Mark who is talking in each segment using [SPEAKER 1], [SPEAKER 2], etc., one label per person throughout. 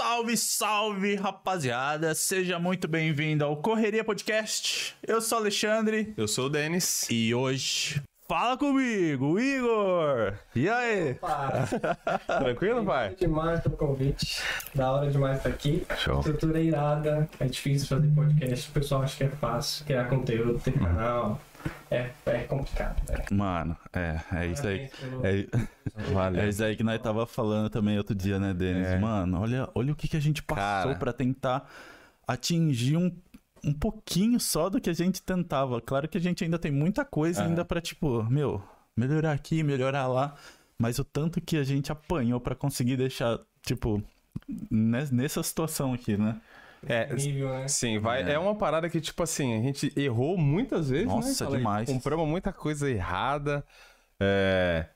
[SPEAKER 1] Salve, salve, rapaziada! Seja muito bem-vindo ao Correria Podcast. Eu sou o Alexandre
[SPEAKER 2] Eu sou o Denis.
[SPEAKER 1] e hoje fala comigo, Igor! E aí?
[SPEAKER 2] Tranquilo, pai?
[SPEAKER 3] demais pelo convite. Da hora demais estar aqui.
[SPEAKER 2] Show.
[SPEAKER 3] Estrutura é irada. É difícil fazer podcast. O pessoal acha que é fácil. Criar conteúdo, ter canal. É, é complicado, velho.
[SPEAKER 1] Mano, é, é isso aí. É,
[SPEAKER 2] Valeu.
[SPEAKER 1] é isso aí que nós tava falando também outro dia, né, Denis?
[SPEAKER 2] É.
[SPEAKER 1] Mano, olha, olha o que, que a gente passou pra tentar atingir um, um pouquinho só do que a gente tentava. Claro que a gente ainda tem muita coisa
[SPEAKER 2] É.
[SPEAKER 1] ainda pra, tipo, meu, melhorar aqui, melhorar lá. Mas o tanto que a gente apanhou pra conseguir deixar, tipo, nes- nessa situação aqui, né?
[SPEAKER 2] É,
[SPEAKER 3] Nível, né?
[SPEAKER 2] sim, vai.
[SPEAKER 1] É.
[SPEAKER 2] É. uma parada que, tipo assim, a gente errou muitas vezes,
[SPEAKER 1] Nossa,
[SPEAKER 2] né? Falei,
[SPEAKER 1] demais.
[SPEAKER 2] Compramos muita coisa errada. É.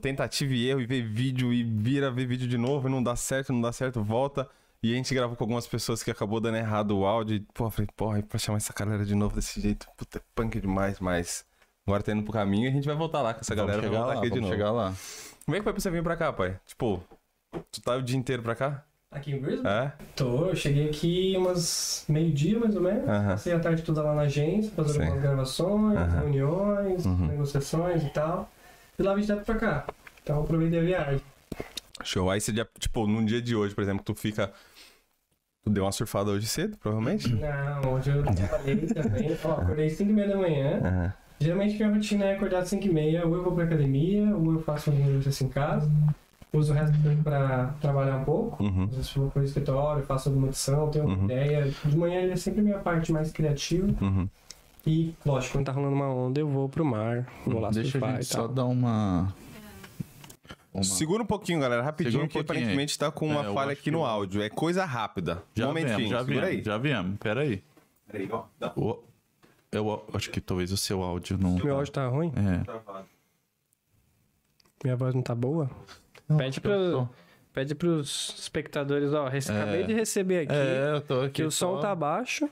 [SPEAKER 2] Tentativa e erro, e ver vídeo, e vira ver vídeo de novo, e não dá certo, não dá certo, volta. E a gente gravou com algumas pessoas que acabou dando errado o áudio. E, pô, falei, porra, e pra chamar essa galera de novo desse jeito, puta, é punk demais, mas. Agora tá indo pro caminho e a gente vai voltar lá com essa galera.
[SPEAKER 1] vamos
[SPEAKER 2] vai
[SPEAKER 1] chegar
[SPEAKER 2] voltar
[SPEAKER 1] lá,
[SPEAKER 2] aqui de
[SPEAKER 1] vamos
[SPEAKER 2] novo.
[SPEAKER 1] chegar lá.
[SPEAKER 2] Como é que foi pra você vir pra cá, pai? Tipo, tu tá o dia inteiro pra cá?
[SPEAKER 3] Aqui em Brisbane?
[SPEAKER 2] É?
[SPEAKER 3] Tô. Eu cheguei aqui umas meio-dia, mais ou menos.
[SPEAKER 2] Aham.
[SPEAKER 3] Passei a tarde toda lá na agência, fazendo algumas gravações,
[SPEAKER 2] Aham.
[SPEAKER 3] reuniões,
[SPEAKER 2] Uhum.
[SPEAKER 3] negociações e tal. E lá vim direto pra cá. Então aproveitei a viagem.
[SPEAKER 2] Show. Aí você já, tipo, num dia de hoje, por exemplo, tu fica. Tu deu uma surfada hoje cedo, provavelmente?
[SPEAKER 3] Não, hoje eu trabalhei também. Ó, acordei 5 e meia da manhã. Geralmente minha rotina é acordar às 5 e meia, ou eu vou pra academia, ou eu faço um exercício em casa. Uso o resto do tempo pra trabalhar um pouco.
[SPEAKER 2] Uhum.
[SPEAKER 3] Às vezes eu vou pro escritório, faço alguma edição, tenho uma
[SPEAKER 2] Uhum.
[SPEAKER 3] ideia. De manhã ele é sempre a minha parte mais criativa.
[SPEAKER 2] Uhum.
[SPEAKER 3] E, lógico, quando tá rolando uma onda, eu vou pro mar, vou lá
[SPEAKER 1] Deixa
[SPEAKER 3] surfar
[SPEAKER 1] a gente
[SPEAKER 3] e
[SPEAKER 1] só dar uma... uma...
[SPEAKER 2] Segura um pouquinho, galera, rapidinho,
[SPEAKER 1] um
[SPEAKER 2] que
[SPEAKER 1] pouquinho
[SPEAKER 2] aparentemente tá com uma
[SPEAKER 1] É,
[SPEAKER 2] falha aqui
[SPEAKER 1] que
[SPEAKER 2] no áudio. É coisa rápida.
[SPEAKER 1] Já
[SPEAKER 2] um momentinho,
[SPEAKER 1] viemos, já
[SPEAKER 2] segura
[SPEAKER 1] viemos,
[SPEAKER 2] aí.
[SPEAKER 1] já viemos. Pera aí.
[SPEAKER 2] Peraí, ó.
[SPEAKER 1] O- Eu acho que talvez o seu áudio não...
[SPEAKER 3] Meu áudio tá ruim?
[SPEAKER 1] É.
[SPEAKER 2] travado.
[SPEAKER 3] Minha voz não tá boa? Pede,
[SPEAKER 1] eu
[SPEAKER 3] pro,
[SPEAKER 1] tô-
[SPEAKER 3] pede pros espectadores, ó, rece-
[SPEAKER 1] É.
[SPEAKER 3] acabei de receber aqui
[SPEAKER 1] É, eu tô aqui.
[SPEAKER 3] que o som tá baixo.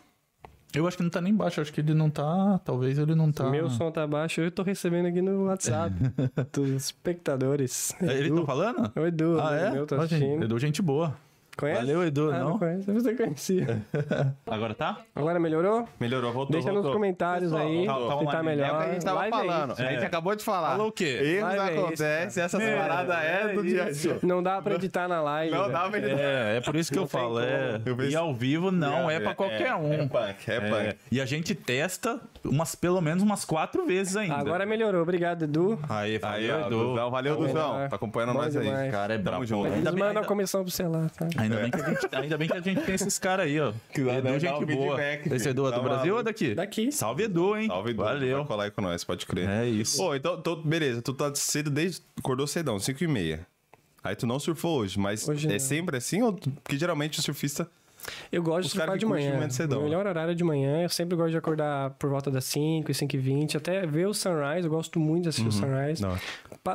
[SPEAKER 1] Eu acho que não tá nem baixo, acho que ele não tá... Talvez ele não tá...
[SPEAKER 3] Meu som tá baixo, eu tô recebendo aqui no WhatsApp dos espectadores.
[SPEAKER 1] É, Ele tá falando?
[SPEAKER 3] O Edu,
[SPEAKER 1] Ah, é?
[SPEAKER 3] meu, tá assistindo.
[SPEAKER 1] Edu, gente boa.
[SPEAKER 3] Conhece?
[SPEAKER 1] Valeu, Edu,
[SPEAKER 3] Ah,
[SPEAKER 1] não?
[SPEAKER 3] não conhece, você conhecia.
[SPEAKER 1] Agora tá?
[SPEAKER 3] Agora melhorou?
[SPEAKER 2] Melhorou, voltou.
[SPEAKER 3] Deixa nos
[SPEAKER 2] voltou.
[SPEAKER 3] comentários
[SPEAKER 2] Pessoal,
[SPEAKER 3] aí se tá melhor.
[SPEAKER 2] É o que a gente tava
[SPEAKER 3] Live é
[SPEAKER 2] falando.
[SPEAKER 3] isso.
[SPEAKER 2] A gente acabou de falar.
[SPEAKER 1] Falou o quê?
[SPEAKER 2] Erros
[SPEAKER 3] Live é
[SPEAKER 2] acontecem, essas
[SPEAKER 1] É,
[SPEAKER 2] paradas é do
[SPEAKER 1] é
[SPEAKER 2] dia a dia.
[SPEAKER 3] Não dá pra editar na live.
[SPEAKER 2] Não
[SPEAKER 3] velho.
[SPEAKER 2] dá pra editar.
[SPEAKER 1] É, é por isso que eu falo. É, e ao vivo não é, pra qualquer um.
[SPEAKER 2] É punk, é
[SPEAKER 1] É,
[SPEAKER 2] punk.
[SPEAKER 1] e a gente testa umas, pelo menos umas quatro vezes ainda.
[SPEAKER 3] Agora melhor, obrigado, Edu.
[SPEAKER 1] Aí, valeu, Edu.
[SPEAKER 2] Duzão, valeu, Duzão. Tá acompanhando nós aí.
[SPEAKER 1] cara é brabo.
[SPEAKER 3] mandam a comissão pro celular, tá?
[SPEAKER 1] Ainda bem que a gente, ainda bem que a gente tem esses caras aí, ó.
[SPEAKER 2] Que lá,
[SPEAKER 1] Edu,
[SPEAKER 2] dá
[SPEAKER 1] gente boa.
[SPEAKER 2] feedback,
[SPEAKER 1] Esse. Edu é do Brasil ou é daqui?
[SPEAKER 3] Daqui.
[SPEAKER 1] Salve, Edu, hein?
[SPEAKER 2] Salve, Edu.
[SPEAKER 1] Valeu.
[SPEAKER 2] Vai colar aí com nós, pode crer.
[SPEAKER 1] É isso.
[SPEAKER 2] Pô, então, então, beleza, tu tá cedo desde. Acordou cedão, 5 e meia. Aí tu não surfou hoje, mas
[SPEAKER 3] Hoje
[SPEAKER 2] é
[SPEAKER 3] não.
[SPEAKER 2] sempre assim? Ou... Porque geralmente o surfista.
[SPEAKER 3] Eu gosto
[SPEAKER 2] Os
[SPEAKER 3] de
[SPEAKER 2] cara
[SPEAKER 3] surfar de manhã. O melhor horário é de manhã. Eu sempre gosto de acordar por volta das 5, 5 e 20. Até ver o sunrise. Eu gosto muito de assistir o sunrise.
[SPEAKER 2] Não.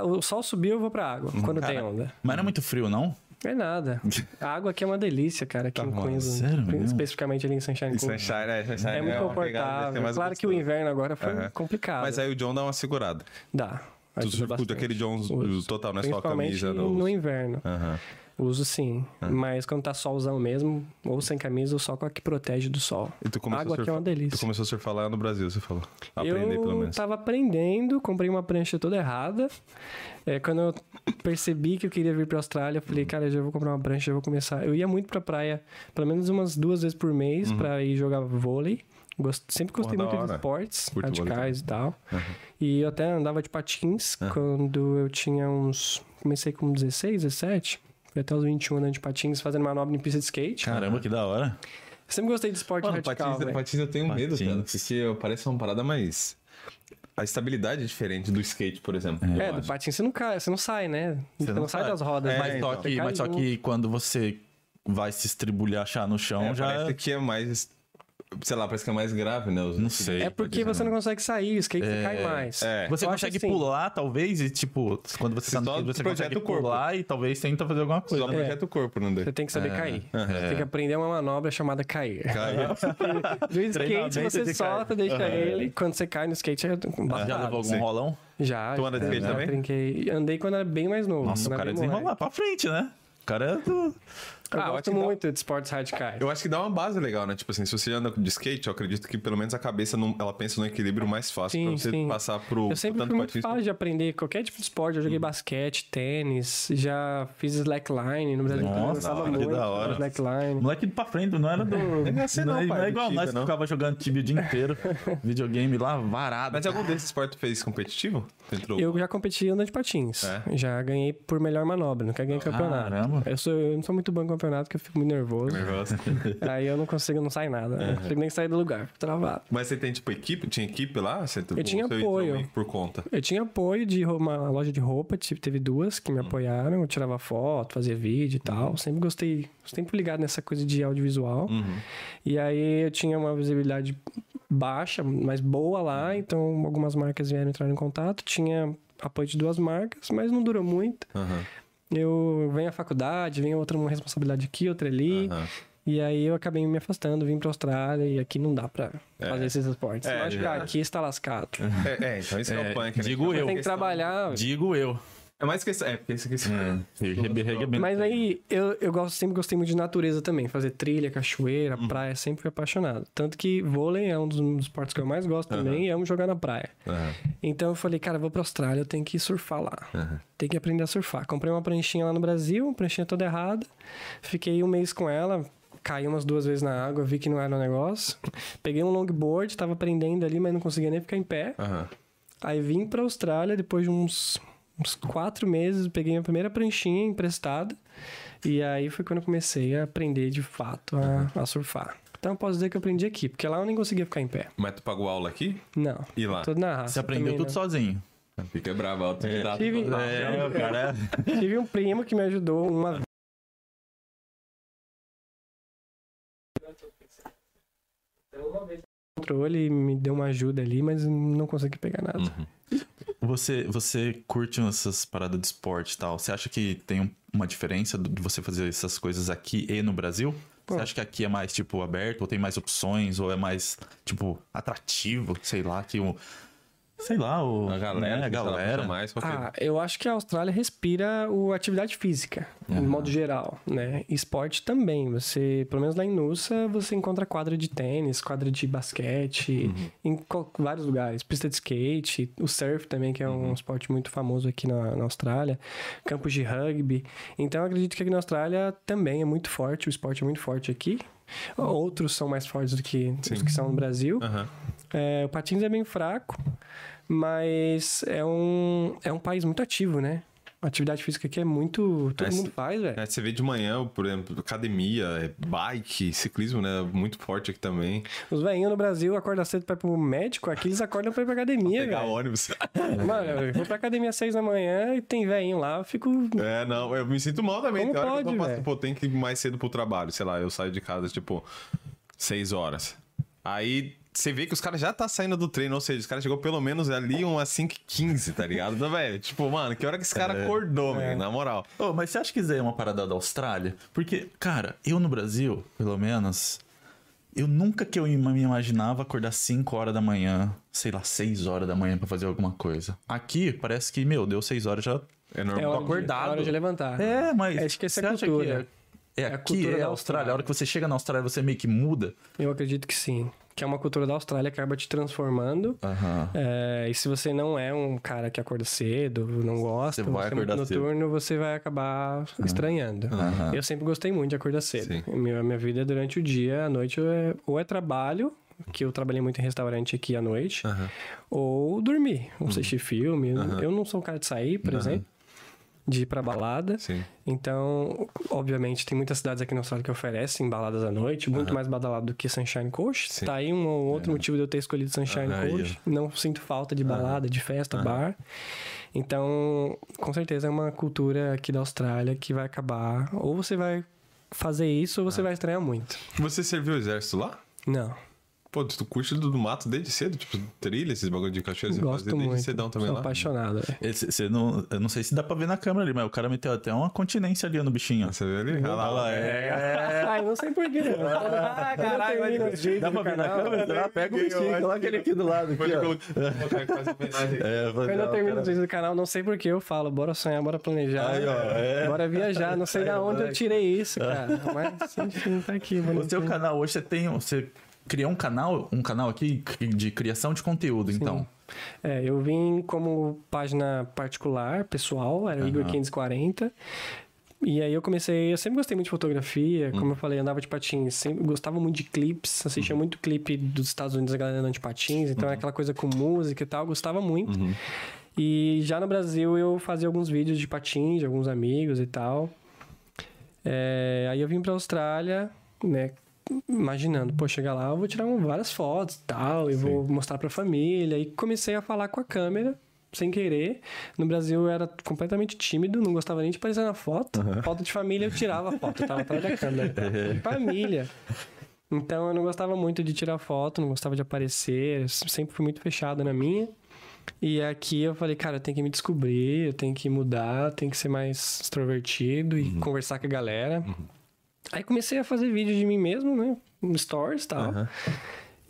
[SPEAKER 3] O sol subiu, eu vou pra água. Quando tem onda.
[SPEAKER 1] Mas não é muito frio, não?
[SPEAKER 3] É nada. A água aqui é uma delícia, cara. Aqui
[SPEAKER 2] Tá
[SPEAKER 3] em. Queensland.
[SPEAKER 1] Sério?
[SPEAKER 3] Especificamente ali em Sunshine
[SPEAKER 2] é
[SPEAKER 3] Coast.
[SPEAKER 2] Sunshine, é, Sunshine
[SPEAKER 3] É muito
[SPEAKER 2] pegada, deve ser
[SPEAKER 3] confortável. Claro que o inverno agora foi
[SPEAKER 2] Aham.
[SPEAKER 3] complicado.
[SPEAKER 2] Mas aí o John dá uma segurada.
[SPEAKER 3] Dá.
[SPEAKER 2] Tu
[SPEAKER 3] bastante.
[SPEAKER 2] aquele John
[SPEAKER 3] Uso.
[SPEAKER 2] total, não é só a camisa. Não.
[SPEAKER 3] no inverno.
[SPEAKER 2] Aham.
[SPEAKER 3] Uso sim.
[SPEAKER 2] Ah.
[SPEAKER 3] Mas quando tá solzão mesmo, ou sem camisa, ou só com a que protege do sol.
[SPEAKER 2] E tu começou
[SPEAKER 3] Água
[SPEAKER 2] a
[SPEAKER 3] aqui é uma delícia.
[SPEAKER 2] Tu começou a surfar lá no Brasil, você falou. Aprender
[SPEAKER 3] eu
[SPEAKER 2] pelo menos.
[SPEAKER 3] tava aprendendo, comprei uma prancha toda errada. É, quando eu percebi que eu queria vir pra Austrália, eu falei,
[SPEAKER 2] Uhum.
[SPEAKER 3] cara, eu já vou comprar uma prancha, já vou começar. Eu ia muito pra praia, pelo menos umas duas vezes por mês, pra ir jogar vôlei. Gosto, sempre gostei
[SPEAKER 2] Uhum. Porra,
[SPEAKER 3] muito de esportes
[SPEAKER 2] Curto
[SPEAKER 3] radicais e tal.
[SPEAKER 2] Uhum.
[SPEAKER 3] E eu até andava de patins quando eu tinha uns. Comecei com 16, 17. Fui até os 21 andando de patins, fazendo manobra em pista de skate.
[SPEAKER 1] Caramba, que da hora.
[SPEAKER 3] Eu sempre gostei de esporte
[SPEAKER 2] Mano,
[SPEAKER 3] radical,
[SPEAKER 2] patins, patins eu tenho medo,
[SPEAKER 1] Patins.
[SPEAKER 2] cara. Porque parece uma parada mais. A estabilidade é diferente do skate, por exemplo. eu
[SPEAKER 3] É, do
[SPEAKER 2] acho.
[SPEAKER 3] patins você não cai, você não sai, né? Você, não, sai das rodas.
[SPEAKER 2] É,
[SPEAKER 1] mas,
[SPEAKER 2] então.
[SPEAKER 1] só que,
[SPEAKER 3] Você cai
[SPEAKER 1] mas só que quando você vai se estribulhachar no chão,
[SPEAKER 2] É,
[SPEAKER 1] já.
[SPEAKER 2] Parece que é mais. Sei lá, parece que é mais grave, né? os-
[SPEAKER 1] Não sei.
[SPEAKER 3] É porque você não consegue sair, o skate você cai mais.
[SPEAKER 2] É.
[SPEAKER 1] Você
[SPEAKER 3] Eu
[SPEAKER 1] consegue
[SPEAKER 3] assim.
[SPEAKER 1] pular, talvez, e tipo, quando você tá no skate, você
[SPEAKER 2] projeta
[SPEAKER 1] consegue
[SPEAKER 2] o corpo.
[SPEAKER 1] pular e talvez tenta fazer alguma coisa.
[SPEAKER 2] Só
[SPEAKER 1] né?
[SPEAKER 2] projeta o corpo, não
[SPEAKER 3] Você
[SPEAKER 2] dê.
[SPEAKER 3] tem que saber cair.
[SPEAKER 1] é.
[SPEAKER 3] Você tem que aprender uma manobra chamada cair.
[SPEAKER 2] Caiu.
[SPEAKER 3] Do skate você solta,
[SPEAKER 1] cair.
[SPEAKER 3] deixa ele. Quando você cai no skate é batado.
[SPEAKER 1] Já levou algum
[SPEAKER 2] Sim.
[SPEAKER 1] rolão?
[SPEAKER 3] Já.
[SPEAKER 2] Tu anda de skate também?
[SPEAKER 3] Trinquei. Andei quando era bem mais novo.
[SPEAKER 1] Nossa, o cara é desenrolar pra frente, né? O cara é do...
[SPEAKER 3] Eu
[SPEAKER 2] Ah, eu acho
[SPEAKER 3] gosto
[SPEAKER 2] que dá-
[SPEAKER 3] muito de esportes radicais.
[SPEAKER 2] Eu acho que dá uma base legal, né? Tipo assim, se você anda de skate, eu acredito que pelo menos a cabeça não, ela pensa no equilíbrio mais fácil
[SPEAKER 3] Sim,
[SPEAKER 2] pra você
[SPEAKER 3] sim.
[SPEAKER 2] passar pro.
[SPEAKER 3] Eu sempre
[SPEAKER 2] tanto
[SPEAKER 3] fui muito fácil de aprender qualquer tipo de esporte. Eu joguei basquete, tênis, já fiz slackline no Brasil.
[SPEAKER 1] Nossa,
[SPEAKER 3] eu gostava
[SPEAKER 1] que
[SPEAKER 3] muito
[SPEAKER 2] da hora.
[SPEAKER 3] slackline.
[SPEAKER 1] Moleque pra frente, não era do.
[SPEAKER 2] Não ser não,
[SPEAKER 1] não, é-
[SPEAKER 2] pai,
[SPEAKER 1] não é igual nós que
[SPEAKER 2] não.
[SPEAKER 1] ficava jogando Tibia o dia inteiro. videogame lá, varado.
[SPEAKER 2] Mas algum desses esportes fez competitivo? Entrou...
[SPEAKER 3] Eu já competi andando de patins.
[SPEAKER 2] É?
[SPEAKER 3] Já ganhei por melhor manobra, nunca ganhei campeonato.
[SPEAKER 1] Caramba.
[SPEAKER 3] Eu, sou, eu não sou muito bom campeonato porque eu fico muito nervoso.
[SPEAKER 2] Nervoso.
[SPEAKER 3] Aí eu não consigo, não sai nada. Não consigo nem sair do lugar, fico travado.
[SPEAKER 2] Mas você tem, tipo, equipe? Tinha equipe lá? Você,
[SPEAKER 3] Eu tinha apoio.
[SPEAKER 2] que Por conta.
[SPEAKER 3] Eu tinha apoio de uma loja de roupa, tipo, teve duas que me apoiaram, eu tirava foto, fazia vídeo e tal. Sempre gostei, sempre ligado nessa coisa de audiovisual.
[SPEAKER 2] Uhum.
[SPEAKER 3] E aí eu tinha uma visibilidade baixa, mas boa lá, então algumas marcas vieram entrar em contato. Tinha apoio de duas marcas, mas não durou muito.
[SPEAKER 2] Aham.
[SPEAKER 3] Eu venho à faculdade, venho outra uma responsabilidade aqui, outra ali.
[SPEAKER 2] Aham.
[SPEAKER 3] E aí eu acabei me afastando, vim pra Austrália e aqui não dá pra fazer esses esportes.
[SPEAKER 2] É,
[SPEAKER 3] acho que
[SPEAKER 2] já.
[SPEAKER 3] aqui está lascado.
[SPEAKER 2] É, é, então isso é,
[SPEAKER 1] É,
[SPEAKER 2] o punk, né?
[SPEAKER 1] digo eu.
[SPEAKER 3] Tem que trabalhar.
[SPEAKER 1] Digo eu.
[SPEAKER 2] É mais que É, porque aqui...
[SPEAKER 1] Rebe- reguebento.
[SPEAKER 3] Mas aí eu, eu gosto, sempre gostei muito de natureza também. Fazer trilha, cachoeira, praia, sempre fui apaixonado. Tanto que vôlei é um dos, dos esportes que eu mais gosto também e amo jogar na praia.
[SPEAKER 2] Aham.
[SPEAKER 3] Então eu falei, cara, eu vou pra Austrália, eu tenho que surfar lá.
[SPEAKER 2] Aham.
[SPEAKER 3] Tem que aprender a surfar. Comprei uma pranchinha lá no Brasil, uma pranchinha toda errada. Fiquei um mês com ela, caí umas duas vezes na água, vi que não era um negócio. Peguei um longboard, tava aprendendo ali, mas não conseguia nem ficar em pé.
[SPEAKER 2] Aham.
[SPEAKER 3] Aí vim pra Austrália, depois de uns, uns quatro meses, peguei minha primeira pranchinha emprestada. E aí foi quando eu comecei a aprender de fato a, a surfar. Então eu posso dizer que eu aprendi aqui, porque lá eu nem conseguia ficar em pé.
[SPEAKER 2] Mas tu pagou aula aqui?
[SPEAKER 3] Não.
[SPEAKER 2] E lá?
[SPEAKER 3] Tudo na raça.
[SPEAKER 1] Você aprendeu
[SPEAKER 3] também,
[SPEAKER 1] tudo
[SPEAKER 3] né?
[SPEAKER 1] sozinho.
[SPEAKER 2] Fica bravo, autodidata.
[SPEAKER 3] Tive-
[SPEAKER 2] total.
[SPEAKER 1] É, cara.
[SPEAKER 3] Tive um primo que me ajudou uma controle me deu uma ajuda ali, mas não consegui pegar nada.
[SPEAKER 2] Uhum.
[SPEAKER 1] Você, você curte essas paradas de esporte e tal? Você acha que tem um- uma diferença de você fazer essas coisas aqui e no Brasil? Você
[SPEAKER 3] Pô.
[SPEAKER 1] acha que aqui é mais, tipo, aberto, ou tem mais opções, ou é mais, tipo, atrativo? Sei lá, que o. Sei lá, o.
[SPEAKER 2] A galera,
[SPEAKER 1] né, a galera.
[SPEAKER 2] mais. é?
[SPEAKER 3] Ah, eu acho que a Austrália respira o atividade física, de modo geral, né? Esporte também. Você, pelo menos lá em Nusa, você encontra quadra de tênis, quadra de basquete, em qual- vários lugares. Pista de skate, o surf também, que é um esporte muito famoso aqui na, na Austrália. Campos de rugby. Então, eu acredito que aqui na Austrália também é muito forte, o esporte é muito forte aqui. Outros são mais fortes do que os que são no Brasil.
[SPEAKER 2] Aham.
[SPEAKER 3] É, o Patins é bem fraco, mas é um, é um país muito ativo, né? Atividade física aqui é muito. Todo
[SPEAKER 2] É,
[SPEAKER 3] mundo faz, velho.
[SPEAKER 2] É, você vê de manhã, por exemplo, academia, é bike, ciclismo, né? Muito forte aqui também.
[SPEAKER 3] Os velhinhos no Brasil acordam cedo pra ir pro médico, aqui eles acordam pra ir pra academia,
[SPEAKER 2] Pegar
[SPEAKER 3] velho.
[SPEAKER 2] ônibus.
[SPEAKER 3] Mano, eu vou pra academia às seis da manhã e tem velhinho lá, eu fico.
[SPEAKER 2] É, não, eu me sinto mal também.
[SPEAKER 3] Como
[SPEAKER 2] Tem hora que eu
[SPEAKER 3] pode, velho?
[SPEAKER 2] pô, tem que ir mais cedo pro trabalho. Sei lá, eu saio de casa, tipo, seis horas. Aí você vê que os caras já tá saindo do treino, ou seja, os caras chegou pelo menos ali umas 5h15, tá ligado? Então, velho, tipo, mano, que hora que esse cara acordou,
[SPEAKER 3] É.
[SPEAKER 2] velho, na moral.
[SPEAKER 1] Ô, mas você acha que isso aí é uma parada da Austrália? Porque, cara, eu no Brasil, pelo menos, eu nunca que eu me imaginava acordar 5 horas da manhã, sei lá, 6 horas da manhã pra fazer alguma coisa. Aqui, parece que, meu, deu 6 horas já.
[SPEAKER 2] É
[SPEAKER 3] É
[SPEAKER 2] normal.
[SPEAKER 3] hora, de,
[SPEAKER 1] acordado.
[SPEAKER 3] é hora de levantar.
[SPEAKER 1] É, mas.
[SPEAKER 3] Acho que essa é
[SPEAKER 1] você
[SPEAKER 3] a
[SPEAKER 1] acha
[SPEAKER 3] cultura.
[SPEAKER 1] que é, é
[SPEAKER 3] É a
[SPEAKER 1] aqui,
[SPEAKER 3] cultura
[SPEAKER 1] é
[SPEAKER 3] da
[SPEAKER 1] a Austrália.
[SPEAKER 3] Austrália.
[SPEAKER 1] A hora que você chega na Austrália, você meio que muda.
[SPEAKER 3] Eu acredito que sim. Que é uma cultura da Austrália que acaba te transformando.
[SPEAKER 1] Aham.
[SPEAKER 3] É, e se você não é um cara que acorda cedo, não gosta,
[SPEAKER 1] Você vai
[SPEAKER 3] você é muito
[SPEAKER 1] acordar cedo.
[SPEAKER 3] noturno, você vai acabar estranhando.
[SPEAKER 1] Aham.
[SPEAKER 3] Eu sempre gostei muito de acordar cedo.
[SPEAKER 2] Sim.
[SPEAKER 3] Minha, minha vida é durante o dia, à noite, é- ou é trabalho, que eu trabalhei muito em restaurante aqui à noite, ou dormir,
[SPEAKER 1] Uhum.
[SPEAKER 3] ou assistir filme. Eu não sou um cara de sair, por exemplo, de ir pra balada.
[SPEAKER 2] Sim.
[SPEAKER 3] Então, obviamente, tem muitas cidades aqui na Austrália que oferecem baladas à noite, muito mais badalado do que Sunshine Coast.
[SPEAKER 2] Sim.
[SPEAKER 3] Tá aí um ou outro motivo de eu ter escolhido Sunshine Coast. Não sinto falta de balada, de festa, bar. Então, com certeza é uma cultura aqui da Austrália que vai acabar. Ou você vai fazer isso ou você vai estranhar muito.
[SPEAKER 2] Você serviu o exército lá?
[SPEAKER 3] Não.
[SPEAKER 2] Pô, tu curte do, do mato desde cedo? Tipo, trilha, esses bagulho de cachoeira, você
[SPEAKER 3] Gosto
[SPEAKER 2] desde
[SPEAKER 3] muito.
[SPEAKER 2] cedão também
[SPEAKER 3] Sou
[SPEAKER 2] lá?
[SPEAKER 3] apaixonado. velho.
[SPEAKER 1] Esse- Você não, eu não sei se dá pra ver na câmera ali, mas o cara meteu até uma continência ali no bichinho.
[SPEAKER 2] Você vê ali? Olha lá,
[SPEAKER 1] Olha lá, é.
[SPEAKER 3] Ai, não sei porquê. Ah,
[SPEAKER 1] caralho, vai- Dá pra ver na câmera? Lá, pega o bichinho, coloca ele aqui do lado. Aqui, ó. É,
[SPEAKER 3] Quando eu termino
[SPEAKER 1] cara.
[SPEAKER 3] os vídeos do canal, não sei porquê eu falo, bora sonhar, bora planejar.
[SPEAKER 1] Aí, ó, é.
[SPEAKER 3] Bora viajar. Não sei da onde eu tirei isso, cara. Mas, enfim, tá aqui,
[SPEAKER 1] O seu canal hoje você tem. Você criou um canal, um canal aqui de criação de conteúdo, então.
[SPEAKER 3] É, eu vim como página particular, pessoal, era o Igor
[SPEAKER 1] Aham.
[SPEAKER 3] 540. E aí eu comecei, eu sempre gostei muito de fotografia, como eu falei, andava de patins, sempre gostava muito de clipes, assistia muito clipe dos Estados Unidos, a galera andando de patins, então era aquela coisa com música e tal, gostava muito. E já no Brasil eu fazia alguns vídeos de patins, de alguns amigos e tal. É, aí eu vim pra Austrália, né, imaginando, pô, chegar lá, eu vou tirar várias fotos e tal, e vou mostrar pra família. E comecei a falar com a câmera, sem querer. No Brasil eu era completamente tímido, não gostava nem de aparecer na foto. Foto de família eu tirava a foto, tava atrás da câmera. De família. Então eu não gostava muito de tirar foto, não gostava de aparecer, sempre fui muito fechado na minha. E aqui eu falei, cara, eu tenho que me descobrir, eu tenho que mudar, eu tenho que ser mais extrovertido e conversar com a galera. Aí comecei a fazer vídeo de mim mesmo, né? Stories e tal.
[SPEAKER 2] Aham.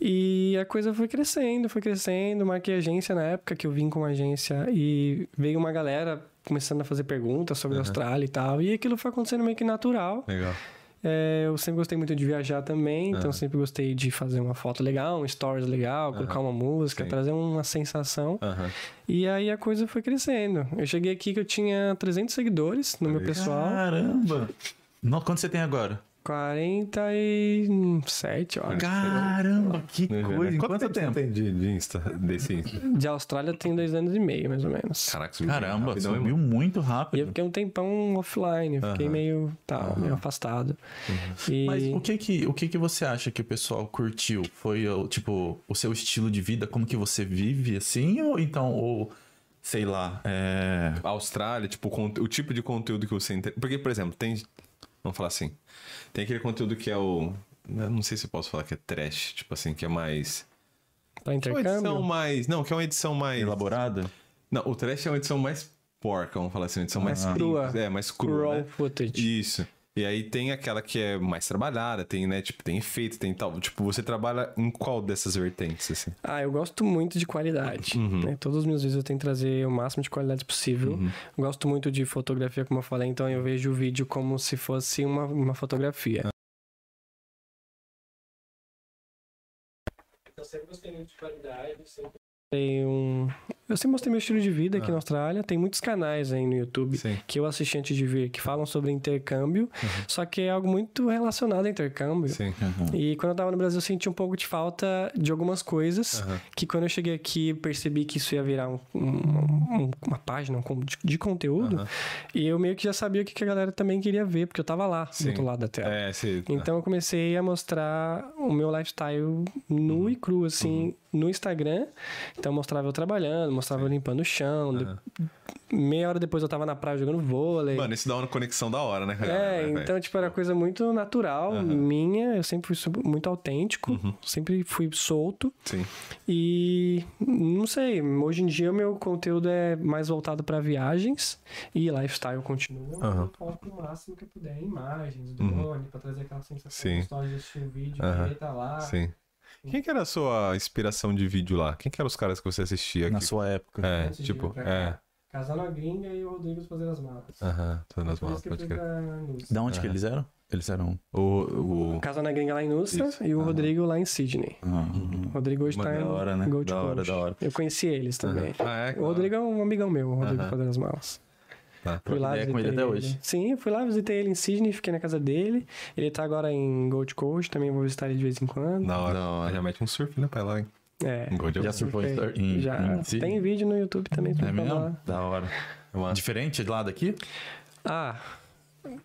[SPEAKER 3] E a coisa foi crescendo, foi crescendo. Marquei agência na época que eu vim com a agência e veio uma galera começando a fazer perguntas sobre a Austrália e tal. E aquilo foi acontecendo meio que natural.
[SPEAKER 2] Legal.
[SPEAKER 3] É, eu sempre gostei muito de viajar também, então
[SPEAKER 2] Aham.
[SPEAKER 3] sempre gostei de fazer uma foto legal, um stories legal, colocar uma música,
[SPEAKER 2] Sim.
[SPEAKER 3] trazer uma sensação.
[SPEAKER 2] Aham.
[SPEAKER 3] E aí a coisa foi crescendo. Eu cheguei aqui que eu tinha 300 seguidores no meu pessoal.
[SPEAKER 1] Caramba! No, quanto você tem agora?
[SPEAKER 3] 47, eu acho.
[SPEAKER 1] Caramba, que coisa! Em quanto
[SPEAKER 2] você
[SPEAKER 1] tempo?
[SPEAKER 2] tem de, de Insta desse Insta?
[SPEAKER 3] De Austrália tem dois anos e meio, mais ou menos.
[SPEAKER 2] Caraca, subiu
[SPEAKER 1] Caramba,
[SPEAKER 2] hein,
[SPEAKER 1] subiu
[SPEAKER 2] mano?
[SPEAKER 1] muito
[SPEAKER 3] E eu
[SPEAKER 1] rápido.
[SPEAKER 3] fiquei um tempão offline, eu fiquei meio, tá, meio afastado. E
[SPEAKER 1] Mas o que que, o que que você acha que o pessoal curtiu? Foi, tipo, o seu estilo de vida, como que você vive, assim? Ou então, ou, sei lá, é...
[SPEAKER 2] Austrália, tipo, o tipo de conteúdo que você entende. Porque, por exemplo, tem. Vamos falar assim. Tem aquele conteúdo que é o. Eu não sei se eu posso falar que é trash, tipo assim, que é mais.
[SPEAKER 3] pra
[SPEAKER 2] Que é uma edição
[SPEAKER 3] intercâmbio,
[SPEAKER 2] mais. Não, que é uma edição mais.
[SPEAKER 1] elaborada?
[SPEAKER 2] Não, o trash é uma edição mais porca, vamos falar assim, uma edição mais
[SPEAKER 3] Mais crua.
[SPEAKER 2] É, mais crua.
[SPEAKER 3] raw
[SPEAKER 2] né?
[SPEAKER 3] footage.
[SPEAKER 2] Isso. E aí tem aquela que é mais trabalhada, tem, né, tipo, tem efeito, tem tal. Tipo, você trabalha em qual dessas vertentes, assim?
[SPEAKER 3] Ah, eu gosto muito de qualidade.
[SPEAKER 2] Uhum.
[SPEAKER 3] né? Todos os meus vídeos eu tento trazer o máximo de qualidade possível.
[SPEAKER 2] Uhum.
[SPEAKER 3] Gosto muito de fotografia, como eu falei, então eu vejo o vídeo como se fosse uma, uma fotografia. Eu sempre gostei muito de qualidade, sempre tem um... Eu sempre mostrei meu estilo de vida aqui
[SPEAKER 2] Ah.
[SPEAKER 3] na Austrália. Tem muitos canais aí no YouTube
[SPEAKER 2] Sim.
[SPEAKER 3] que eu assisti antes de vir, que falam sobre intercâmbio, só que é algo muito relacionado a intercâmbio.
[SPEAKER 2] Sim.
[SPEAKER 3] E quando eu tava no Brasil, eu senti um pouco de falta de algumas coisas.
[SPEAKER 2] Aham.
[SPEAKER 3] Que quando eu cheguei aqui, percebi que isso ia virar um- um- um- uma página um de, de conteúdo.
[SPEAKER 2] Aham.
[SPEAKER 3] E eu meio que já sabia o que a galera também queria ver, porque eu tava lá,
[SPEAKER 2] Sim.
[SPEAKER 3] do outro lado da tela.
[SPEAKER 2] É, sim.
[SPEAKER 3] Então eu comecei a mostrar o meu lifestyle nu
[SPEAKER 2] Uhum.
[SPEAKER 3] e cru, assim, no Instagram. Então eu mostrava eu trabalhando, mostrava eu limpando o chão. de-
[SPEAKER 2] Aham.
[SPEAKER 3] Meia hora depois eu tava na praia jogando vôlei.
[SPEAKER 2] Mano, isso dá uma conexão da hora, né, cara?
[SPEAKER 3] É,
[SPEAKER 2] vai.
[SPEAKER 3] então, tipo, era coisa muito natural,
[SPEAKER 2] Aham.
[SPEAKER 3] minha. Eu sempre fui muito autêntico,
[SPEAKER 2] Uhum.
[SPEAKER 3] sempre fui solto.
[SPEAKER 2] Sim.
[SPEAKER 3] E não sei, hoje em dia o meu conteúdo é mais voltado para viagens e lifestyle continua.
[SPEAKER 2] Aham.
[SPEAKER 3] Eu coloco o máximo que eu puder imagens,
[SPEAKER 2] Uhum.
[SPEAKER 3] drone, pra trazer aquela sensação
[SPEAKER 2] Sim.
[SPEAKER 3] gostosa de assistir um vídeo, querer tá lá.
[SPEAKER 2] Sim. Quem que era a sua inspiração de vídeo lá? Quem que eram os caras que você assistia?
[SPEAKER 1] Na
[SPEAKER 2] que-
[SPEAKER 1] sua época.
[SPEAKER 2] É, tipo, é.
[SPEAKER 3] na gringa e o Rodrigo fazer as malas.
[SPEAKER 2] Aham, nas
[SPEAKER 3] Depois
[SPEAKER 2] malas, pode crer.
[SPEAKER 1] Da onde que eles eram? Eles eram...
[SPEAKER 2] O, o...
[SPEAKER 3] Casar na gringa lá em Nusa
[SPEAKER 2] Isso.
[SPEAKER 3] e o
[SPEAKER 1] Aham.
[SPEAKER 3] Rodrigo lá em Sydney.
[SPEAKER 1] Ah,
[SPEAKER 3] O Rodrigo hoje
[SPEAKER 2] Mano,
[SPEAKER 3] tá
[SPEAKER 2] da
[SPEAKER 3] em
[SPEAKER 1] hora, né?
[SPEAKER 3] Gold
[SPEAKER 1] Da hora,
[SPEAKER 3] Coast.
[SPEAKER 1] da hora.
[SPEAKER 3] Eu conheci eles também.
[SPEAKER 2] Ah, é?
[SPEAKER 3] O Rodrigo é um amigão meu, o Rodrigo
[SPEAKER 2] Aham.
[SPEAKER 3] fazendo as malas.
[SPEAKER 2] Tá.
[SPEAKER 3] Fui lá,
[SPEAKER 1] ideia com ele
[SPEAKER 3] visitei
[SPEAKER 1] até hoje?
[SPEAKER 3] Sim, fui lá, visitei ele em Sydney, fiquei na casa dele. Ele tá agora em Gold Coast, também vou visitar ele de vez em quando.
[SPEAKER 2] Da hora.
[SPEAKER 1] Da hora.
[SPEAKER 2] Já mete um surf, né, pra ir lá, hein?
[SPEAKER 3] É.
[SPEAKER 2] Em Gold
[SPEAKER 1] Já surfou em,
[SPEAKER 3] Já
[SPEAKER 1] em Sydney?
[SPEAKER 3] tem vídeo no YouTube também.
[SPEAKER 1] É mesmo?
[SPEAKER 3] lá.
[SPEAKER 1] Da hora.
[SPEAKER 2] Uma...
[SPEAKER 1] Diferente de lá daqui?
[SPEAKER 3] Ah,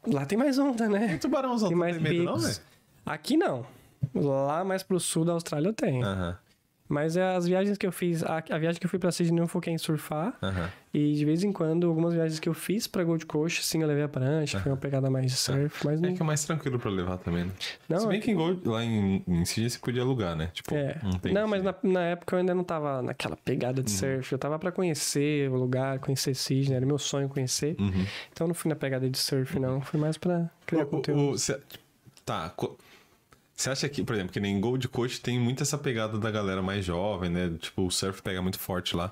[SPEAKER 3] lá tem mais onda, né?
[SPEAKER 2] Tubarãozão,
[SPEAKER 3] Tem mais
[SPEAKER 2] tem medo não,
[SPEAKER 3] picos.
[SPEAKER 2] velho?
[SPEAKER 3] Aqui não. Lá mais pro sul da Austrália eu tenho.
[SPEAKER 2] Aham,
[SPEAKER 3] Mas é as viagens que eu fiz, a, a viagem que eu fui pra Sydney eu foquei em surfar.
[SPEAKER 2] aham.
[SPEAKER 3] E de vez em quando, algumas viagens que eu fiz pra Gold Coast, sim, eu levei a prancha, foi uma pegada mais de surf, mas
[SPEAKER 2] É
[SPEAKER 3] não.
[SPEAKER 2] que é mais tranquilo pra levar também, né?
[SPEAKER 3] Não,
[SPEAKER 2] Se bem
[SPEAKER 3] é
[SPEAKER 2] que em Gold, lá em, em Sydney você podia alugar, né? Tipo,
[SPEAKER 3] É.
[SPEAKER 2] não tem.
[SPEAKER 3] Não, mas na, na época eu ainda não tava naquela pegada
[SPEAKER 2] Uhum.
[SPEAKER 3] de surf. Eu tava pra conhecer o lugar, conhecer Sydney, era meu sonho conhecer.
[SPEAKER 2] Uhum.
[SPEAKER 3] Então eu não fui na pegada de surf, não. Fui mais pra criar
[SPEAKER 2] o-
[SPEAKER 3] conteúdo.
[SPEAKER 2] o- cê- tá. co- Você acha que, por exemplo, que nem Gold Coast tem muito essa pegada da galera mais jovem, né? Tipo, o surf pega muito forte lá.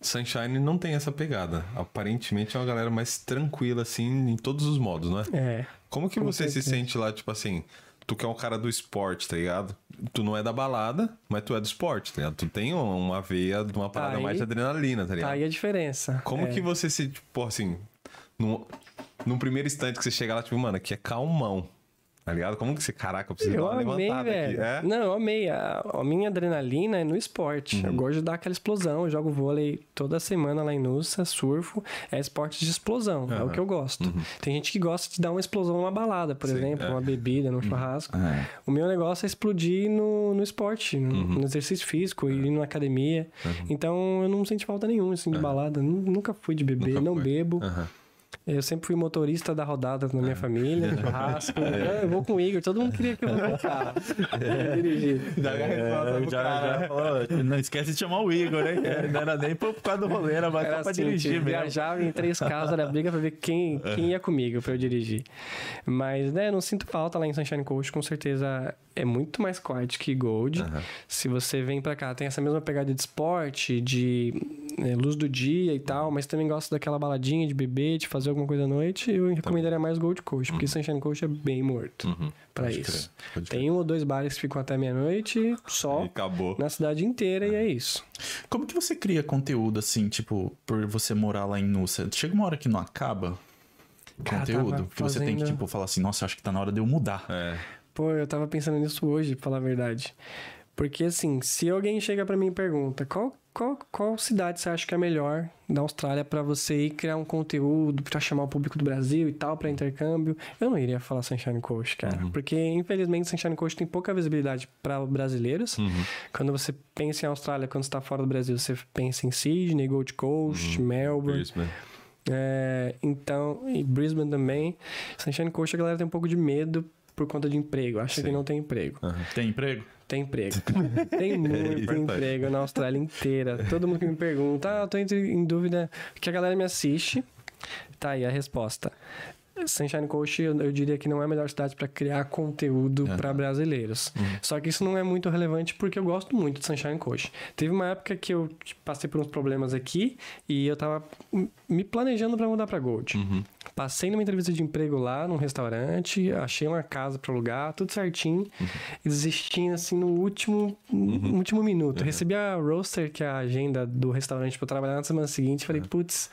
[SPEAKER 2] Sunshine não tem essa pegada. Aparentemente é uma galera mais tranquila, assim, em todos os modos, não é?
[SPEAKER 3] É.
[SPEAKER 2] Como que você se sente lá, tipo assim, tu que é um cara do esporte, tá ligado? Tu não é da balada, mas tu é do esporte, tá ligado? Tu tem uma- veia de uma parada
[SPEAKER 3] aí-
[SPEAKER 2] mais de adrenalina, tá
[SPEAKER 3] Tá
[SPEAKER 2] ligado?
[SPEAKER 3] aí a diferença.
[SPEAKER 2] Como
[SPEAKER 3] É.
[SPEAKER 2] que você se, tipo, assim, num, num primeiro instante que você chega lá, tipo, mano, aqui é calmão, tá ligado? Como que você, caraca, eu preciso
[SPEAKER 3] Eu
[SPEAKER 2] dar uma
[SPEAKER 3] amei,
[SPEAKER 2] levantada aqui.
[SPEAKER 3] velho.
[SPEAKER 2] É?
[SPEAKER 3] Não, eu amei. A, a minha adrenalina é no esporte.
[SPEAKER 2] Uhum.
[SPEAKER 3] Eu gosto de dar aquela explosão. Eu jogo vôlei toda semana lá em Nussa, surfo. É esporte de explosão. É o que eu gosto. Tem gente que gosta de dar uma explosão numa balada, por
[SPEAKER 2] Sim,
[SPEAKER 3] exemplo,
[SPEAKER 2] é. Uhum.
[SPEAKER 3] uma bebida, num churrasco.
[SPEAKER 1] É.
[SPEAKER 3] O meu negócio é explodir no, no esporte, no,
[SPEAKER 2] Uhum.
[SPEAKER 3] no exercício físico, ir na academia. Então eu não senti falta nenhuma, assim, de balada. Nu- Nunca fui de beber,
[SPEAKER 2] Nunca
[SPEAKER 3] não
[SPEAKER 2] foi.
[SPEAKER 3] bebo.
[SPEAKER 2] Aham.
[SPEAKER 3] Eu sempre fui motorista da rodada na minha família, churrasco.
[SPEAKER 2] É.
[SPEAKER 3] Ah, eu vou com o Igor, todo mundo queria que eu fosse dirigir.
[SPEAKER 1] É, já, já falou, não esquece de chamar o Igor, hein? É, Não era nem por causa do rolê, era mais
[SPEAKER 3] Era
[SPEAKER 1] só pra
[SPEAKER 3] assim,
[SPEAKER 1] dirigir mesmo.
[SPEAKER 3] viajava em três casas, era briga pra ver quem, quem ia comigo pra eu dirigir. Mas, né, eu não sinto falta lá em Sunshine Coast, com certeza é muito mais quiet que Gold. Se você vem pra cá, tem essa mesma pegada de esporte, de né, luz do dia e tal, mas também gosta daquela baladinha de beber, de fazer alguma coisa à noite, eu recomendaria mais Gold Coast, porque Sunshine Coast é bem morto
[SPEAKER 2] Uhum.
[SPEAKER 3] pra
[SPEAKER 2] Pode
[SPEAKER 3] isso.
[SPEAKER 2] crer.
[SPEAKER 3] Tem um ou dois bares que ficam até meia-noite,
[SPEAKER 2] E
[SPEAKER 3] só
[SPEAKER 2] acabou.
[SPEAKER 3] na cidade inteira e é isso.
[SPEAKER 1] Como que você cria conteúdo assim, tipo, por você morar lá em Nussa? Chega uma hora que não acaba o
[SPEAKER 3] Cara,
[SPEAKER 1] conteúdo? Que você tem que,
[SPEAKER 3] fazendo-
[SPEAKER 1] tipo, falar assim, nossa, acho que tá na hora de eu mudar.
[SPEAKER 2] É.
[SPEAKER 3] Pô, eu tava pensando nisso hoje, pra falar a verdade. Porque, assim, se alguém chega pra mim e pergunta qual, qual, qual cidade você acha que é melhor da Austrália pra você ir criar um conteúdo pra chamar o público do Brasil e tal, pra intercâmbio, eu não iria falar Sunshine Coast, cara. Porque, infelizmente, Sunshine Coast tem pouca visibilidade pra brasileiros. Quando você pensa em Austrália, quando você tá fora do Brasil, você pensa em Sydney, Gold Coast, Melbourne.
[SPEAKER 2] Brisbane.
[SPEAKER 3] É, então, e Brisbane também. Sunshine Coast a galera tem um pouco de medo por conta de emprego. Acha
[SPEAKER 2] Sim.
[SPEAKER 3] que não tem emprego.
[SPEAKER 1] Tem emprego?
[SPEAKER 3] Tem emprego. Tem muito
[SPEAKER 2] importante.
[SPEAKER 3] emprego na Austrália inteira. Todo mundo que me pergunta, ah, eu tô em dúvida. Que a galera me assiste. Tá aí a resposta. Sunshine Coast, eu, eu diria que não é a melhor cidade para criar conteúdo
[SPEAKER 1] Aham.
[SPEAKER 3] para brasileiros. Só que isso não é muito relevante porque eu gosto muito de Sunshine Coast. Teve uma época que eu passei por uns problemas aqui e eu tava me planejando para mudar para Gold. Passei numa entrevista de emprego lá, num restaurante, achei uma casa para alugar, tudo certinho, e desistindo assim no último, no último minuto. Recebi a roster, que é a agenda do restaurante para trabalhar na semana seguinte, falei, putz,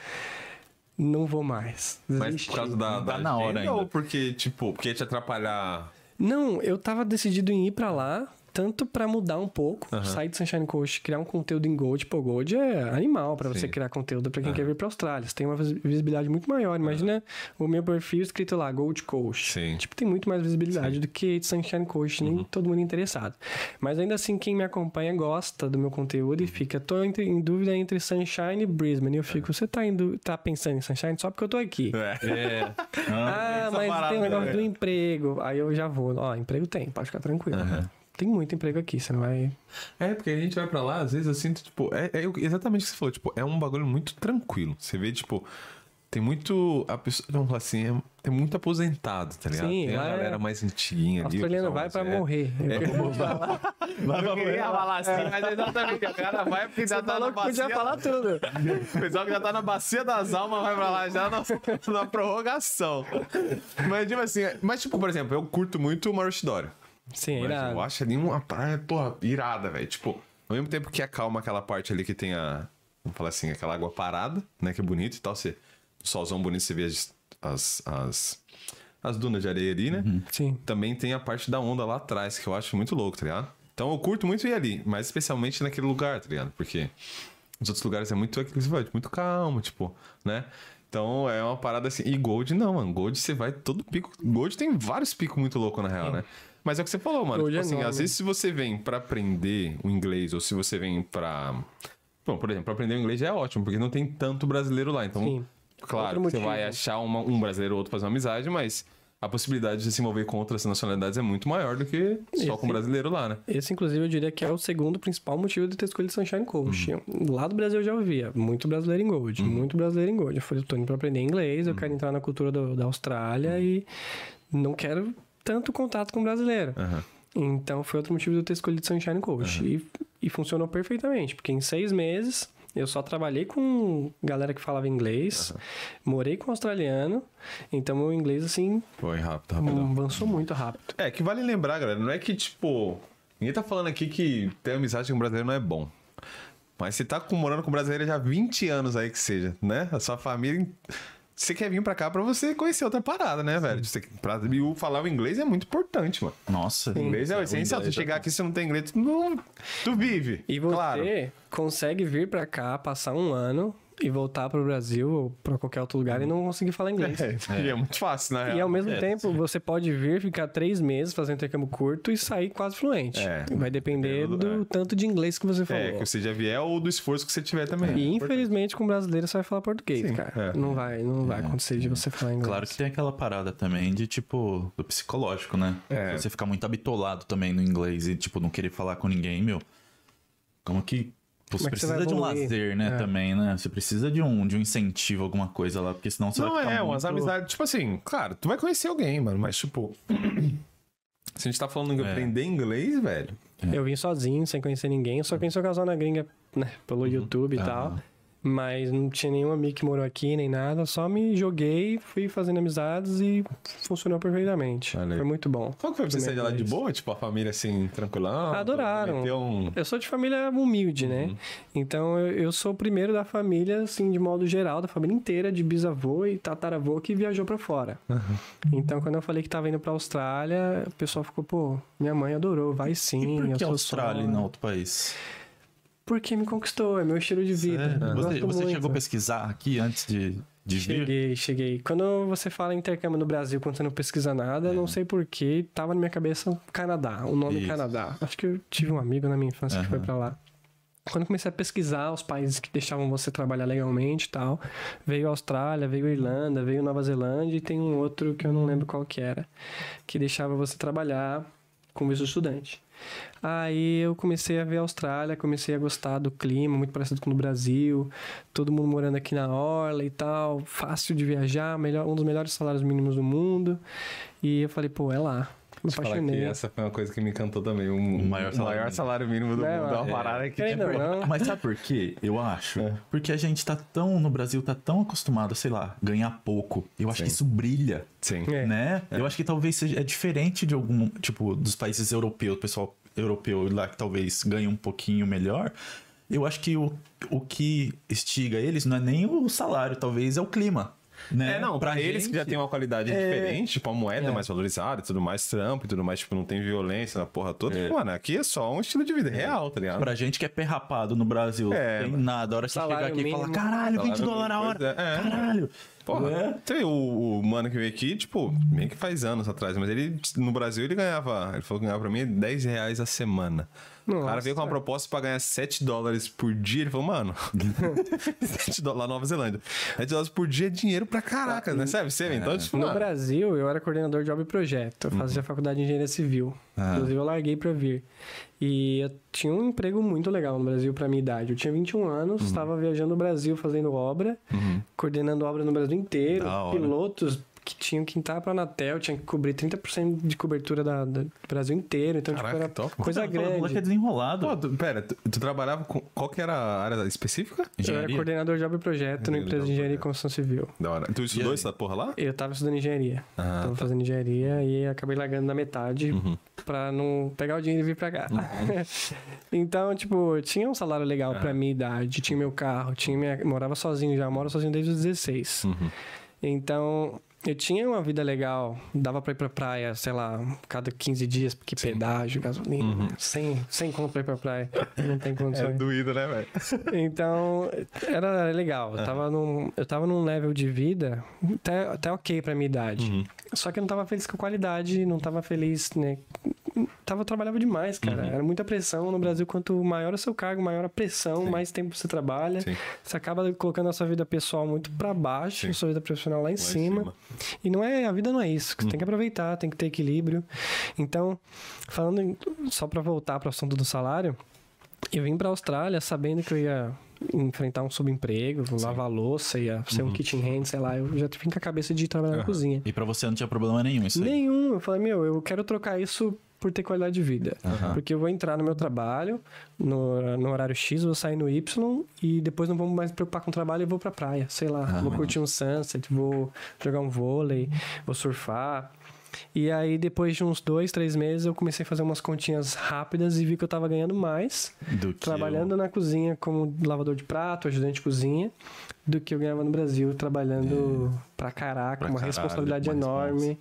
[SPEAKER 3] não vou mais.
[SPEAKER 2] Mas
[SPEAKER 3] Desisti.
[SPEAKER 2] por causa da,
[SPEAKER 1] Não
[SPEAKER 2] da
[SPEAKER 1] tá na hora ainda.
[SPEAKER 2] ou porque, tipo, porque ia te atrapalhar?
[SPEAKER 3] Não, eu tava decidido em ir pra lá, tanto pra mudar um pouco, sair de Sunshine Coast, criar um conteúdo em Gold. Pô, Gold é animal pra você
[SPEAKER 2] Sim.
[SPEAKER 3] criar conteúdo pra quem quer vir pra Austrália. Você tem uma vis- visibilidade muito maior. Imagina o meu perfil escrito lá, Gold Coast.
[SPEAKER 2] Sim. Uhum.
[SPEAKER 3] Tipo, tem muito mais visibilidade do que de Sunshine Coast, nem todo mundo é interessado. Mas ainda assim, quem me acompanha gosta do meu conteúdo
[SPEAKER 2] Uhum.
[SPEAKER 3] e fica, tô entre- em dúvida entre Sunshine e Brisbane. E eu fico, você tá, em dú- tá pensando em Sunshine só porque eu tô aqui.
[SPEAKER 2] É.
[SPEAKER 3] Ah,
[SPEAKER 2] Essa
[SPEAKER 3] mas
[SPEAKER 2] parada,
[SPEAKER 3] tem o negócio
[SPEAKER 2] né?
[SPEAKER 3] do emprego. Aí eu já vou. Ó, emprego tem, pode ficar tranquilo. Tem muito emprego aqui, você não vai.
[SPEAKER 2] É, porque a gente vai pra lá, às vezes eu sinto, tipo, é, é exatamente o que você falou, tipo, é um bagulho muito tranquilo. Você vê, tipo, tem muito. A pessoa, vamos falar assim, é- tem muito aposentado, tá ligado?
[SPEAKER 3] Sim,
[SPEAKER 2] tem a
[SPEAKER 3] lá é-
[SPEAKER 2] galera mais antiguinha ali.
[SPEAKER 3] Australiano vai pra
[SPEAKER 2] velho.
[SPEAKER 3] morrer.
[SPEAKER 2] Eu queria falar assim, mas exatamente, o cara vai porque já tá na bacia.
[SPEAKER 3] tudo.
[SPEAKER 2] O pessoal que já tá na bacia das almas vai pra lá já na, na prorrogação. Mas, tipo assim, mas, tipo, por exemplo, eu curto muito o Maroochydore.
[SPEAKER 3] Sim,
[SPEAKER 2] Mas
[SPEAKER 3] irado.
[SPEAKER 2] eu acho ali uma praia, porra, irada, velho. Tipo, ao mesmo tempo que acalma aquela parte ali que tem a. Vamos falar assim, aquela água parada, né? Que é bonito e tal. Você, o solzão bonito, você vê as, as, as, as dunas de areia ali, né?
[SPEAKER 3] Sim.
[SPEAKER 2] Também tem a parte da onda lá atrás, que eu acho muito louco, tá ligado? Então eu curto muito ir ali, mas especialmente naquele lugar, tá ligado? Porque os outros lugares é muito você vai, muito calmo, tipo, né? Então é uma parada assim. E Gold não, mano. Gold você vai todo pico. Gold tem vários picos muito loucos, na real, né? Mas é o que você falou, mano.
[SPEAKER 3] Gold
[SPEAKER 2] Tipo
[SPEAKER 3] é
[SPEAKER 2] assim,
[SPEAKER 3] enorme.
[SPEAKER 2] às vezes se você vem pra aprender o inglês ou se você vem pra, Bom, por exemplo, pra aprender o inglês já é ótimo, porque não tem tanto brasileiro lá. Então,
[SPEAKER 3] Sim.
[SPEAKER 2] claro, você vai achar uma- um brasileiro ou outro fazer uma amizade, mas a possibilidade de se envolver com outras nacionalidades é muito maior do que só com
[SPEAKER 3] Esse-
[SPEAKER 2] brasileiro lá, né?
[SPEAKER 3] Esse, inclusive, eu diria que é o segundo principal motivo de ter escolhido Sunshine Coast.
[SPEAKER 2] Uhum.
[SPEAKER 3] Lá do Brasil eu já ouvia, muito brasileiro em Gold, muito brasileiro em Gold. Eu falei, eu tô indo pra aprender inglês, eu
[SPEAKER 2] Uhum.
[SPEAKER 3] quero entrar na cultura do- da Austrália e não quero tanto contato com brasileiro.
[SPEAKER 2] Aham.
[SPEAKER 3] Então foi outro motivo de eu ter escolhido Sunshine Coast. E, e funcionou perfeitamente, porque em seis meses eu só trabalhei com galera que falava inglês, morei com australiano, então meu inglês, assim,
[SPEAKER 2] Foi rápido, rapidão.
[SPEAKER 3] avançou muito rápido.
[SPEAKER 2] É, que vale lembrar, galera, não é que, tipo, ninguém tá falando aqui que ter amizade com brasileiro não é bom. Mas você tá com- morando com brasileiro já há 20 anos aí que seja, né? A sua família. Você quer vir pra cá pra você conhecer outra parada, né, velho? Você, pra, e o falar o inglês é muito importante, mano.
[SPEAKER 1] Nossa.
[SPEAKER 2] O inglês é o essencial. Se
[SPEAKER 1] inglês é
[SPEAKER 2] chegar aqui e você não tem inglês, tu, não, tu vive.
[SPEAKER 3] E você
[SPEAKER 2] Claro.
[SPEAKER 3] consegue vir pra cá, passar um ano e voltar pro Brasil ou pra qualquer outro lugar e não conseguir falar inglês.
[SPEAKER 2] É, e é muito fácil, na
[SPEAKER 3] E ao mesmo
[SPEAKER 1] É,
[SPEAKER 3] tempo, você pode vir, ficar três meses fazendo intercâmbio curto e sair quase fluente.
[SPEAKER 2] É.
[SPEAKER 3] Vai depender
[SPEAKER 2] Dependendo
[SPEAKER 3] do
[SPEAKER 2] do-
[SPEAKER 3] tanto de inglês que você falou.
[SPEAKER 2] É, que você já vier ou do esforço que você tiver também.
[SPEAKER 3] E infelizmente com brasileiro você vai falar português,
[SPEAKER 2] Sim,
[SPEAKER 3] cara.
[SPEAKER 2] é.
[SPEAKER 3] Não vai, não vai acontecer de você falar inglês.
[SPEAKER 1] Claro que tem aquela parada também de, tipo, do psicológico, né?
[SPEAKER 2] É.
[SPEAKER 1] Você ficar muito habitolado também no inglês e, tipo, não querer falar com ninguém, meu. Como que. Pô, você
[SPEAKER 3] é você
[SPEAKER 1] precisa
[SPEAKER 3] vai
[SPEAKER 1] de um lazer, né?
[SPEAKER 3] É.
[SPEAKER 1] Também, né? Você precisa de um, de um incentivo, alguma coisa lá, porque senão você
[SPEAKER 2] Não
[SPEAKER 1] vai ficar
[SPEAKER 2] é, umas
[SPEAKER 1] muito...
[SPEAKER 2] amizades, tipo assim, claro, tu vai conhecer alguém, mano, mas tipo. Se a gente tá falando de
[SPEAKER 1] É.
[SPEAKER 2] aprender inglês, velho.
[SPEAKER 3] Eu vim sozinho, sem conhecer ninguém. Eu só conheci o casal na gringa, né? Pelo
[SPEAKER 2] Uhum.
[SPEAKER 3] YouTube e tal. Mas não tinha nenhum amigo que morou aqui, nem nada. Só me joguei, fui fazendo amizades e funcionou perfeitamente.
[SPEAKER 2] Aí.
[SPEAKER 3] Foi muito bom.
[SPEAKER 2] Qual que foi pra você sair de lá de boa? Tipo, a família assim, tranquilão?
[SPEAKER 3] Adoraram.
[SPEAKER 2] Um...
[SPEAKER 3] Eu sou de família humilde, né?
[SPEAKER 2] Uhum.
[SPEAKER 3] Então eu, eu sou o primeiro da família, assim, de modo geral, da família inteira, de bisavô e tataravô que viajou pra fora.
[SPEAKER 2] Uhum.
[SPEAKER 3] Então quando eu falei que tava indo pra Austrália, o pessoal ficou, pô, minha mãe adorou, vai sim.
[SPEAKER 1] E por
[SPEAKER 3] eu
[SPEAKER 1] que
[SPEAKER 3] sou
[SPEAKER 1] Austrália e não outro país?
[SPEAKER 3] Porque me conquistou, é meu estilo de vida.
[SPEAKER 1] Você, você
[SPEAKER 3] muito.
[SPEAKER 1] chegou a pesquisar aqui antes de, de vir?
[SPEAKER 3] Cheguei, cheguei. Quando você fala intercâmbio no Brasil, quando você não pesquisa nada, não sei porquê, tava na minha cabeça Canadá, o nome
[SPEAKER 1] Isso.
[SPEAKER 3] Canadá. Acho que eu tive um amigo na minha infância que foi pra lá. Quando eu comecei a pesquisar os países que deixavam você trabalhar legalmente e tal, veio a Austrália, veio a Irlanda, veio Nova Zelândia e tem um outro que eu não lembro qual que era, que deixava você trabalhar como visto estudante. Aí eu comecei a ver a Austrália, comecei a gostar do clima, muito parecido com o do Brasil, todo mundo morando aqui na orla e tal, fácil de viajar, melhor, um dos melhores salários mínimos do mundo. E eu falei, pô, é lá.
[SPEAKER 2] Falar que essa foi uma coisa que me encantou também. Um,
[SPEAKER 1] O maior salário
[SPEAKER 2] maior
[SPEAKER 1] mínimo.
[SPEAKER 2] salário mínimo do
[SPEAKER 3] É,
[SPEAKER 2] mundo. É uma
[SPEAKER 3] é.
[SPEAKER 2] parada que, tipo...
[SPEAKER 3] não,
[SPEAKER 1] Mas sabe por quê? Eu acho.
[SPEAKER 2] É.
[SPEAKER 1] Porque a gente tá tão, no Brasil, tá tão acostumado, sei lá, ganhar pouco. Eu acho
[SPEAKER 2] Sim.
[SPEAKER 1] que isso brilha.
[SPEAKER 2] Sim.
[SPEAKER 3] É.
[SPEAKER 1] Né? Eu acho que talvez seja é diferente de algum, tipo, dos países europeus, o pessoal europeu lá que talvez ganhe um pouquinho melhor. Eu acho que o, o que estiga eles não é nem o salário, talvez é o clima. Né?
[SPEAKER 2] É, não, pra, eles que já tem uma qualidade
[SPEAKER 1] É.
[SPEAKER 2] diferente, tipo, a moeda é.
[SPEAKER 1] É.
[SPEAKER 2] mais valorizada e tudo mais, trampo e tudo mais, tipo, não tem violência na porra toda.
[SPEAKER 1] É.
[SPEAKER 2] Mano, aqui é só um estilo de vida real, tá ligado?
[SPEAKER 1] Pra gente que é perrapado no Brasil,
[SPEAKER 2] É,
[SPEAKER 1] tem
[SPEAKER 2] mano.
[SPEAKER 1] nada. A hora que você chegar aqui e fala,
[SPEAKER 3] mínimo.
[SPEAKER 1] caralho, 20
[SPEAKER 2] Salário
[SPEAKER 1] dólares a hora.
[SPEAKER 2] é. É.
[SPEAKER 1] Caralho.
[SPEAKER 2] Porra,
[SPEAKER 1] É.
[SPEAKER 2] teve o, o mano que veio aqui, tipo, meio que faz anos atrás, mas ele, no Brasil, ele ganhava, ele falou que ganhava pra mim 10 reais a semana. O cara
[SPEAKER 3] Nossa.
[SPEAKER 2] veio com uma proposta pra ganhar 7 dólares por dia, ele falou, mano, 7 dólares lá na Nova Zelândia. 7 dólares por dia é dinheiro pra caraca, né? Sabe? Você, então, tipo,
[SPEAKER 3] No
[SPEAKER 2] mano,
[SPEAKER 3] Brasil, eu era coordenador de obra e projeto. Eu fazia faculdade de engenharia civil.
[SPEAKER 1] Ah.
[SPEAKER 3] Inclusive, eu larguei pra vir. E eu tinha um emprego muito legal no Brasil pra minha idade. Eu tinha 21 anos,
[SPEAKER 1] Uhum.
[SPEAKER 3] estava viajando no Brasil fazendo obra, coordenando obra no Brasil inteiro. Pilotos que tinham que entrar pra Anatel, tinha que cobrir 30% de cobertura da, da- do Brasil inteiro. Então,
[SPEAKER 2] Caraca,
[SPEAKER 3] tipo, era
[SPEAKER 2] que top.
[SPEAKER 3] coisa
[SPEAKER 1] O moleque é
[SPEAKER 3] grande.
[SPEAKER 1] desenrolado.
[SPEAKER 2] Pô, tu, pera, tu, tu trabalhava com. Qual que era a área específica?
[SPEAKER 3] Eu era
[SPEAKER 1] Engenharia.
[SPEAKER 3] coordenador de obra e projeto numa
[SPEAKER 2] Engenharia de
[SPEAKER 3] empresa de engenharia e construção civil.
[SPEAKER 2] Da hora. Tu estudou essa porra lá?
[SPEAKER 3] Eu tava estudando engenharia.
[SPEAKER 2] Ah,
[SPEAKER 3] tava fazendo engenharia e acabei largando na metade
[SPEAKER 2] Uhum.
[SPEAKER 3] pra não pegar o dinheiro e vir pra cá. então, tipo, tinha um salário legal pra minha idade, tinha meu carro, tinha minha... morava sozinho já, moro sozinho desde os 16.
[SPEAKER 2] Uhum.
[SPEAKER 3] Então, eu tinha uma vida legal, dava pra ir pra praia, sei lá, cada 15 dias, porque pedágio, gasolina,
[SPEAKER 2] Uhum.
[SPEAKER 3] sem, sem conta pra ir pra praia, não tem
[SPEAKER 2] É
[SPEAKER 3] condições.
[SPEAKER 2] doído, né, velho?
[SPEAKER 3] Então, era, legal. Eu tava, num, eu tava num level de vida até, até ok pra minha idade.
[SPEAKER 2] Uhum.
[SPEAKER 3] Só que eu não tava feliz com a qualidade, não tava feliz, né? tava, trabalhava demais, cara. Era muita pressão no Brasil. Quanto maior o seu cargo, maior a pressão, mais tempo você trabalha.
[SPEAKER 2] Sim.
[SPEAKER 3] Você acaba colocando a sua vida pessoal muito pra baixo,
[SPEAKER 2] Sim.
[SPEAKER 3] a sua vida profissional lá em,
[SPEAKER 2] em
[SPEAKER 3] cima.
[SPEAKER 2] cima.
[SPEAKER 3] E não é, a vida não é isso. Você tem que aproveitar, tem que ter equilíbrio. Então, falando em- só pra voltar pro assunto do salário, eu vim pra Austrália sabendo que eu ia enfrentar um subemprego, lavar louça, ia ser um kitchen hand, sei lá. Eu já vim com a cabeça de trabalhar na
[SPEAKER 2] Aham.
[SPEAKER 3] cozinha.
[SPEAKER 1] E pra você não tinha problema nenhum isso aí.
[SPEAKER 3] Nenhum. Eu falei, meu, eu quero trocar isso por ter qualidade de vida.
[SPEAKER 1] Aham.
[SPEAKER 3] Porque eu vou entrar no meu trabalho, no, no horário X, vou sair no Y e depois não vou mais me preocupar com o trabalho e vou pra praia. Sei lá, vou curtir um sunset, vou jogar um vôlei, vou surfar. E aí, depois de uns dois, três meses, eu comecei a fazer umas continhas rápidas e vi que eu tava ganhando mais
[SPEAKER 1] Do que
[SPEAKER 3] trabalhando na cozinha como lavador de prato, ajudante de cozinha, do que eu ganhava no Brasil, trabalhando pra caraca,
[SPEAKER 2] Pra
[SPEAKER 3] uma
[SPEAKER 2] caralho,
[SPEAKER 3] responsabilidade enorme.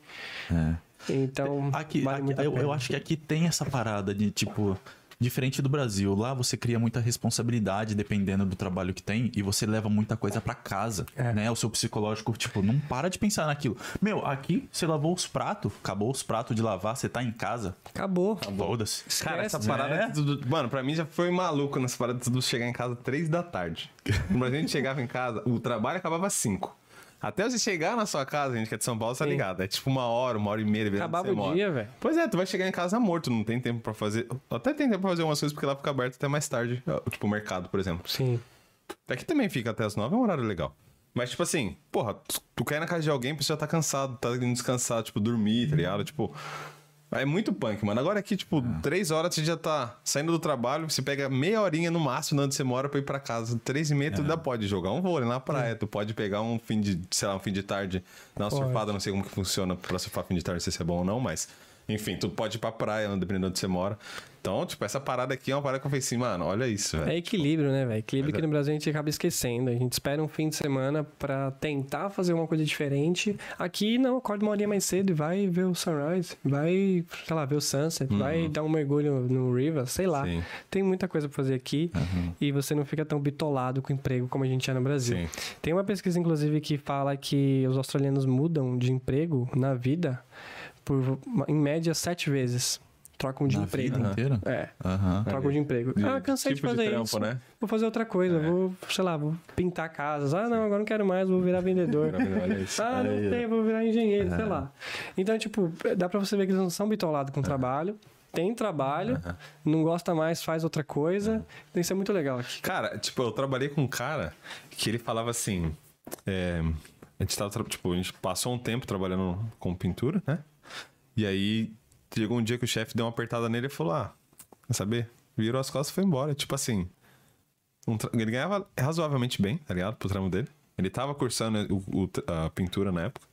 [SPEAKER 1] eu- É.
[SPEAKER 3] Então,
[SPEAKER 1] Aqui,
[SPEAKER 3] vale
[SPEAKER 1] aqui- eu, eu acho que aqui tem essa parada de, tipo, diferente do Brasil. Lá você cria muita responsabilidade dependendo do trabalho que tem e você leva muita coisa pra casa,
[SPEAKER 3] É.
[SPEAKER 1] né? O seu psicológico, tipo, não para de pensar naquilo. Meu, aqui você lavou os pratos, acabou os pratos de lavar, você tá em casa,
[SPEAKER 3] Acabou.
[SPEAKER 1] foda-se.
[SPEAKER 2] Cara, essa parada.
[SPEAKER 1] né?
[SPEAKER 2] tudo- mano, pra mim já foi maluco nessa parada de chegar em casa três da tarde. Brasil a gente chegava em casa, o trabalho acabava às cinco. Até você chegar na sua casa, a gente que é de São Paulo, tá
[SPEAKER 3] Sim.
[SPEAKER 2] ligado? É tipo uma hora, uma hora e meia.
[SPEAKER 3] Acabava o
[SPEAKER 2] você
[SPEAKER 3] dia, velho.
[SPEAKER 2] Pois é, tu vai chegar em casa morto, não tem tempo pra fazer. Até tem tempo pra fazer umas coisas porque lá fica aberto até mais tarde. Tipo o mercado, por exemplo.
[SPEAKER 3] Sim.
[SPEAKER 2] Aqui também fica até as nove, é um horário legal. Mas, tipo assim, porra, tu, tu cai na casa de alguém, a pessoa já tá cansado, tá indo descansar, tipo, dormir, tá ligado? Tipo. É muito punk, mano. Agora aqui, tipo, três horas você já tá saindo do trabalho, você pega meia horinha no máximo de onde você mora pra ir pra casa. Três e meia, tu ainda pode jogar um vôlei na praia, tu pode pegar um fim de, sei lá, um fim de tarde, dar uma
[SPEAKER 3] Pode.
[SPEAKER 2] surfada, não sei como que funciona pra surfar fim de tarde, não sei se é bom ou não, mas. Enfim, tu pode ir pra praia, dependendo de onde você mora. Então, tipo, essa parada aqui é uma parada que eu falei assim, mano, olha isso, velho.
[SPEAKER 3] É equilíbrio, né, velho? Equilíbrio
[SPEAKER 2] Mas
[SPEAKER 3] que
[SPEAKER 2] é.
[SPEAKER 3] no Brasil a gente acaba esquecendo. A gente espera um fim de semana pra tentar fazer uma coisa diferente. Aqui, não, acorda uma horinha mais cedo e vai ver o sunrise. Vai, sei lá, ver o sunset. Vai dar um mergulho no river, sei lá.
[SPEAKER 2] Uhum. Sim.
[SPEAKER 3] Tem muita coisa pra fazer aqui. E você não fica tão bitolado com o emprego como a gente é no Brasil.
[SPEAKER 2] Sim.
[SPEAKER 3] Tem uma pesquisa, inclusive, que fala que os australianos mudam de emprego na vida por, em média, sete vezes. Trocam de
[SPEAKER 1] Na
[SPEAKER 3] emprego.
[SPEAKER 1] vida inteira?
[SPEAKER 3] É,
[SPEAKER 1] Aham.
[SPEAKER 3] trocam de emprego.
[SPEAKER 2] De-
[SPEAKER 3] ah, cansei
[SPEAKER 2] tipo
[SPEAKER 3] de fazer
[SPEAKER 2] trampo,
[SPEAKER 3] isso.
[SPEAKER 2] né?
[SPEAKER 3] Vou fazer outra coisa, vou, sei lá, vou pintar casas. Ah, não, agora não quero mais, vou virar vendedor. Ah, não tem, vou virar engenheiro, sei lá. Então, tipo, dá pra você ver que eles não são bitolados com trabalho. Tem trabalho, não gosta mais, faz outra coisa. Então, isso é muito legal aqui.
[SPEAKER 2] Cara, tipo, eu trabalhei com um cara que ele falava assim. é, a gente tava, tipo, a gente passou um tempo trabalhando com pintura, né? E aí chegou um dia que o chefe deu uma apertada nele e falou: Ah, quer saber? Virou as costas e foi embora. Tipo assim. um tra- ele ganhava razoavelmente bem, tá ligado? Pro tramo dele. Ele tava cursando o- o- a pintura na época.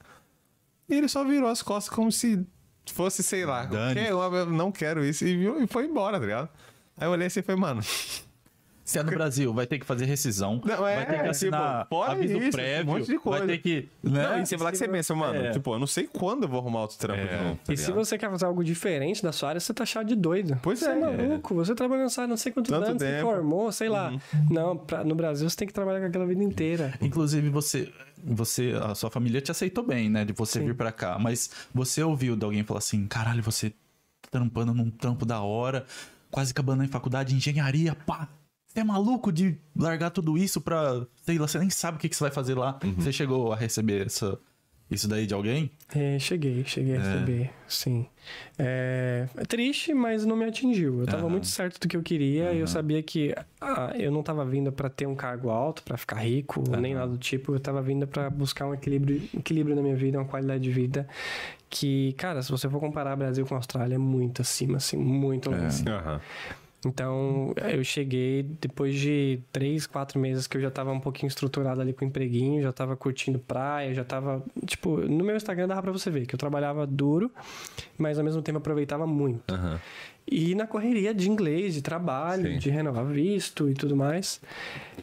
[SPEAKER 2] E ele só virou as costas como se fosse, sei lá,
[SPEAKER 1] Dane.
[SPEAKER 2] "Ok, eu não quero isso. E, viu, e foi embora, tá ligado? Aí eu olhei assim e falei, mano,
[SPEAKER 1] Se é no Brasil, vai ter que fazer rescisão.
[SPEAKER 2] Não, é,
[SPEAKER 1] vai ter que assinar
[SPEAKER 2] tipo,
[SPEAKER 1] aviso
[SPEAKER 2] isso,
[SPEAKER 1] prévio.
[SPEAKER 2] um monte de coisa.
[SPEAKER 1] Vai ter que. Né?
[SPEAKER 2] Não, e você falar que você pensa, mano,
[SPEAKER 1] É.
[SPEAKER 2] tipo, eu não sei quando eu vou arrumar outro trampo de novo. tá
[SPEAKER 3] E se você quer fazer algo diferente da sua área, você tá achado de doido.
[SPEAKER 2] Pois
[SPEAKER 3] você
[SPEAKER 2] é.
[SPEAKER 3] é maluco. Você trabalhou nessa área não sei quantos
[SPEAKER 2] Tanto
[SPEAKER 3] anos, você
[SPEAKER 2] tempo. Uhum.
[SPEAKER 3] formou, sei lá. Não, pra- no Brasil você tem que trabalhar com aquela vida inteira.
[SPEAKER 1] Inclusive, você, você, a sua família te aceitou bem, né? De você
[SPEAKER 3] Sim.
[SPEAKER 1] vir pra cá. Mas você ouviu de alguém falar assim: caralho, você tá trampando num trampo da hora, quase acabando em faculdade, engenharia, pá. Você é maluco de largar tudo isso pra. Sei lá, você nem sabe o que, que você vai fazer lá.
[SPEAKER 2] Uhum.
[SPEAKER 1] Você chegou a receber essa, isso daí de alguém?
[SPEAKER 3] É, cheguei, cheguei a receber, sim. É, é triste, mas não me atingiu. Eu tava
[SPEAKER 1] Aham.
[SPEAKER 3] muito certo do que eu queria e eu sabia que ah, eu não tava vindo pra ter um cargo alto, pra ficar rico, nem nada do tipo. Eu tava vindo pra buscar um equilíbrio, equilíbrio na minha vida, uma qualidade de vida que, cara, se você for comparar Brasil com a Austrália, é muito acima, assim, muito lá em cima. Então, eu cheguei depois de três, quatro meses que eu já tava um pouquinho estruturado ali com o empreguinho, já tava curtindo praia, já tava. Tipo, no meu Instagram dava pra você ver que eu trabalhava duro, mas ao mesmo tempo aproveitava muito.
[SPEAKER 2] Aham.
[SPEAKER 3] E na correria de inglês, de trabalho,
[SPEAKER 2] Sim.
[SPEAKER 3] de renovar visto e tudo mais.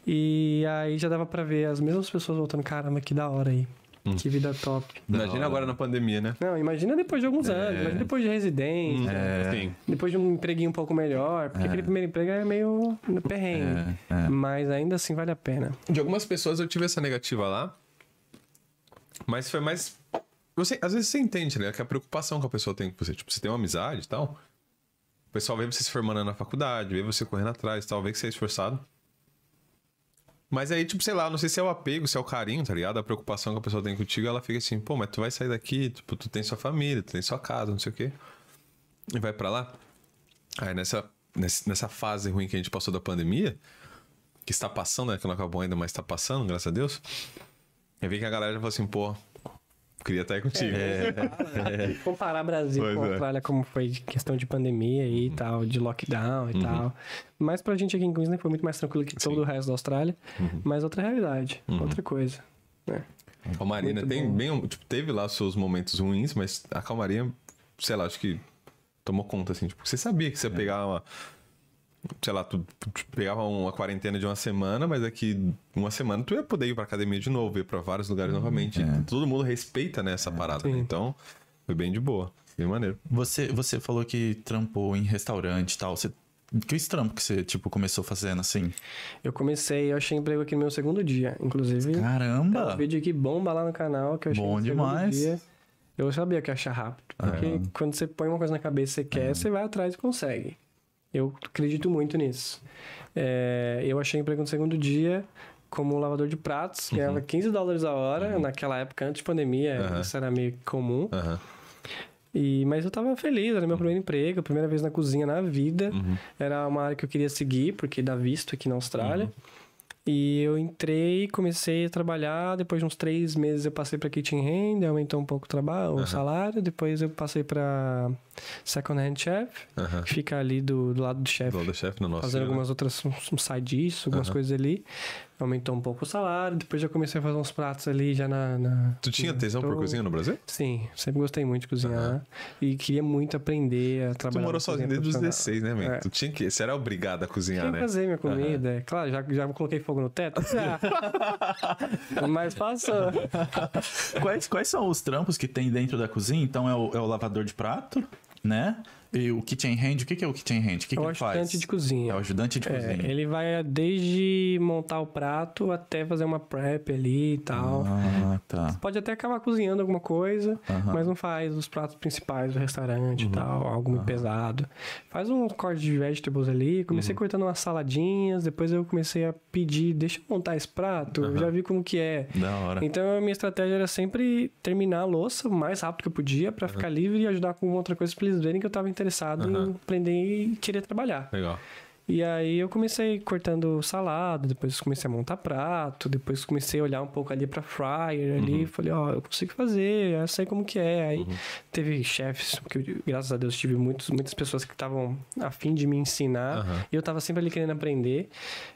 [SPEAKER 3] E aí já dava pra ver as mesmas pessoas voltando, caramba, que da hora aí.
[SPEAKER 2] Hum.
[SPEAKER 3] Que vida top.
[SPEAKER 2] Imagina agora na pandemia, né?
[SPEAKER 3] Não, imagina depois de alguns anos, imagina depois de residência,
[SPEAKER 2] Sim.
[SPEAKER 3] depois de um empreguinho um pouco melhor, porque aquele primeiro emprego é meio perrengue.
[SPEAKER 1] É, é.
[SPEAKER 3] Mas ainda assim vale a pena.
[SPEAKER 2] De algumas pessoas eu tive essa negativa lá, mas foi mais. Você, às vezes você entende, né? Que a preocupação que a pessoa tem com você. Tipo, você tem uma amizade e tal. O pessoal vê você se formando na faculdade, vê você correndo atrás, tal, vê que você é esforçado. Mas aí, tipo, sei lá, não sei se é o apego, se é o carinho, tá ligado? A preocupação que a pessoa tem contigo, ela fica assim, pô, mas tu vai sair daqui, tipo, tu tem sua família, tu tem sua casa, não sei o quê. E vai pra lá. Aí nessa, nessa fase ruim que a gente passou da pandemia, que está passando, né? Que não acabou ainda, mas está passando, graças a Deus. Eu vi que a galera falou assim, pô, queria estar aí contigo.
[SPEAKER 3] É, Comparar Brasil
[SPEAKER 2] Pois
[SPEAKER 3] com a
[SPEAKER 2] é.
[SPEAKER 3] Austrália, como foi de questão de pandemia
[SPEAKER 2] Uhum.
[SPEAKER 3] e tal, de lockdown e tal. Mas pra gente aqui em Queensland foi muito mais tranquilo que todo o resto da Austrália.
[SPEAKER 2] Uhum.
[SPEAKER 3] Mas outra realidade, outra coisa. né?
[SPEAKER 2] A calmaria, né?
[SPEAKER 3] Muito
[SPEAKER 2] Tem
[SPEAKER 3] bom.
[SPEAKER 2] bem, tipo, teve lá seus momentos ruins, mas a calmaria, sei lá, acho que tomou conta, assim. Tipo, você sabia que você ia pegar uma. Sei lá, tu, tu pegava uma quarentena de uma semana, mas daqui uma semana tu ia poder ir pra academia de novo, ir pra vários lugares novamente. Todo mundo respeita, né, essa parada. né? Então, foi bem de boa. Bem maneiro.
[SPEAKER 1] Você, você falou que trampou em restaurante e tal. Você, que esse trampo que você, tipo, começou fazendo assim?
[SPEAKER 3] Eu comecei, eu achei emprego aqui no meu segundo dia. Inclusive, tem
[SPEAKER 1] Caramba!
[SPEAKER 3] um vídeo aqui bomba lá no canal que eu achei
[SPEAKER 1] Bom demais.
[SPEAKER 3] dia. Eu sabia que ia achar rápido. Porque quando você põe uma coisa na cabeça e você quer, você vai atrás e consegue. Eu acredito muito nisso. É, eu achei emprego no segundo dia como lavador de pratos, ganhava 15 dólares a hora. Naquela época, antes de pandemia,
[SPEAKER 2] Uhum.
[SPEAKER 3] isso era meio comum.
[SPEAKER 2] Aham.
[SPEAKER 3] E, mas eu tava feliz, era meu primeiro emprego, a primeira vez na cozinha na vida.
[SPEAKER 2] Uhum.
[SPEAKER 3] Era uma área que eu queria seguir, porque dá visto aqui na Austrália. E eu entrei, comecei a trabalhar. Depois de uns três meses eu passei para Kitchen Hand, aumentou um pouco o trabalho, o salário. Depois eu passei para Second Hand Chef,
[SPEAKER 2] Aham.
[SPEAKER 3] que fica ali do, do lado do chefe,
[SPEAKER 2] Do chefe no nosso.
[SPEAKER 3] fazendo algumas outras, um side dish, algumas coisas ali. Aumentou um pouco o salário. Depois já comecei a fazer uns pratos ali já na. na-
[SPEAKER 2] Tu tinha tesão por
[SPEAKER 3] stove.
[SPEAKER 2] cozinha no Brasil?
[SPEAKER 3] Sim, sempre gostei muito de cozinhar. E queria muito aprender a
[SPEAKER 2] Tu
[SPEAKER 3] trabalhar.
[SPEAKER 2] morou
[SPEAKER 3] na cozinha
[SPEAKER 2] sozinho desde os
[SPEAKER 3] profissional.
[SPEAKER 2] 16, né, man?
[SPEAKER 3] É.
[SPEAKER 2] Tu tinha que. Você era obrigado a cozinhar,
[SPEAKER 3] Tinha
[SPEAKER 2] né?
[SPEAKER 3] fazer minha comida. é Claro, já, já coloquei fogo no teto. Ah. Mas passou.
[SPEAKER 1] Quais, quais são os trampos que tem dentro da cozinha? Então é o, é o lavador de prato, né? E o kitchen hand, o que, é o kitchen hand? O que,
[SPEAKER 3] É
[SPEAKER 1] que
[SPEAKER 3] o
[SPEAKER 1] ele faz?
[SPEAKER 3] ajudante de cozinha.
[SPEAKER 1] É o ajudante de
[SPEAKER 3] É,
[SPEAKER 1] cozinha.
[SPEAKER 3] ele vai desde montar o prato até fazer uma prep ali e tal.
[SPEAKER 1] Ah, tá.
[SPEAKER 3] Pode até acabar cozinhando alguma coisa,
[SPEAKER 1] Aham.
[SPEAKER 3] mas não faz os pratos principais do restaurante e tal, algo muito pesado. Faz um corte de vegetables ali. Comecei cortando umas saladinhas, depois eu comecei a pedir, deixa eu montar esse prato, eu já vi como que é.
[SPEAKER 1] Da hora.
[SPEAKER 3] Então a minha estratégia era sempre terminar a louça o mais rápido que eu podia pra ficar livre e ajudar com outra coisa pra eles verem que eu tava interessado em aprender e querer trabalhar.
[SPEAKER 2] Legal.
[SPEAKER 3] E aí eu comecei cortando salada, depois comecei a montar prato, depois comecei a olhar um pouco ali pra fryer ali, falei, ó, eu consigo fazer, eu sei como que é. Aí teve chefes, porque graças a Deus tive muitos, muitas pessoas que estavam a fim de me ensinar,
[SPEAKER 2] Aham.
[SPEAKER 3] e eu tava sempre ali querendo aprender.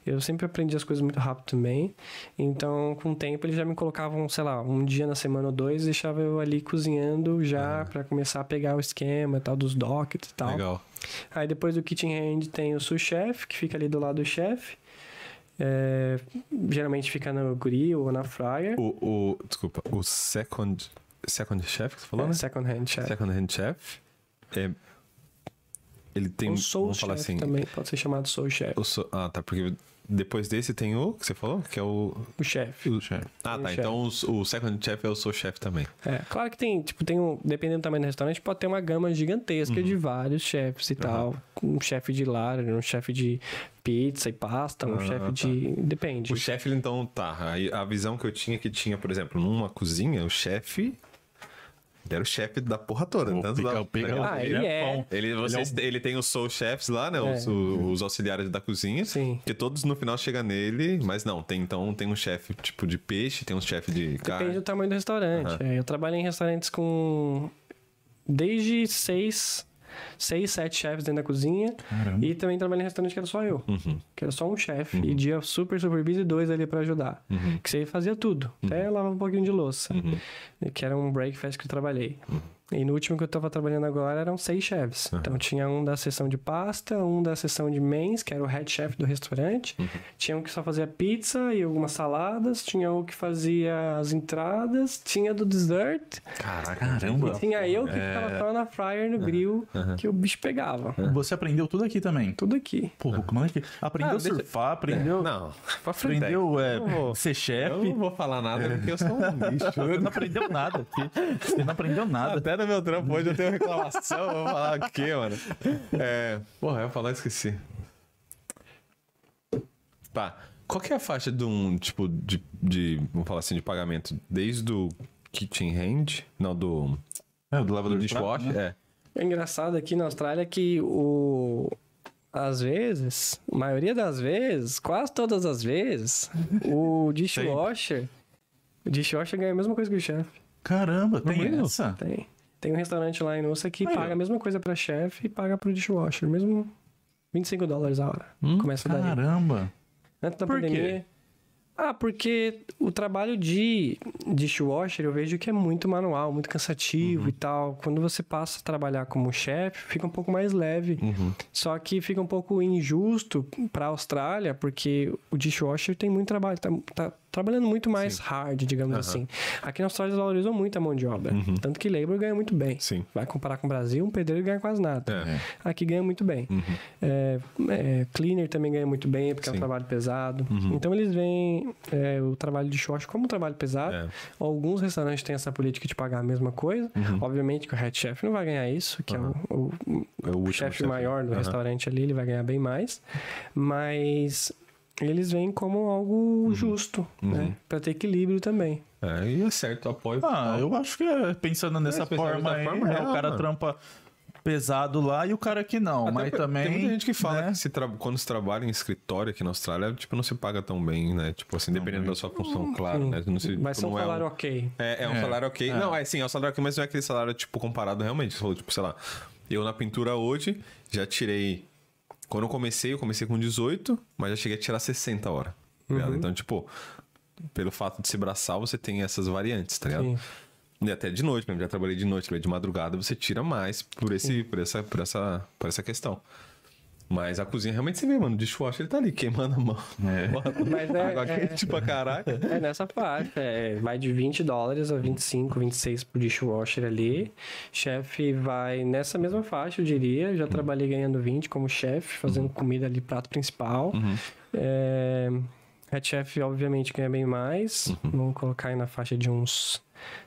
[SPEAKER 3] Eu sempre aprendi as coisas muito rápido também. Então, com o tempo, eles já me colocavam, sei lá, um dia na semana ou dois, deixava eu ali cozinhando já pra começar a pegar o esquema e tal dos dockets e tal.
[SPEAKER 2] Legal.
[SPEAKER 3] Aí depois do kitchen hand tem o sous chef, que fica ali do lado do chefe. É, geralmente fica no grill ou na fryer.
[SPEAKER 2] O, o, desculpa, o second, second chef que você falou,
[SPEAKER 3] É,
[SPEAKER 2] né?
[SPEAKER 3] second hand chef.
[SPEAKER 2] Second hand chef. É, ele tem,
[SPEAKER 3] o soul
[SPEAKER 2] vamos
[SPEAKER 3] chef
[SPEAKER 2] falar assim,
[SPEAKER 3] também pode ser chamado soul chef.
[SPEAKER 2] so- ah, tá, porque depois desse tem o que você falou, que é o...
[SPEAKER 3] O chefe.
[SPEAKER 2] o chef. Ah,
[SPEAKER 3] Tem o
[SPEAKER 2] tá,
[SPEAKER 3] chef.
[SPEAKER 2] então o, o second chef é o soul chef também.
[SPEAKER 3] É, claro que tem, tipo, tem um, dependendo do tamanho do restaurante, pode ter uma gama gigantesca
[SPEAKER 2] Uhum.
[SPEAKER 3] de vários chefes e tal. Um chefe de lar, um chefe de pizza e pasta, um
[SPEAKER 2] Ah,
[SPEAKER 3] chefe
[SPEAKER 2] tá.
[SPEAKER 3] de. Depende.
[SPEAKER 2] O chefe, então, tá, a visão que eu tinha que tinha, por exemplo, numa cozinha, o chefe... Ele era o chefe da porra toda.
[SPEAKER 1] O
[SPEAKER 2] tanto
[SPEAKER 1] pica-
[SPEAKER 2] da-
[SPEAKER 1] pica-
[SPEAKER 2] da-
[SPEAKER 3] Ah, ele é.
[SPEAKER 1] chefão.
[SPEAKER 2] Ele, vocês, ele, tem os soul chefs lá, né? Os,
[SPEAKER 3] É.
[SPEAKER 2] o- os auxiliares da cozinha.
[SPEAKER 3] Sim.
[SPEAKER 2] Que todos no final chegam nele, mas não, tem então tem um chefe tipo de peixe, tem um chefe de
[SPEAKER 3] Depende
[SPEAKER 2] carne.
[SPEAKER 3] do tamanho do restaurante. É, eu trabalhei em restaurantes com desde seis, seis, sete chefes dentro da cozinha.
[SPEAKER 1] Caramba.
[SPEAKER 3] E também trabalhei em restaurante que era só eu.
[SPEAKER 2] Uhum.
[SPEAKER 3] Que era só um chefe. E dia super, super busy, dois ali pra ajudar.
[SPEAKER 2] Uhum.
[SPEAKER 3] Que você fazia tudo. Até lavava um pouquinho de louça. Que era um breakfast que eu trabalhei. E no último que eu tava trabalhando agora eram seis chefs. Então tinha um da seção de pasta, um da seção de mains, que era o head chef do restaurante. Tinha um que só fazia pizza e algumas saladas. Tinha um que fazia as entradas. Tinha do dessert.
[SPEAKER 2] Caraca,
[SPEAKER 1] Caramba.
[SPEAKER 3] E tinha eu que ficava só na fryer, no grill, que o bicho pegava.
[SPEAKER 1] Você aprendeu tudo aqui também.
[SPEAKER 3] Tudo aqui.
[SPEAKER 1] Pô, como é que. Aprendeu
[SPEAKER 2] Ah,
[SPEAKER 1] a
[SPEAKER 2] deixa-
[SPEAKER 1] surfar, aprendeu.
[SPEAKER 2] Não, pra frente.
[SPEAKER 1] Aprendeu é,
[SPEAKER 2] Eu vou-
[SPEAKER 1] ser
[SPEAKER 2] Eu
[SPEAKER 1] chefe.
[SPEAKER 2] não vou falar nada porque eu sou um
[SPEAKER 1] Você
[SPEAKER 2] bicho.
[SPEAKER 1] não aprendeu nada aqui. Você não aprendeu nada.
[SPEAKER 2] Até no meu trampo hoje, eu tenho reclamação. eu vou falar o quê, mano? É. Porra, eu ia falar e esqueci. Tá. Qual que é a faixa de um, tipo, de, de. Vamos falar assim, de pagamento? Desde o kitchen hand? Não, do.
[SPEAKER 1] É, do
[SPEAKER 2] Do
[SPEAKER 1] lavador de
[SPEAKER 2] dishwasher?
[SPEAKER 1] né?
[SPEAKER 2] É.
[SPEAKER 3] É engraçado aqui na Austrália que o. Às vezes, a maioria das vezes, quase todas as vezes, o dishwasher. O dishwasher ganha a mesma coisa que o chefe.
[SPEAKER 1] Caramba, tem
[SPEAKER 2] mesmo?
[SPEAKER 1] essa?
[SPEAKER 3] Tem. Tem um restaurante lá em Nussa que
[SPEAKER 1] Aí,
[SPEAKER 3] paga
[SPEAKER 1] ó.
[SPEAKER 3] a mesma coisa pra chefe e paga pro dishwasher. Mesmo 25 dólares a hora. Começa daí.
[SPEAKER 1] Caramba.
[SPEAKER 3] Antes da
[SPEAKER 1] Por quê?
[SPEAKER 3] pandemia. Ah, porque o trabalho de dishwasher eu vejo que é muito manual, muito cansativo e tal. Quando você passa a trabalhar como chefe, fica um pouco mais leve. Só que fica um pouco injusto pra Austrália, porque o dishwasher tem muito trabalho, tá, tá trabalhando muito mais hard, digamos assim. Aqui na Austrália eles valorizam muito a mão de obra. Tanto que labor ganha muito bem.
[SPEAKER 2] Sim.
[SPEAKER 3] Vai comparar com o Brasil, um pedreiro ganha quase nada.
[SPEAKER 2] É.
[SPEAKER 3] Aqui ganha muito bem. É, é, cleaner também ganha muito bem, porque é um
[SPEAKER 2] Sim.
[SPEAKER 3] trabalho pesado. Então eles veem é, o trabalho de short como um trabalho pesado.
[SPEAKER 2] É.
[SPEAKER 3] Alguns restaurantes têm essa política de pagar a mesma coisa. Obviamente que o head chef não vai ganhar isso, que é o, o-
[SPEAKER 2] É o
[SPEAKER 3] o chefe maior do restaurante ali, ele vai ganhar bem mais. Mas eles veem como algo justo, né? Pra ter equilíbrio também.
[SPEAKER 2] É, e é certo, apoio.
[SPEAKER 1] Ah, eu acho que é, pensando nessa
[SPEAKER 2] pensando
[SPEAKER 1] forma aí,
[SPEAKER 2] forma,
[SPEAKER 1] é,
[SPEAKER 2] é,
[SPEAKER 1] o cara
[SPEAKER 2] mano.
[SPEAKER 1] trampa pesado lá e o cara que não.
[SPEAKER 2] Até
[SPEAKER 1] mas também.
[SPEAKER 2] Tem muita gente que fala
[SPEAKER 1] né?
[SPEAKER 2] que se tra- quando se trabalha em escritório aqui na Austrália, tipo, não se paga tão bem, né? Tipo assim, dependendo da sua função, claro,
[SPEAKER 3] Sim.
[SPEAKER 2] né? Não se,
[SPEAKER 3] Vai
[SPEAKER 2] tipo,
[SPEAKER 3] ser um
[SPEAKER 2] não é
[SPEAKER 3] salário ok.
[SPEAKER 2] É, é um
[SPEAKER 1] É,
[SPEAKER 2] salário ok.
[SPEAKER 1] é.
[SPEAKER 2] Não, é sim, é um salário ok, mas não é aquele salário, tipo, comparado realmente. Você falou, tipo, sei lá, eu na pintura hoje já tirei. Quando eu comecei, eu comecei com 18, mas já cheguei a tirar 60 horas. tá ligado? Então, tipo, pelo fato de ser braçal, você tem essas variantes, tá ligado?
[SPEAKER 3] Sim.
[SPEAKER 2] E até de noite, mesmo, já trabalhei de noite, trabalhei de madrugada, você tira mais por, esse, por, essa, por, essa, por essa questão. Mas a cozinha realmente você vê, mano, o dishwasher ele tá ali queimando a mão.
[SPEAKER 1] É.
[SPEAKER 3] Mas é-
[SPEAKER 2] Água
[SPEAKER 3] é-
[SPEAKER 2] quente pra caraca.
[SPEAKER 3] É nessa faixa, é, vai de 20 dólares a 25, 26 pro dishwasher ali. Chefe vai nessa mesma faixa, eu diria. Já trabalhei ganhando 20 como chefe, fazendo comida ali, prato principal. É, head chef, obviamente, ganha bem mais. Vamos colocar aí na faixa de uns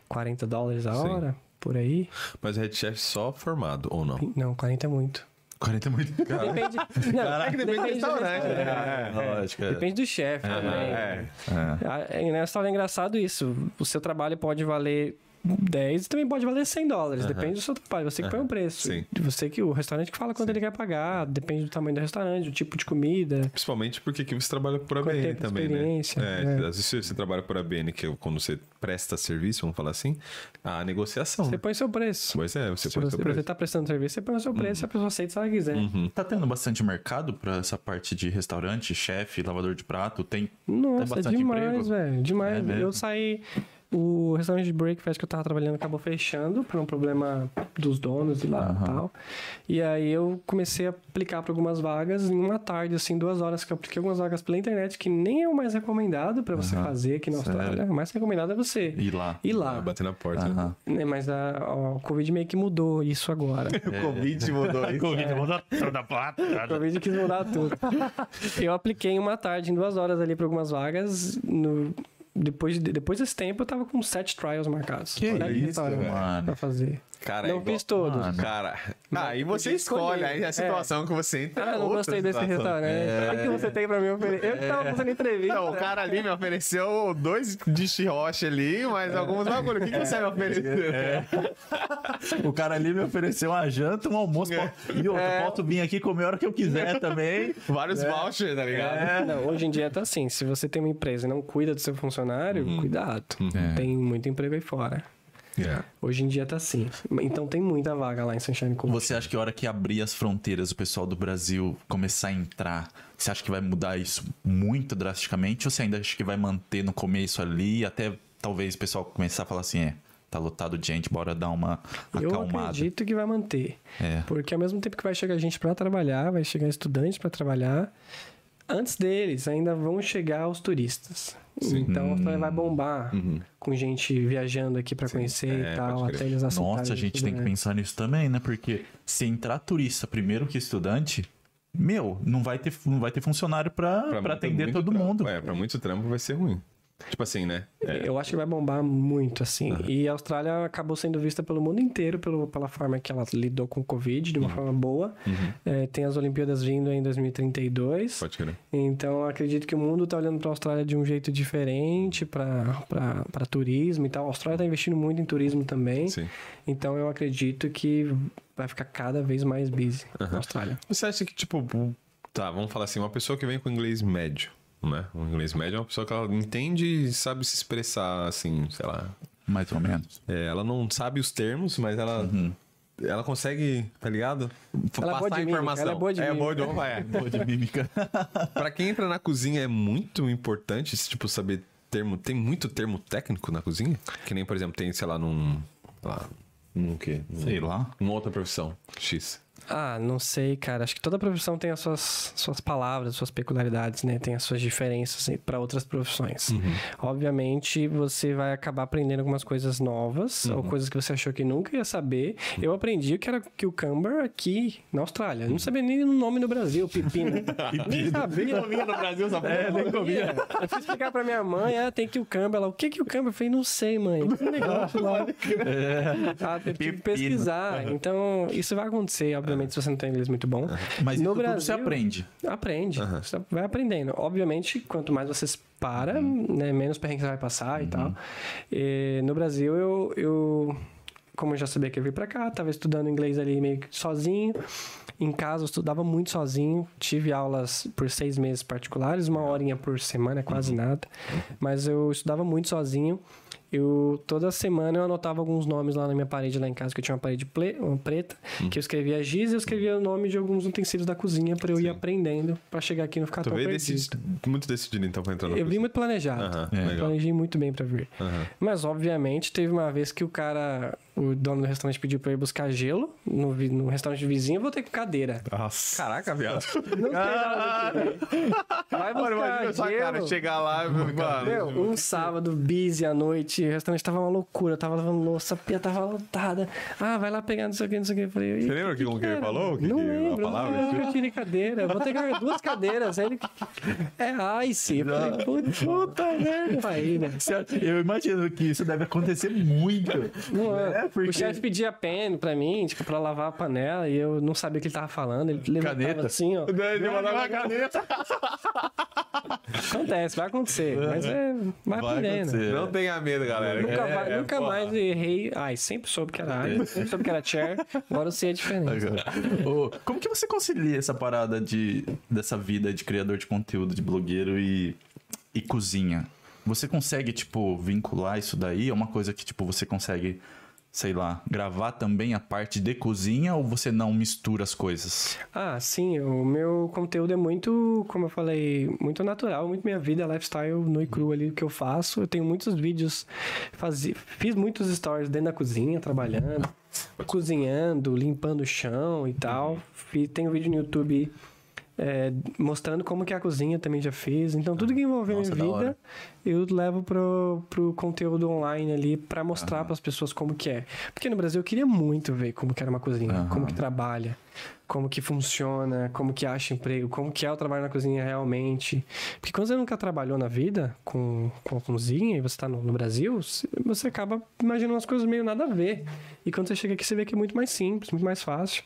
[SPEAKER 3] 40 dólares a
[SPEAKER 2] Sim.
[SPEAKER 3] hora, por aí.
[SPEAKER 2] Mas head chef só formado, ou não?
[SPEAKER 3] Não, 40 é muito.
[SPEAKER 1] 40 é muito.
[SPEAKER 3] Depende, não,
[SPEAKER 2] É que depende do restaurante,
[SPEAKER 3] restaurante.
[SPEAKER 2] né?
[SPEAKER 1] É, lógico. é.
[SPEAKER 3] Depende do chefe também.
[SPEAKER 2] É.
[SPEAKER 1] É.
[SPEAKER 3] É, nessa história é engraçado isso. O seu trabalho pode valer 10 e também pode valer 100 dólares. Depende do seu trabalho. Você que põe o preço.
[SPEAKER 2] Sim.
[SPEAKER 3] Você que o restaurante que fala quanto ele quer pagar. Depende do tamanho do restaurante, do tipo de comida.
[SPEAKER 2] Principalmente porque aqui você trabalha por ABN
[SPEAKER 3] tempo de
[SPEAKER 2] também, né?
[SPEAKER 3] experiência,
[SPEAKER 2] É,
[SPEAKER 3] é.
[SPEAKER 2] às vezes você- trabalha por ABN, que é quando você presta serviço, vamos falar assim, a negociação.
[SPEAKER 3] Você
[SPEAKER 2] né?
[SPEAKER 3] põe seu preço.
[SPEAKER 2] Pois é, você
[SPEAKER 3] Se
[SPEAKER 2] põe o
[SPEAKER 3] você,
[SPEAKER 2] seu preço.
[SPEAKER 3] você tá prestando serviço, você põe o seu preço, se a pessoa aceita se ela quiser.
[SPEAKER 1] Tá tendo bastante mercado pra essa parte de restaurante, chefe, lavador de prato? Tem.
[SPEAKER 3] Nossa, é
[SPEAKER 1] bastante
[SPEAKER 3] demais,
[SPEAKER 1] emprego?
[SPEAKER 3] velho. Demais.
[SPEAKER 1] É
[SPEAKER 3] eu saí. O restaurante de breakfast que eu tava trabalhando acabou fechando por um problema dos donos e lá e tal. E aí eu comecei a aplicar para algumas vagas em uma tarde, assim, duas horas que eu apliquei algumas vagas pela internet, que nem é o mais recomendado para você
[SPEAKER 1] Aham.
[SPEAKER 3] fazer aqui na
[SPEAKER 1] Sério?
[SPEAKER 3] Austrália. O mais recomendado é você
[SPEAKER 1] Ir lá.
[SPEAKER 3] ir
[SPEAKER 2] Ah,
[SPEAKER 3] lá.
[SPEAKER 2] bater na porta. né?
[SPEAKER 1] Aham.
[SPEAKER 3] Né, Mas a, a- o Covid meio que mudou isso agora.
[SPEAKER 2] O Covid mudou isso.
[SPEAKER 1] Covid mudou toda a plata.
[SPEAKER 3] O Covid quis mudar tudo. Eu apliquei em uma tarde, em duas horas ali para algumas vagas. No, depois, de- depois desse tempo, eu tava com sete trials marcados.
[SPEAKER 1] Que
[SPEAKER 3] Sete
[SPEAKER 1] isso,
[SPEAKER 3] restaurantes
[SPEAKER 1] velho. Mano.
[SPEAKER 3] Pra fazer.
[SPEAKER 2] Cara,
[SPEAKER 3] não
[SPEAKER 2] é
[SPEAKER 3] fiz todos.
[SPEAKER 1] Mano.
[SPEAKER 2] Cara,
[SPEAKER 3] Mas
[SPEAKER 2] aí você escolhe, aí a situação que você entra.
[SPEAKER 3] Ah,
[SPEAKER 2] é
[SPEAKER 3] não gostei desse
[SPEAKER 2] situação.
[SPEAKER 3] restaurante. O que você tem pra me oferecer? Eu que tava fazendo entrevista.
[SPEAKER 2] Não, o cara ali me ofereceu dois dishwasher ali, mas alguns bagulho. O que, que você me ofereceu?
[SPEAKER 1] O cara ali me ofereceu uma janta, um almoço.
[SPEAKER 2] É.
[SPEAKER 1] E outro,
[SPEAKER 3] É.
[SPEAKER 1] posso vir aqui comer a hora que eu quiser também.
[SPEAKER 2] Vários vouchers, tá ligado?
[SPEAKER 3] Não, hoje em dia tá assim. Se você tem uma empresa e não cuida do seu funcionário, cuidado.
[SPEAKER 1] É.
[SPEAKER 3] Tem muito emprego aí fora.
[SPEAKER 2] Yeah.
[SPEAKER 3] Hoje em dia tá assim. Então tem muita vaga lá em Sunshine Coast.
[SPEAKER 1] Você acha que a hora que abrir as fronteiras, o pessoal do Brasil começar a entrar, você acha que vai mudar isso muito drasticamente? Ou você ainda acha que vai manter no começo ali, até talvez o pessoal começar a falar assim, é, tá lotado de gente, bora dar uma
[SPEAKER 3] Eu
[SPEAKER 1] acalmada.
[SPEAKER 3] acredito que vai manter.
[SPEAKER 1] É.
[SPEAKER 3] Porque ao mesmo tempo que vai chegar gente para trabalhar, vai chegar estudantes para trabalhar, antes deles ainda vão chegar os turistas. Então a Austrália vai bombar com gente viajando aqui para conhecer
[SPEAKER 2] É,
[SPEAKER 3] e tal, até eles aceitarem.
[SPEAKER 1] Nossa, a gente tem que pensar nisso também, né? Porque se entrar turista primeiro que estudante, meu, não vai ter, não vai ter funcionário
[SPEAKER 2] muito-
[SPEAKER 1] atender todo
[SPEAKER 2] trampo.
[SPEAKER 1] mundo.
[SPEAKER 2] É, pra muito trampo vai ser ruim. Tipo assim, né? É.
[SPEAKER 3] Eu acho que vai bombar muito, assim. E a Austrália acabou sendo vista pelo mundo inteiro pelo, pela forma que ela lidou com o Covid, de uma forma boa. É, tem as Olimpíadas vindo em 2032.
[SPEAKER 2] Pode crer.
[SPEAKER 3] Então, acredito que o mundo tá olhando para a Austrália de um jeito diferente para turismo e tal. A Austrália tá investindo muito em turismo também.
[SPEAKER 2] Sim.
[SPEAKER 3] Então, eu acredito que vai ficar cada vez mais busy na Austrália.
[SPEAKER 2] Você acha que, tipo, tá, vamos falar assim, uma pessoa que vem com inglês médio, né? Um inglês médio é uma pessoa que ela entende e sabe se expressar, assim, sei lá.
[SPEAKER 1] Mais ou menos.
[SPEAKER 2] É, ela não sabe os termos, mas ela. Ela consegue, tá ligado?
[SPEAKER 3] Ela é boa de mímica, ela é boa de
[SPEAKER 2] é,
[SPEAKER 3] mímica.
[SPEAKER 2] boa de, opa, é.
[SPEAKER 1] Boa de mímica.
[SPEAKER 2] Pra quem entra na cozinha é muito importante, esse, tipo, saber termo. Tem muito termo técnico na cozinha? Que nem, por exemplo, tem, sei lá, num. Sei lá. Num quê? Num-
[SPEAKER 1] Sei lá.
[SPEAKER 2] Numa outra profissão. X.
[SPEAKER 3] Ah, não sei, cara. Acho que toda profissão tem as suas, suas palavras, suas peculiaridades, né? Tem as suas diferenças para outras profissões. Obviamente, você vai acabar aprendendo algumas coisas novas, ou coisas que você achou que nunca ia saber. Eu aprendi o que era cucumber aqui na Austrália. Eu não sabia nem o nome no Brasil, pepino. nem sabia.
[SPEAKER 1] comia no Brasil, sabe?
[SPEAKER 3] É, nem comia. Eu fui explicar pra minha mãe, ah, tem cucumber. Ela, o que é cucumber? Eu falei, não sei, mãe. Que negócio lá. Ah, teve que pesquisar. Então, isso vai acontecer, obviamente, se você não tem inglês muito bom.
[SPEAKER 1] Mas
[SPEAKER 3] No Brasil-
[SPEAKER 1] você aprende.
[SPEAKER 3] Aprende. Você vai aprendendo. Obviamente, quanto mais você para, né, menos perrengue você vai passar e tal. E no Brasil, eu, eu, como eu já sabia que ia vir pra cá, tava estudando inglês ali meio que sozinho. Em casa, eu estudava muito sozinho. Tive aulas por seis meses particulares, uma horinha por semana, quase nada. Mas eu estudava muito sozinho. Eu, toda semana eu anotava alguns nomes lá na minha parede lá em casa, que eu tinha uma parede ple- uma preta, que eu escrevia giz e eu escrevia o nome de alguns utensílios da cozinha pra eu ir aprendendo pra chegar aqui e não ficar
[SPEAKER 2] Tu
[SPEAKER 3] tão
[SPEAKER 2] veio
[SPEAKER 3] perdido.
[SPEAKER 2] decidi, muito decidido, então, pra entrar na
[SPEAKER 3] Eu vim
[SPEAKER 2] cozinha.
[SPEAKER 3] muito planejado.
[SPEAKER 2] Aham,
[SPEAKER 1] É.
[SPEAKER 2] legal.
[SPEAKER 3] Planejei muito bem pra vir.
[SPEAKER 2] Aham.
[SPEAKER 3] Mas, obviamente, teve uma vez que o cara, o dono do restaurante pediu pra eu ir buscar gelo no, vi- no restaurante vizinho, eu voltei com cadeira.
[SPEAKER 1] Nossa.
[SPEAKER 2] Caraca, viado.
[SPEAKER 3] Não tem nada do que Vai
[SPEAKER 2] Mano, imagina
[SPEAKER 3] buscar
[SPEAKER 2] cara,
[SPEAKER 3] gelo.
[SPEAKER 2] chegar lá, mano.
[SPEAKER 3] Meu, um sábado, busy à noite, o restaurante tava uma loucura, eu tava lavando louça, a pia tava lotada. Ah, vai lá pegar não sei o que, não sei o que. Eu falei,
[SPEAKER 2] Você lembra que- como que ele falou? O que
[SPEAKER 3] não
[SPEAKER 2] que- a
[SPEAKER 3] lembro,
[SPEAKER 2] palavra?
[SPEAKER 3] não lembro eu tirei cadeira. Eu vou ter que duas cadeiras. Aí ele, é ice. Eu falei, puta, puta merda. Aí, né?
[SPEAKER 1] Eu imagino que isso deve acontecer muito.
[SPEAKER 3] Não,
[SPEAKER 1] É, porque-
[SPEAKER 3] O chefe pedia pen pra mim, tipo, pra lavar a panela, e eu não sabia o que ele tava falando. Ele levantava
[SPEAKER 1] Caneta.
[SPEAKER 3] assim, ó.
[SPEAKER 2] Ele mandava uma caneta.
[SPEAKER 3] Acontece, vai acontecer. Mas é, vai,
[SPEAKER 1] Vai
[SPEAKER 3] aprendendo.
[SPEAKER 1] acontecer.
[SPEAKER 2] Não tenha medo, galera.
[SPEAKER 3] Nunca,
[SPEAKER 2] É,
[SPEAKER 3] vai-
[SPEAKER 2] é,
[SPEAKER 3] nunca mais errei. Ai, sempre soube que era área, sempre soube que era chair. Agora eu sei a diferença.
[SPEAKER 1] Ô, como que você concilia essa parada de, dessa vida de criador de conteúdo, de blogueiro e, e cozinha? Você consegue, tipo, vincular isso daí? É uma coisa que, tipo, você consegue, sei lá, gravar também a parte de cozinha ou você não mistura as coisas?
[SPEAKER 3] Ah, sim, o meu conteúdo é muito, como eu falei, muito natural, muito minha vida, lifestyle no e cru ali que eu faço. Eu tenho muitos vídeos, fazi, fiz muitos stories dentro da cozinha, trabalhando, cozinhando, limpando o chão e tal. Fiz, tem um vídeo no YouTube é, mostrando como que a cozinha também já fiz. Então, tudo que envolve
[SPEAKER 1] Nossa,
[SPEAKER 3] minha vida, eu levo pro, pro conteúdo online ali pra mostrar pras pessoas como que é. Porque no Brasil eu queria muito ver como que era uma cozinha,
[SPEAKER 1] Aham.
[SPEAKER 3] como que trabalha, como que funciona, como que acha emprego, como que é o trabalho na cozinha realmente. Porque quando você nunca trabalhou na vida com, com a cozinha e você tá no, no Brasil, você- você acaba imaginando umas coisas meio nada a ver. E quando você chega aqui, você vê que é muito mais simples, muito mais fácil.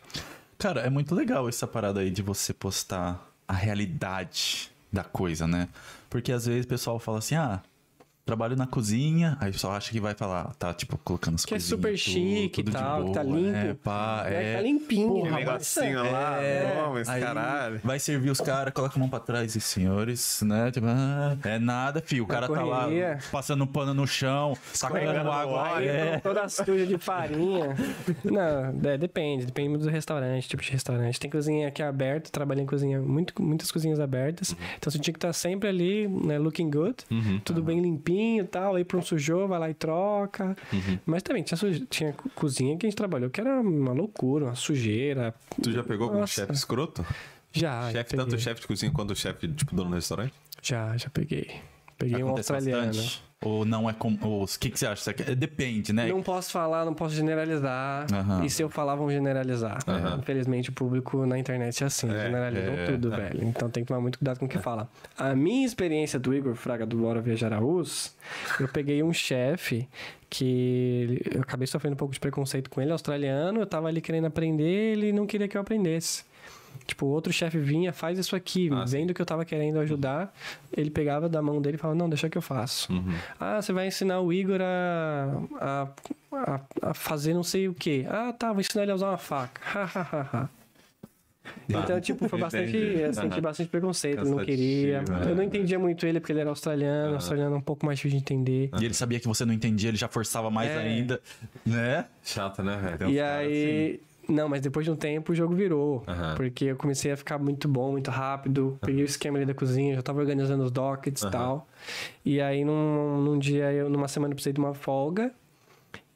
[SPEAKER 1] Cara, é muito legal essa parada aí de você postar a realidade da coisa, né? Porque às vezes o pessoal fala assim, ah, trabalho na cozinha, aí o pessoal acha que vai falar, tá, tipo, colocando as
[SPEAKER 3] Que é super
[SPEAKER 1] tudo-
[SPEAKER 3] chique e
[SPEAKER 1] tudo
[SPEAKER 3] tal, que tá
[SPEAKER 1] boa,
[SPEAKER 3] limpo.
[SPEAKER 1] É, pá,
[SPEAKER 3] É,
[SPEAKER 1] é.
[SPEAKER 3] tá limpinho.
[SPEAKER 1] Porra,
[SPEAKER 2] Um negocinho lá,
[SPEAKER 1] É,
[SPEAKER 2] mas
[SPEAKER 1] aí
[SPEAKER 2] caralho.
[SPEAKER 1] Vai servir os caras, coloca a mão pra trás e senhores, né? Tipo, ah, é nada, filho. O cara tá lá passando pano no chão, sacando água.
[SPEAKER 2] óleo.
[SPEAKER 1] É.
[SPEAKER 3] Toda suja de farinha. Não, é, depende. Depende muito do restaurante, tipo de restaurante. Tem cozinha que é aberta, trabalhei em cozinha, muito, muitas cozinhas abertas. Então você tinha que estar sempre ali, né, looking good. Tudo bem limpinho e tal. Aí pra um sujou, vai lá e troca. Mas também tinha, suje- tinha co- cozinha que a gente trabalhou que era uma loucura, uma sujeira.
[SPEAKER 2] Tu já pegou algum chefe escroto?
[SPEAKER 3] Já,
[SPEAKER 2] chefe, tanto chefe de cozinha quanto chefe, tipo, dono do restaurante?
[SPEAKER 3] Já, já peguei. Peguei um australiano.
[SPEAKER 1] bastante? Ou não é como. O que, que você acha? Depende, né?
[SPEAKER 3] Não posso falar, não posso generalizar.
[SPEAKER 1] Aham.
[SPEAKER 3] E se eu falar, vão generalizar. Infelizmente, o público na internet é assim, generalizam
[SPEAKER 1] é.
[SPEAKER 3] tudo, velho. Então tem que tomar muito cuidado com o que fala. A minha experiência do Igor Fraga do Bora Viajar a US, eu peguei um chefe que eu acabei sofrendo um pouco de preconceito com ele, australiano. Eu tava ali querendo aprender, ele não queria que eu aprendesse. Tipo, outro chefe vinha, faz isso aqui, vendo que eu tava querendo ajudar, ele pegava da mão dele e falava, não, deixa que eu faço. Ah, você vai ensinar o Igor a, a, a, a fazer não sei o quê. Ah, tá, vou ensinar ele a usar uma faca. Ha, ha, ha, ha. Então, tipo, foi bastante.
[SPEAKER 2] Entendi.
[SPEAKER 3] Eu senti bastante preconceito, não queria.
[SPEAKER 2] Cansativo,
[SPEAKER 3] Eu não entendia muito ele porque ele era australiano, australiano é um pouco mais difícil de entender.
[SPEAKER 1] E ele sabia que você não entendia, ele já forçava mais
[SPEAKER 3] É.
[SPEAKER 1] ainda, né?
[SPEAKER 2] Chato, né, velho?
[SPEAKER 3] E aí. Não, mas depois de um tempo o jogo virou. Porque eu comecei a ficar muito bom, muito rápido. Peguei o esquema ali da cozinha, já tava organizando os dockets e tal. E aí, num, num dia, eu, numa semana, eu precisei de uma folga.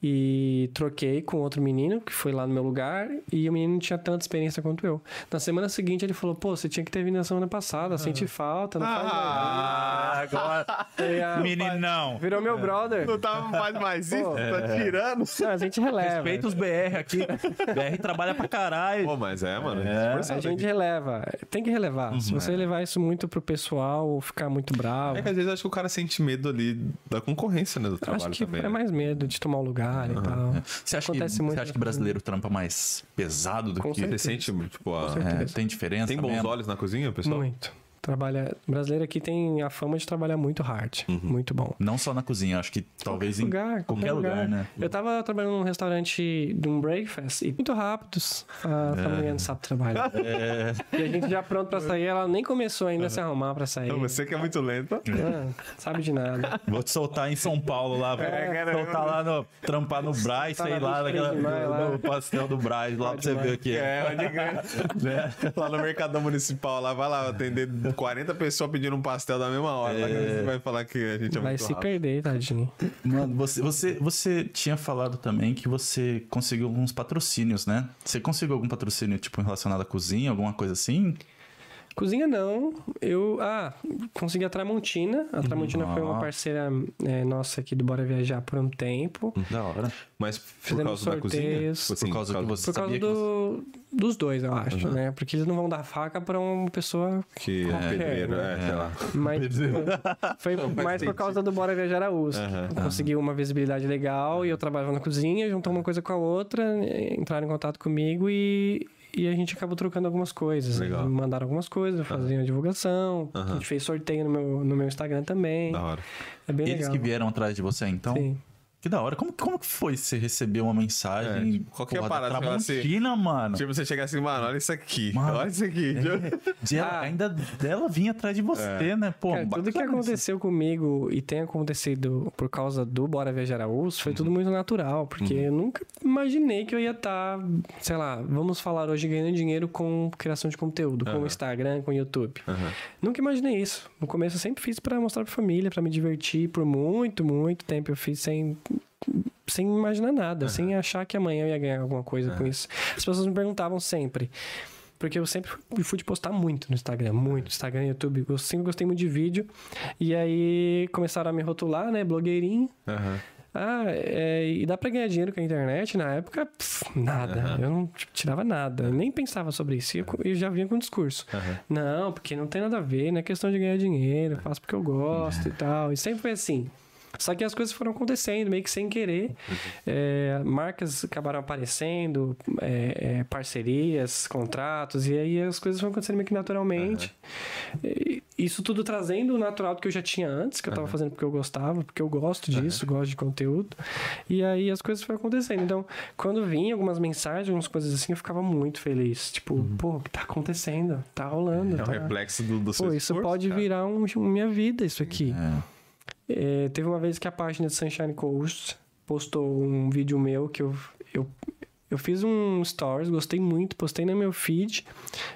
[SPEAKER 3] E troquei com outro menino que foi lá no meu lugar. E o menino não tinha tanta experiência quanto eu. Na semana seguinte, ele falou: Pô, você tinha que ter vindo na semana passada, senti falta, não faz mais.
[SPEAKER 1] Ah, agora.
[SPEAKER 3] Aí, ah,
[SPEAKER 1] Meninão.
[SPEAKER 3] Virou meu brother.
[SPEAKER 2] Não tá, não faz mais isso?
[SPEAKER 3] Pô.
[SPEAKER 2] Tá tirando?
[SPEAKER 3] Não, a gente releva.
[SPEAKER 1] Respeita os BR aqui. BR trabalha pra caralho.
[SPEAKER 2] Pô, mas é, mano.
[SPEAKER 1] É.
[SPEAKER 3] A gente
[SPEAKER 2] aqui.
[SPEAKER 3] releva. Tem que relevar. Se você levar isso muito pro pessoal ou ficar muito bravo.
[SPEAKER 2] É que às vezes eu acho que o cara sente medo ali da concorrência, né? Do
[SPEAKER 3] Acho
[SPEAKER 2] trabalho
[SPEAKER 3] que
[SPEAKER 2] também.
[SPEAKER 3] é
[SPEAKER 2] né?
[SPEAKER 3] mais medo de tomar o lugar e tal.
[SPEAKER 1] Você acha, que,
[SPEAKER 3] Acontece
[SPEAKER 1] você
[SPEAKER 3] muito
[SPEAKER 1] acha que brasileiro trampa mais pesado do
[SPEAKER 3] Com
[SPEAKER 1] que.
[SPEAKER 2] Você
[SPEAKER 3] certeza.
[SPEAKER 2] sente, tipo, a...
[SPEAKER 1] É, tem diferença?
[SPEAKER 2] Tem bons
[SPEAKER 1] mesmo?
[SPEAKER 2] olhos na cozinha, pessoal?
[SPEAKER 3] Muito. Trabalha... O brasileiro aqui tem a fama de trabalhar muito hard. Muito bom.
[SPEAKER 1] Não só na cozinha, acho que talvez em
[SPEAKER 3] lugar,
[SPEAKER 1] qualquer lugar, né?
[SPEAKER 3] Eu tava trabalhando num restaurante de um breakfast e muito rápidos. A, a mulher não sabe trabalhar. E a gente já pronto pra sair, ela nem começou ainda a se arrumar pra sair.
[SPEAKER 2] Não, você que é muito lento.
[SPEAKER 3] Ah, sabe de nada.
[SPEAKER 1] Vou te soltar em São Paulo lá, vou
[SPEAKER 3] É,
[SPEAKER 1] soltar lá no. trampar no Braz,
[SPEAKER 3] Soltar
[SPEAKER 1] sei lá,
[SPEAKER 3] 23
[SPEAKER 1] naquela,
[SPEAKER 3] lá.
[SPEAKER 1] no pastel do Braz, lá pra você ver o que é.
[SPEAKER 2] É, onde ganha.
[SPEAKER 1] né?
[SPEAKER 2] Lá no Mercadão Municipal, lá vai lá atender 40 pessoas pedindo um pastel da mesma hora. Que você vai falar que a gente é
[SPEAKER 3] Vai
[SPEAKER 2] muito
[SPEAKER 3] se
[SPEAKER 2] rápido.
[SPEAKER 3] perder, tadinho.
[SPEAKER 1] Mano, você, você, você tinha falado também que você conseguiu alguns patrocínios, né? Você conseguiu algum patrocínio, tipo, relacionado à cozinha, alguma coisa assim?
[SPEAKER 3] Cozinha não. Eu. Ah, consegui a Tramontina. A Tramontina foi uma parceira é, nossa aqui do Bora Viajar por um tempo.
[SPEAKER 1] Da hora.
[SPEAKER 2] Mas por
[SPEAKER 3] Fizemos
[SPEAKER 2] causa da cozinha?
[SPEAKER 3] sorteios.
[SPEAKER 2] Tipo assim,
[SPEAKER 1] Por causa que você
[SPEAKER 3] Por causa
[SPEAKER 1] sabia que você...
[SPEAKER 3] do, dos dois, eu acho, né? Porque eles não vão dar faca pra uma pessoa.
[SPEAKER 2] Que é
[SPEAKER 3] Qualquer,
[SPEAKER 2] pedreiro,
[SPEAKER 3] né?
[SPEAKER 2] é, sei lá.
[SPEAKER 3] Mas foi mais por causa do Bora Viajar a USP. Eu Consegui uma visibilidade legal e eu trabalhava na cozinha, juntou uma coisa com a outra, entraram em contato comigo e, e a gente acabou trocando algumas coisas.
[SPEAKER 2] Legal.
[SPEAKER 3] Me mandaram algumas coisas, eu fazia uma divulgação. A gente fez sorteio no meu, no meu Instagram também.
[SPEAKER 2] Da hora.
[SPEAKER 3] É bem
[SPEAKER 1] Eles
[SPEAKER 3] legal.
[SPEAKER 1] que vieram atrás de você, então?
[SPEAKER 3] Sim.
[SPEAKER 1] Que da hora. Como, como que foi você receber uma mensagem?
[SPEAKER 2] É, tipo, qualquer
[SPEAKER 1] porra,
[SPEAKER 2] parada,
[SPEAKER 1] da
[SPEAKER 2] assim,
[SPEAKER 1] Tramontina, mano.
[SPEAKER 2] Tipo, você chega assim, mano, olha isso aqui.
[SPEAKER 1] Mano.
[SPEAKER 2] Olha isso aqui.
[SPEAKER 1] De ela-
[SPEAKER 3] Ah.
[SPEAKER 1] Ainda dela vinha atrás de você, né? Pô,
[SPEAKER 3] Cara, tudo que
[SPEAKER 1] bacana isso.
[SPEAKER 3] aconteceu comigo e tem acontecido por causa do Bora Viajar a US foi tudo muito natural, porque eu nunca imaginei que eu ia estar, sei lá, vamos falar hoje ganhando dinheiro com criação de conteúdo, com Instagram, com YouTube. Nunca imaginei isso. No começo eu sempre fiz pra mostrar pra família, pra me divertir. Por muito, muito tempo eu fiz sem sem imaginar nada, sem achar que amanhã eu ia ganhar alguma coisa com isso. As pessoas me perguntavam sempre. Porque eu sempre fui- de postar muito no Instagram, muito. Instagram, YouTube. Eu sempre gostei muito de vídeo. E aí começaram a me rotular, né? Blogueirinho.
[SPEAKER 2] Aham.
[SPEAKER 3] Ah, é, e dá pra ganhar dinheiro com a internet? Na época, pff, nada. Eu não tirava nada. Nem pensava sobre isso. E eu, eu já vinha com um discurso. Não, porque não tem nada a ver, não é questão de ganhar dinheiro. Eu faço porque eu gosto e tal. E sempre foi assim. Só que as coisas foram acontecendo meio que sem querer. É, marcas acabaram aparecendo, é, é, parcerias, contratos, e aí as coisas foram acontecendo meio que naturalmente. E Isso tudo trazendo o natural do que eu já tinha antes, que eu tava fazendo porque eu gostava, porque eu gosto disso, gosto de conteúdo. E aí as coisas foram acontecendo. Então, quando vinha algumas mensagens, algumas coisas assim, eu ficava muito feliz. Tipo, pô, o que tá acontecendo? Tá rolando.
[SPEAKER 2] É um
[SPEAKER 3] tá...
[SPEAKER 2] reflexo do, do seu
[SPEAKER 3] Pô, isso
[SPEAKER 2] esforço,
[SPEAKER 3] pode
[SPEAKER 2] cara.
[SPEAKER 3] virar um, minha vida, isso aqui.
[SPEAKER 1] É.
[SPEAKER 3] É, teve uma vez que a página de Sunshine Coast postou um vídeo meu que eu, eu, eu fiz um stories, gostei muito, postei no meu feed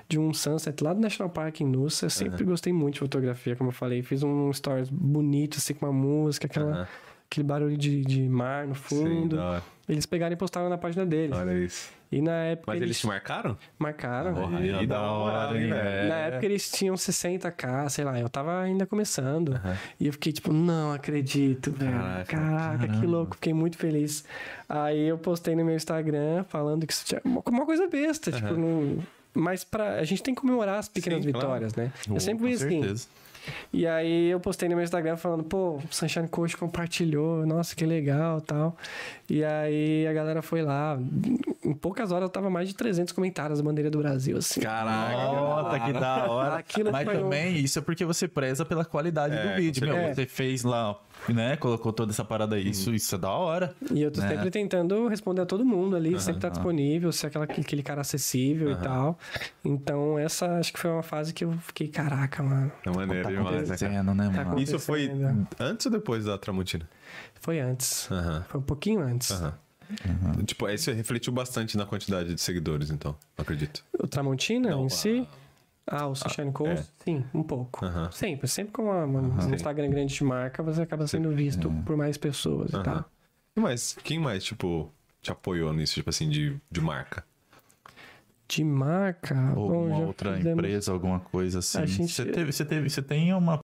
[SPEAKER 3] de um sunset lá do National Park em Nussa. Eu sempre gostei muito de fotografia, como eu falei. Fiz um stories bonito, assim, com uma música, aquela,
[SPEAKER 2] Aham.
[SPEAKER 3] aquele barulho de, de mar no
[SPEAKER 2] Sim,
[SPEAKER 3] fundo.
[SPEAKER 2] hora.
[SPEAKER 3] Eles pegaram e postaram na página deles.
[SPEAKER 2] Olha isso.
[SPEAKER 3] E na época
[SPEAKER 2] Mas
[SPEAKER 3] eles,
[SPEAKER 2] eles te marcaram?
[SPEAKER 3] marcaram.
[SPEAKER 2] Porra, aí
[SPEAKER 1] da hora, hein, velho?
[SPEAKER 3] Na época eles tinham 60k, sei lá, eu tava ainda começando. E eu fiquei tipo, não acredito, velho.
[SPEAKER 2] Caraca,
[SPEAKER 3] Caraca, que louco, fiquei muito feliz. Aí eu postei no meu Instagram falando que isso tinha uma, uma coisa besta, tipo, não. Mas pra, a gente tem que comemorar as pequenas
[SPEAKER 2] Sim, claro.
[SPEAKER 3] vitórias, né? Eu
[SPEAKER 1] Oh,
[SPEAKER 3] sempre fui assim.
[SPEAKER 1] certeza.
[SPEAKER 3] E aí eu postei no meu Instagram falando, pô, o Sunshine Coach compartilhou, nossa, que legal tal. E aí a galera foi lá. Em poucas horas eu tava mais de 300 comentários da bandeira do Brasil, assim.
[SPEAKER 2] Caraca.
[SPEAKER 1] Nossa, que da hora.
[SPEAKER 3] Aquilo
[SPEAKER 1] Mas
[SPEAKER 3] um-
[SPEAKER 1] também isso é porque você preza pela qualidade
[SPEAKER 2] É,
[SPEAKER 1] do vídeo. Meu,
[SPEAKER 3] certeza.
[SPEAKER 1] você fez lá, né? Colocou toda essa parada aí. Isso, isso é da hora.
[SPEAKER 3] E eu tô
[SPEAKER 1] né?
[SPEAKER 3] sempre tentando responder a todo mundo ali, sempre tá disponível, ser aquela, aquele cara acessível e tal. Então, essa acho que foi uma fase que eu fiquei, caraca, mano.
[SPEAKER 2] É maneiro
[SPEAKER 1] Tá
[SPEAKER 2] demais, né,
[SPEAKER 1] né,
[SPEAKER 3] Tá?
[SPEAKER 2] Isso foi antes ou depois da Tramontina?
[SPEAKER 3] Foi antes. Foi um pouquinho antes.
[SPEAKER 2] Aham. Tipo, isso refletiu bastante na quantidade de seguidores, então, acredito.
[SPEAKER 3] O Tramontina
[SPEAKER 2] Não,
[SPEAKER 3] em
[SPEAKER 2] a-
[SPEAKER 3] si. Ah, o Sunshine Coast? Sim, um pouco.
[SPEAKER 2] Aham.
[SPEAKER 3] Sempre, sempre com uma, uma- um Instagram grande de marca, você acaba sendo visto por mais pessoas e tal.
[SPEAKER 2] E mais, quem mais, tipo, te apoiou nisso, tipo assim, de, de marca?
[SPEAKER 3] De marca.
[SPEAKER 1] Ou
[SPEAKER 3] bom,
[SPEAKER 1] alguma
[SPEAKER 3] já
[SPEAKER 1] outra
[SPEAKER 3] fizemos-
[SPEAKER 1] empresa, alguma coisa assim.
[SPEAKER 3] Gente-
[SPEAKER 1] Você, teve, você, teve, você tem uma.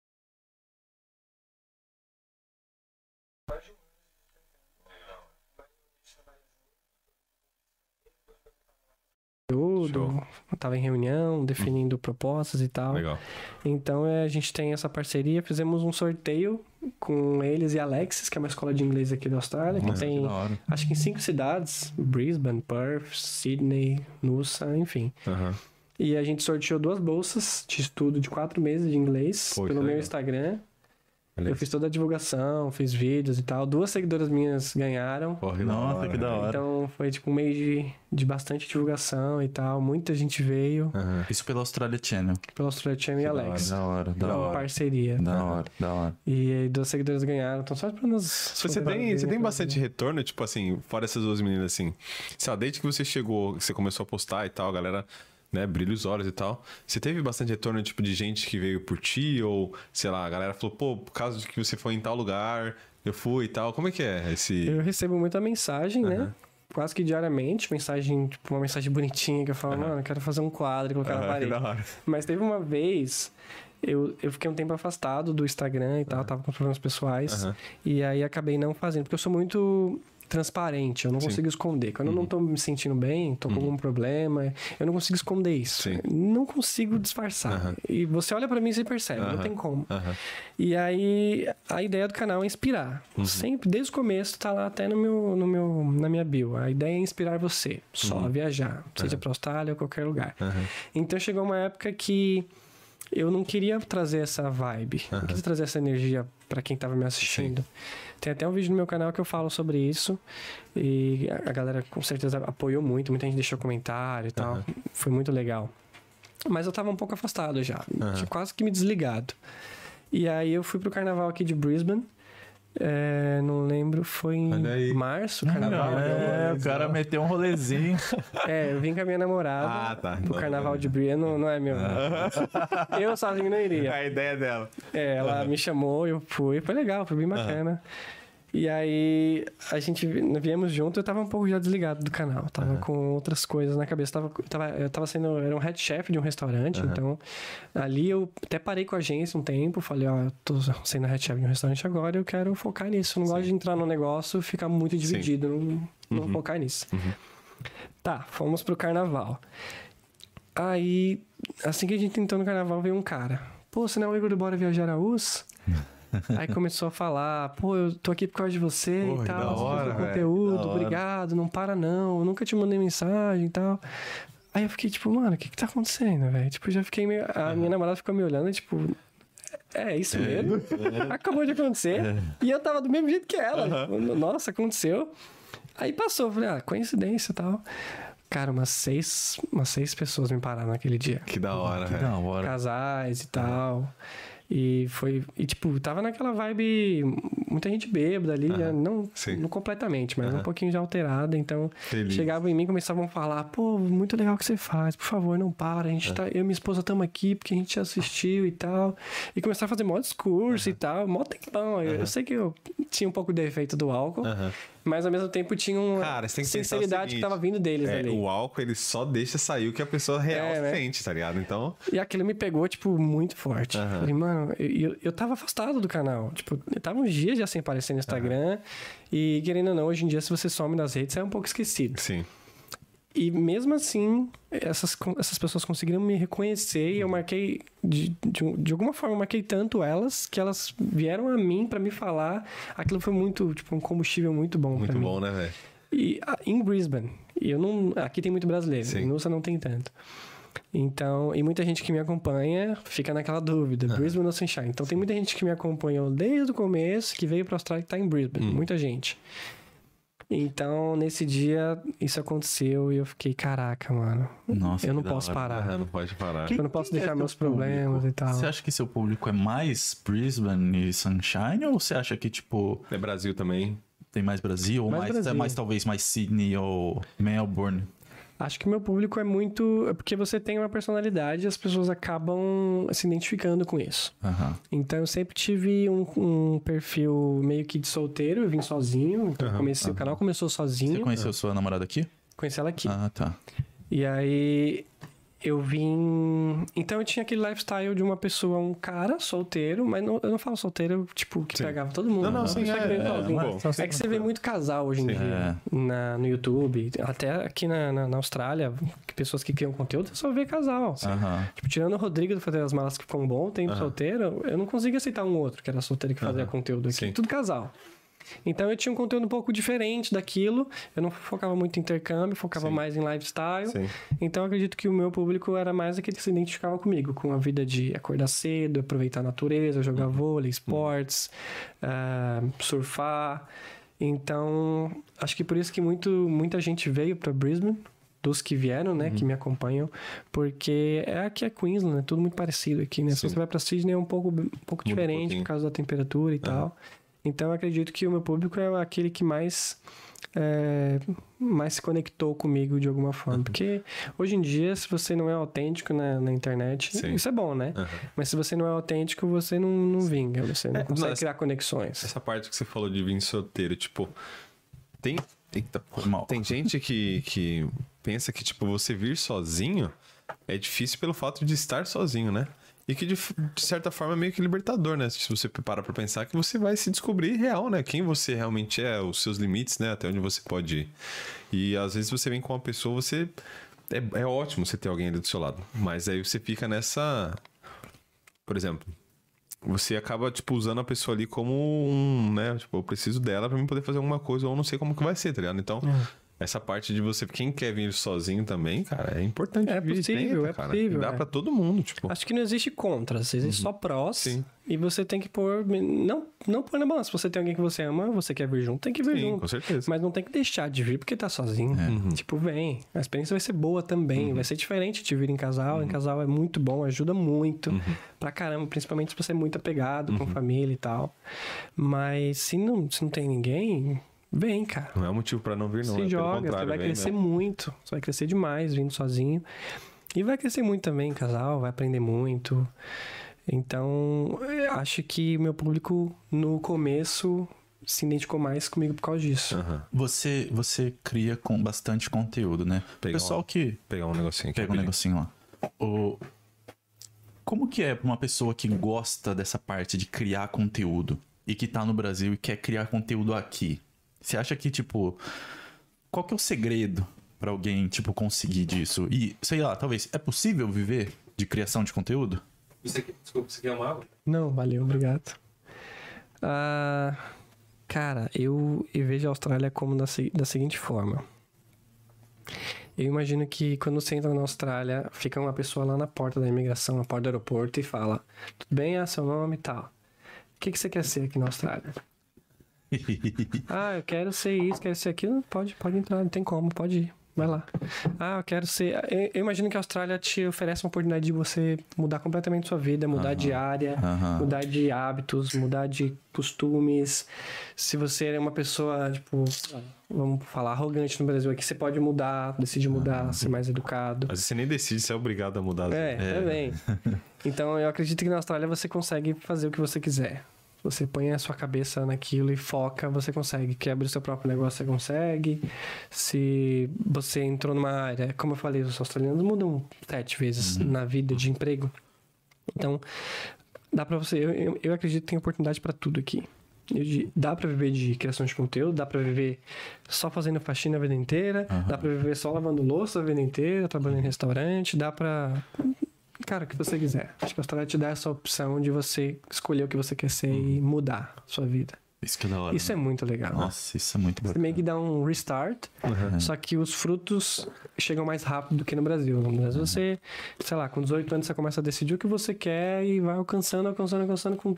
[SPEAKER 3] Tudo.
[SPEAKER 2] Show.
[SPEAKER 3] Eu tava em reunião, definindo propostas e tal.
[SPEAKER 2] Legal.
[SPEAKER 3] Então é, a gente tem essa parceria, fizemos um sorteio com eles e Alexis, que é uma escola de inglês aqui da Austrália, que
[SPEAKER 1] Nossa,
[SPEAKER 3] tem
[SPEAKER 1] que
[SPEAKER 3] acho que em cinco cidades: Brisbane, Perth, Sydney, Noosa, enfim.
[SPEAKER 2] Aham.
[SPEAKER 3] E a gente sorteou duas bolsas de estudo de quatro meses de inglês
[SPEAKER 2] que
[SPEAKER 3] pelo meu. Instagram.
[SPEAKER 2] Beleza.
[SPEAKER 3] Eu fiz toda a divulgação, fiz vídeos e tal. Duas seguidoras minhas ganharam.
[SPEAKER 2] Porra, que
[SPEAKER 1] Nossa,
[SPEAKER 2] hora,
[SPEAKER 1] que da
[SPEAKER 2] velho.
[SPEAKER 1] hora.
[SPEAKER 3] Então foi tipo um mês de, de bastante divulgação e tal. Muita gente veio
[SPEAKER 2] Aham.
[SPEAKER 1] Isso pela Australia Channel.
[SPEAKER 3] pela Australia Channel e
[SPEAKER 2] da
[SPEAKER 3] Alex.
[SPEAKER 1] Da hora, da
[SPEAKER 3] Uma
[SPEAKER 1] hora.
[SPEAKER 3] parceria.
[SPEAKER 1] Da hora, da hora.
[SPEAKER 3] E aí duas seguidoras ganharam. Então só pra nos.
[SPEAKER 2] Você tem, você tem bastante retorno, tipo assim, fora essas duas meninas, assim. Sei lá, desde que você chegou, que você começou a postar e tal, a galera, né, brilha os olhos e tal. Você teve bastante retorno, tipo, de gente que veio por ti, ou, sei lá, a galera falou, pô, por causa de que você foi em tal lugar, eu fui e tal. Como é que é esse.
[SPEAKER 3] Eu recebo muita mensagem, né?
[SPEAKER 2] Aham.
[SPEAKER 3] Quase que diariamente, mensagem, tipo, uma mensagem bonitinha que eu falo, mano, eu quero fazer um quadro colocar na
[SPEAKER 2] Ah, que
[SPEAKER 3] parede.
[SPEAKER 2] da hora.
[SPEAKER 3] Mas teve uma vez, eu, eu fiquei um tempo afastado do Instagram e tal, tava com problemas pessoais.
[SPEAKER 2] Aham.
[SPEAKER 3] E aí acabei não fazendo, porque eu sou muito transparente, eu não
[SPEAKER 2] Sim.
[SPEAKER 3] consigo esconder. Quando eu não tô me sentindo bem, tô com algum problema, eu não consigo esconder isso.
[SPEAKER 2] Sim.
[SPEAKER 3] Não consigo disfarçar.
[SPEAKER 2] Aham.
[SPEAKER 3] E você olha pra mim e você percebe, não tem como. E aí, a ideia do canal é inspirar. Sempre, desde o começo, tá lá até no meu, no meu, na minha bio. A ideia é inspirar você, só a viajar, seja pra Austrália ou qualquer lugar. Então chegou uma época que eu não queria trazer essa vibe, não queria trazer essa energia pra quem tava me assistindo. Tem até um vídeo no meu canal que eu falo sobre isso. E a galera com certeza apoiou muito, muita gente deixou comentário e tal. Foi muito legal. Mas eu tava um pouco afastado já, tinha quase que me desligado. E aí eu fui pro carnaval aqui de Brisbane. É, não lembro, foi em março, carnaval.
[SPEAKER 1] É, o cara meteu um rolezinho.
[SPEAKER 3] É, eu vim com a minha namorada
[SPEAKER 2] Ah, tá.
[SPEAKER 3] pro
[SPEAKER 2] Então,
[SPEAKER 3] carnaval de Brisbane, não, não é meu. Eu sozinho não iria.
[SPEAKER 2] A ideia dela.
[SPEAKER 3] É, ela me chamou, eu fui, foi legal, foi bem bacana. E aí a gente vi- viemos junto, eu tava um pouco já desligado do canal, tava com outras coisas na cabeça, tava, eu tava, eu tava sendo, era um head chef de um restaurante, então ali eu até parei com a agência um tempo, falei, ó, eu tô sendo head chef de um restaurante agora, eu quero focar nisso, eu não gosto de entrar no negócio e ficar muito dividido, não, não focar nisso. Tá, fomos pro carnaval. Aí, assim que a gente entrou no carnaval, veio um cara. Pô, você não é o Igor do Bora Viajar a US? Aí começou a falar, pô, eu tô aqui por causa de você
[SPEAKER 2] Porra,
[SPEAKER 3] e tal, você
[SPEAKER 2] hora,
[SPEAKER 3] o
[SPEAKER 2] velho,
[SPEAKER 3] conteúdo,
[SPEAKER 1] da hora.
[SPEAKER 3] obrigado, não para não, eu nunca te mandei mensagem e tal. Aí eu fiquei tipo, mano, o que que tá acontecendo, velho? Tipo, já fiquei meio... A minha namorada ficou me olhando e tipo... É isso mesmo? Acabou de acontecer. E eu tava do mesmo jeito que ela. Nossa, aconteceu. Aí passou, falei, ah, coincidência e tal. Cara, umas seis, umas seis pessoas me pararam naquele dia.
[SPEAKER 2] Que da hora,
[SPEAKER 1] Que
[SPEAKER 2] velho.
[SPEAKER 1] da hora.
[SPEAKER 3] Casais e tal. E foi. E tipo, tava naquela vibe. Muita gente bêbada ali, já não,
[SPEAKER 2] sim.
[SPEAKER 3] não completamente, mas um pouquinho já alterada. Então,
[SPEAKER 2] Feliz.
[SPEAKER 3] chegavam em mim e começavam a falar: pô, muito legal o que você faz, por favor, não para. A gente tá, eu e minha esposa estamos aqui porque a gente assistiu e tal. E começaram a fazer mó discurso e tal, mó tempão. Eu, eu sei que eu tinha um pouco de efeito do álcool. Mas ao mesmo tempo tinha uma
[SPEAKER 2] Cara, tem que
[SPEAKER 3] sinceridade que
[SPEAKER 2] seguinte,
[SPEAKER 3] tava vindo deles
[SPEAKER 2] É,
[SPEAKER 3] ali.
[SPEAKER 2] o álcool, ele só deixa sair o que a pessoa real
[SPEAKER 3] É, né?
[SPEAKER 2] sente, tá ligado? Então,
[SPEAKER 3] E aquilo me pegou, tipo, muito forte.
[SPEAKER 2] Aham.
[SPEAKER 3] Falei, mano, eu, eu, tava afastado do canal. Tipo, eu tava uns dias já sem aparecer no Instagram. E querendo ou não, hoje em dia, se você some nas redes, você é um pouco esquecido.
[SPEAKER 2] sim.
[SPEAKER 3] E mesmo assim, essas, essas pessoas conseguiram me reconhecer e eu marquei, de, de, de alguma forma, eu marquei tanto elas que elas vieram a mim pra me falar. Aquilo foi muito, tipo, um combustível muito bom
[SPEAKER 2] Muito
[SPEAKER 3] pra mim.
[SPEAKER 2] bom, né, velho?
[SPEAKER 3] E ah, em Brisbane, eu não, aqui tem muito brasileiro,
[SPEAKER 2] Sim.
[SPEAKER 3] em Nusa não tem tanto. Então, e muita gente que me acompanha fica naquela dúvida, Brisbane ou Sunshine. Então tem muita gente que me acompanhou desde o começo, que veio pra Austrália e tá em Brisbane,
[SPEAKER 2] Hum.
[SPEAKER 3] muita gente. Então, nesse dia, isso aconteceu e eu fiquei, caraca, mano,
[SPEAKER 1] Nossa,
[SPEAKER 3] eu não posso
[SPEAKER 1] hora.
[SPEAKER 3] parar.
[SPEAKER 2] Ah, não pode parar.
[SPEAKER 3] eu não posso
[SPEAKER 1] Quem é
[SPEAKER 3] deixar
[SPEAKER 1] teu
[SPEAKER 3] meus problemas
[SPEAKER 1] público?
[SPEAKER 3] e tal.
[SPEAKER 1] Você acha que seu público é mais Brisbane e Sunshine? Ou você acha que, tipo,
[SPEAKER 2] É Brasil também.
[SPEAKER 1] tem mais Brasil? Ou
[SPEAKER 3] Mais
[SPEAKER 1] mais,
[SPEAKER 3] Brasil.
[SPEAKER 1] mais talvez mais Sydney ou Melbourne?
[SPEAKER 3] Acho que meu público é muito. É porque você tem uma personalidade e as pessoas acabam se identificando com isso.
[SPEAKER 1] Aham.
[SPEAKER 3] Então eu sempre tive um, um perfil meio que de solteiro, eu vim sozinho. Então
[SPEAKER 2] Aham,
[SPEAKER 3] comecei, o canal começou
[SPEAKER 1] Você
[SPEAKER 3] sozinho.
[SPEAKER 1] conheceu sua namorada aqui?
[SPEAKER 3] Conheci ela aqui.
[SPEAKER 1] Ah, tá.
[SPEAKER 3] E aí eu vim. Então eu tinha aquele lifestyle de uma pessoa, um cara solteiro, mas não- eu não falo solteiro, tipo, que
[SPEAKER 2] Sim.
[SPEAKER 3] pegava todo mundo.
[SPEAKER 2] Não, não,
[SPEAKER 3] Uma
[SPEAKER 2] sim, é, é, bom.
[SPEAKER 3] É que você vê muito casal hoje em
[SPEAKER 2] Sim.
[SPEAKER 3] dia na, no YouTube, até aqui na, na, na Austrália, que pessoas que criam conteúdo, você só vê casal.
[SPEAKER 1] Aham.
[SPEAKER 3] Tipo, tirando o Rodrigo do Fazer as Malas que ficou um bom tempo
[SPEAKER 2] Aham.
[SPEAKER 3] solteiro, eu não conseguia aceitar um outro que era solteiro que fazia
[SPEAKER 2] Aham.
[SPEAKER 3] conteúdo aqui.
[SPEAKER 2] Sim.
[SPEAKER 3] Tudo casal. Então eu tinha um conteúdo um pouco diferente daquilo. Eu não focava muito em intercâmbio, focava
[SPEAKER 2] Sim.
[SPEAKER 3] mais em lifestyle.
[SPEAKER 2] Sim.
[SPEAKER 3] Então eu acredito que o meu público era mais aquele que se identificava comigo, com a vida de acordar cedo, aproveitar a natureza, jogar vôlei, esportes, ah, surfar. Então, acho que por isso que muito, muita gente veio para Brisbane, dos que vieram, né, que me acompanham, porque é aqui é Queensland, é tudo muito parecido aqui, né? Se
[SPEAKER 2] Sim.
[SPEAKER 3] você vai para Sydney é um pouco, um pouco
[SPEAKER 2] um
[SPEAKER 3] diferente
[SPEAKER 2] pouquinho.
[SPEAKER 3] por causa da temperatura e tal. Então, eu acredito que o meu público é aquele que mais é, mais se conectou comigo de alguma forma. Porque hoje em dia, se você não é autêntico na, na internet,
[SPEAKER 2] Sim.
[SPEAKER 3] isso é bom, né?
[SPEAKER 2] Aham.
[SPEAKER 3] Mas se você não é autêntico, você não, não vinga, você não
[SPEAKER 2] É,
[SPEAKER 3] consegue criar conexões.
[SPEAKER 2] Essa parte que você falou de vir solteiro, tipo, tem. Eita,
[SPEAKER 1] mal.
[SPEAKER 2] Tem gente que, que pensa que, tipo, você vir sozinho é difícil pelo fato de estar sozinho, né? E que, de, de certa forma, é meio que libertador, né? Se você para pra pensar que você vai se descobrir real, né? Quem você realmente é, os seus limites, né? Até onde você pode ir. E às vezes você vem com uma pessoa, você. É, é ótimo você ter alguém ali do seu lado. Mas aí você fica nessa. Por exemplo, você acaba, tipo, usando a pessoa ali como um, né? Tipo, eu preciso dela pra mim poder fazer alguma coisa, ou não sei como que vai ser, tá ligado? Então, essa parte de você, quem quer vir sozinho também, cara, é importante.
[SPEAKER 3] É
[SPEAKER 2] vir,
[SPEAKER 3] possível,
[SPEAKER 2] tenta,
[SPEAKER 3] é
[SPEAKER 2] cara.
[SPEAKER 3] possível,
[SPEAKER 2] Dá
[SPEAKER 3] é.
[SPEAKER 2] pra todo mundo, tipo.
[SPEAKER 3] Acho que não existe contras, existe só prós.
[SPEAKER 2] Sim.
[SPEAKER 3] E você tem que pôr. Não, não pôr na balança. Se você tem alguém que você ama, você quer vir junto, tem que vir
[SPEAKER 2] Sim,
[SPEAKER 3] junto.
[SPEAKER 2] com certeza.
[SPEAKER 3] Mas não tem que deixar de vir porque tá sozinho. Tipo, vem. A experiência vai ser boa também. Vai ser diferente de vir em casal. Em casal é muito bom, ajuda muito. Pra caramba, principalmente se você é muito apegado com família e tal. Mas se não, se não tem ninguém, vem, cara.
[SPEAKER 2] Não é um motivo pra não vir, não. é
[SPEAKER 3] Se
[SPEAKER 2] pelo
[SPEAKER 3] joga, você vai crescer
[SPEAKER 2] mesmo.
[SPEAKER 3] muito. Você vai crescer demais vindo sozinho. E vai crescer muito também casal, vai aprender muito. Então, eu acho que meu público no começo se identificou mais comigo por causa disso.
[SPEAKER 2] Aham.
[SPEAKER 1] Você, você cria com bastante conteúdo, né?
[SPEAKER 2] Pegar
[SPEAKER 1] pessoal
[SPEAKER 2] uma-
[SPEAKER 1] que
[SPEAKER 2] Pegar um negocinho aqui.
[SPEAKER 1] pega um negocinho lá. O... Como que é pra uma pessoa que gosta dessa parte de criar conteúdo e que tá no Brasil e quer criar conteúdo aqui? Você acha que, tipo, qual que é o segredo pra alguém, tipo, conseguir disso? E, sei lá, talvez, é possível viver de criação de conteúdo?
[SPEAKER 2] Você Desculpa, você quer uma água?
[SPEAKER 3] Não, valeu, obrigado. Ah, cara, eu, eu vejo a Austrália como da, da seguinte forma. Eu imagino que quando você entra na Austrália, fica uma pessoa lá na porta da imigração, na porta do aeroporto, e fala: Tudo bem, é seu nome e tal. O que, que você quer ser aqui na Austrália? Ah, eu quero ser isso, quero ser aquilo. Pode, pode entrar, não tem como, pode ir. Vai lá. Ah, eu quero ser. Eu, imagino que a Austrália te oferece uma oportunidade de você mudar completamente sua vida, mudar de área,
[SPEAKER 1] Aham.
[SPEAKER 3] mudar de hábitos, mudar de costumes. Se você é uma pessoa, tipo, vamos falar, arrogante no Brasil, aqui você pode mudar, decidir mudar, ser mais educado.
[SPEAKER 2] Mas você nem decide, você é obrigado a mudar.
[SPEAKER 3] É, também. Então eu acredito que na Austrália você consegue fazer o que você quiser. Você põe a sua cabeça naquilo e foca, você consegue. Quer abrir o seu próprio negócio, você consegue. Se você entrou numa área, como eu falei, os australianos mudam sete vezes na vida de emprego. Então, dá pra você. Eu, eu, acredito que tem oportunidade pra tudo aqui. Eu dá pra viver de criação de conteúdo, dá pra viver só fazendo faxina a vida inteira, dá pra viver só lavando louça a vida inteira, trabalhando em restaurante, dá pra. Cara, o que você quiser. Acho que a Austrália te dá essa opção de você escolher o que você quer ser e mudar a sua vida.
[SPEAKER 1] Isso que é da hora.
[SPEAKER 3] Isso é
[SPEAKER 1] né?
[SPEAKER 3] muito legal.
[SPEAKER 1] Nossa, isso é muito
[SPEAKER 3] Você
[SPEAKER 1] bacana.
[SPEAKER 3] meio que dá um restart, só que os frutos chegam mais rápido do que no Brasil. No Brasil, você, sei lá, com 18 anos você começa a decidir o que você quer e vai alcançando, alcançando, alcançando. Com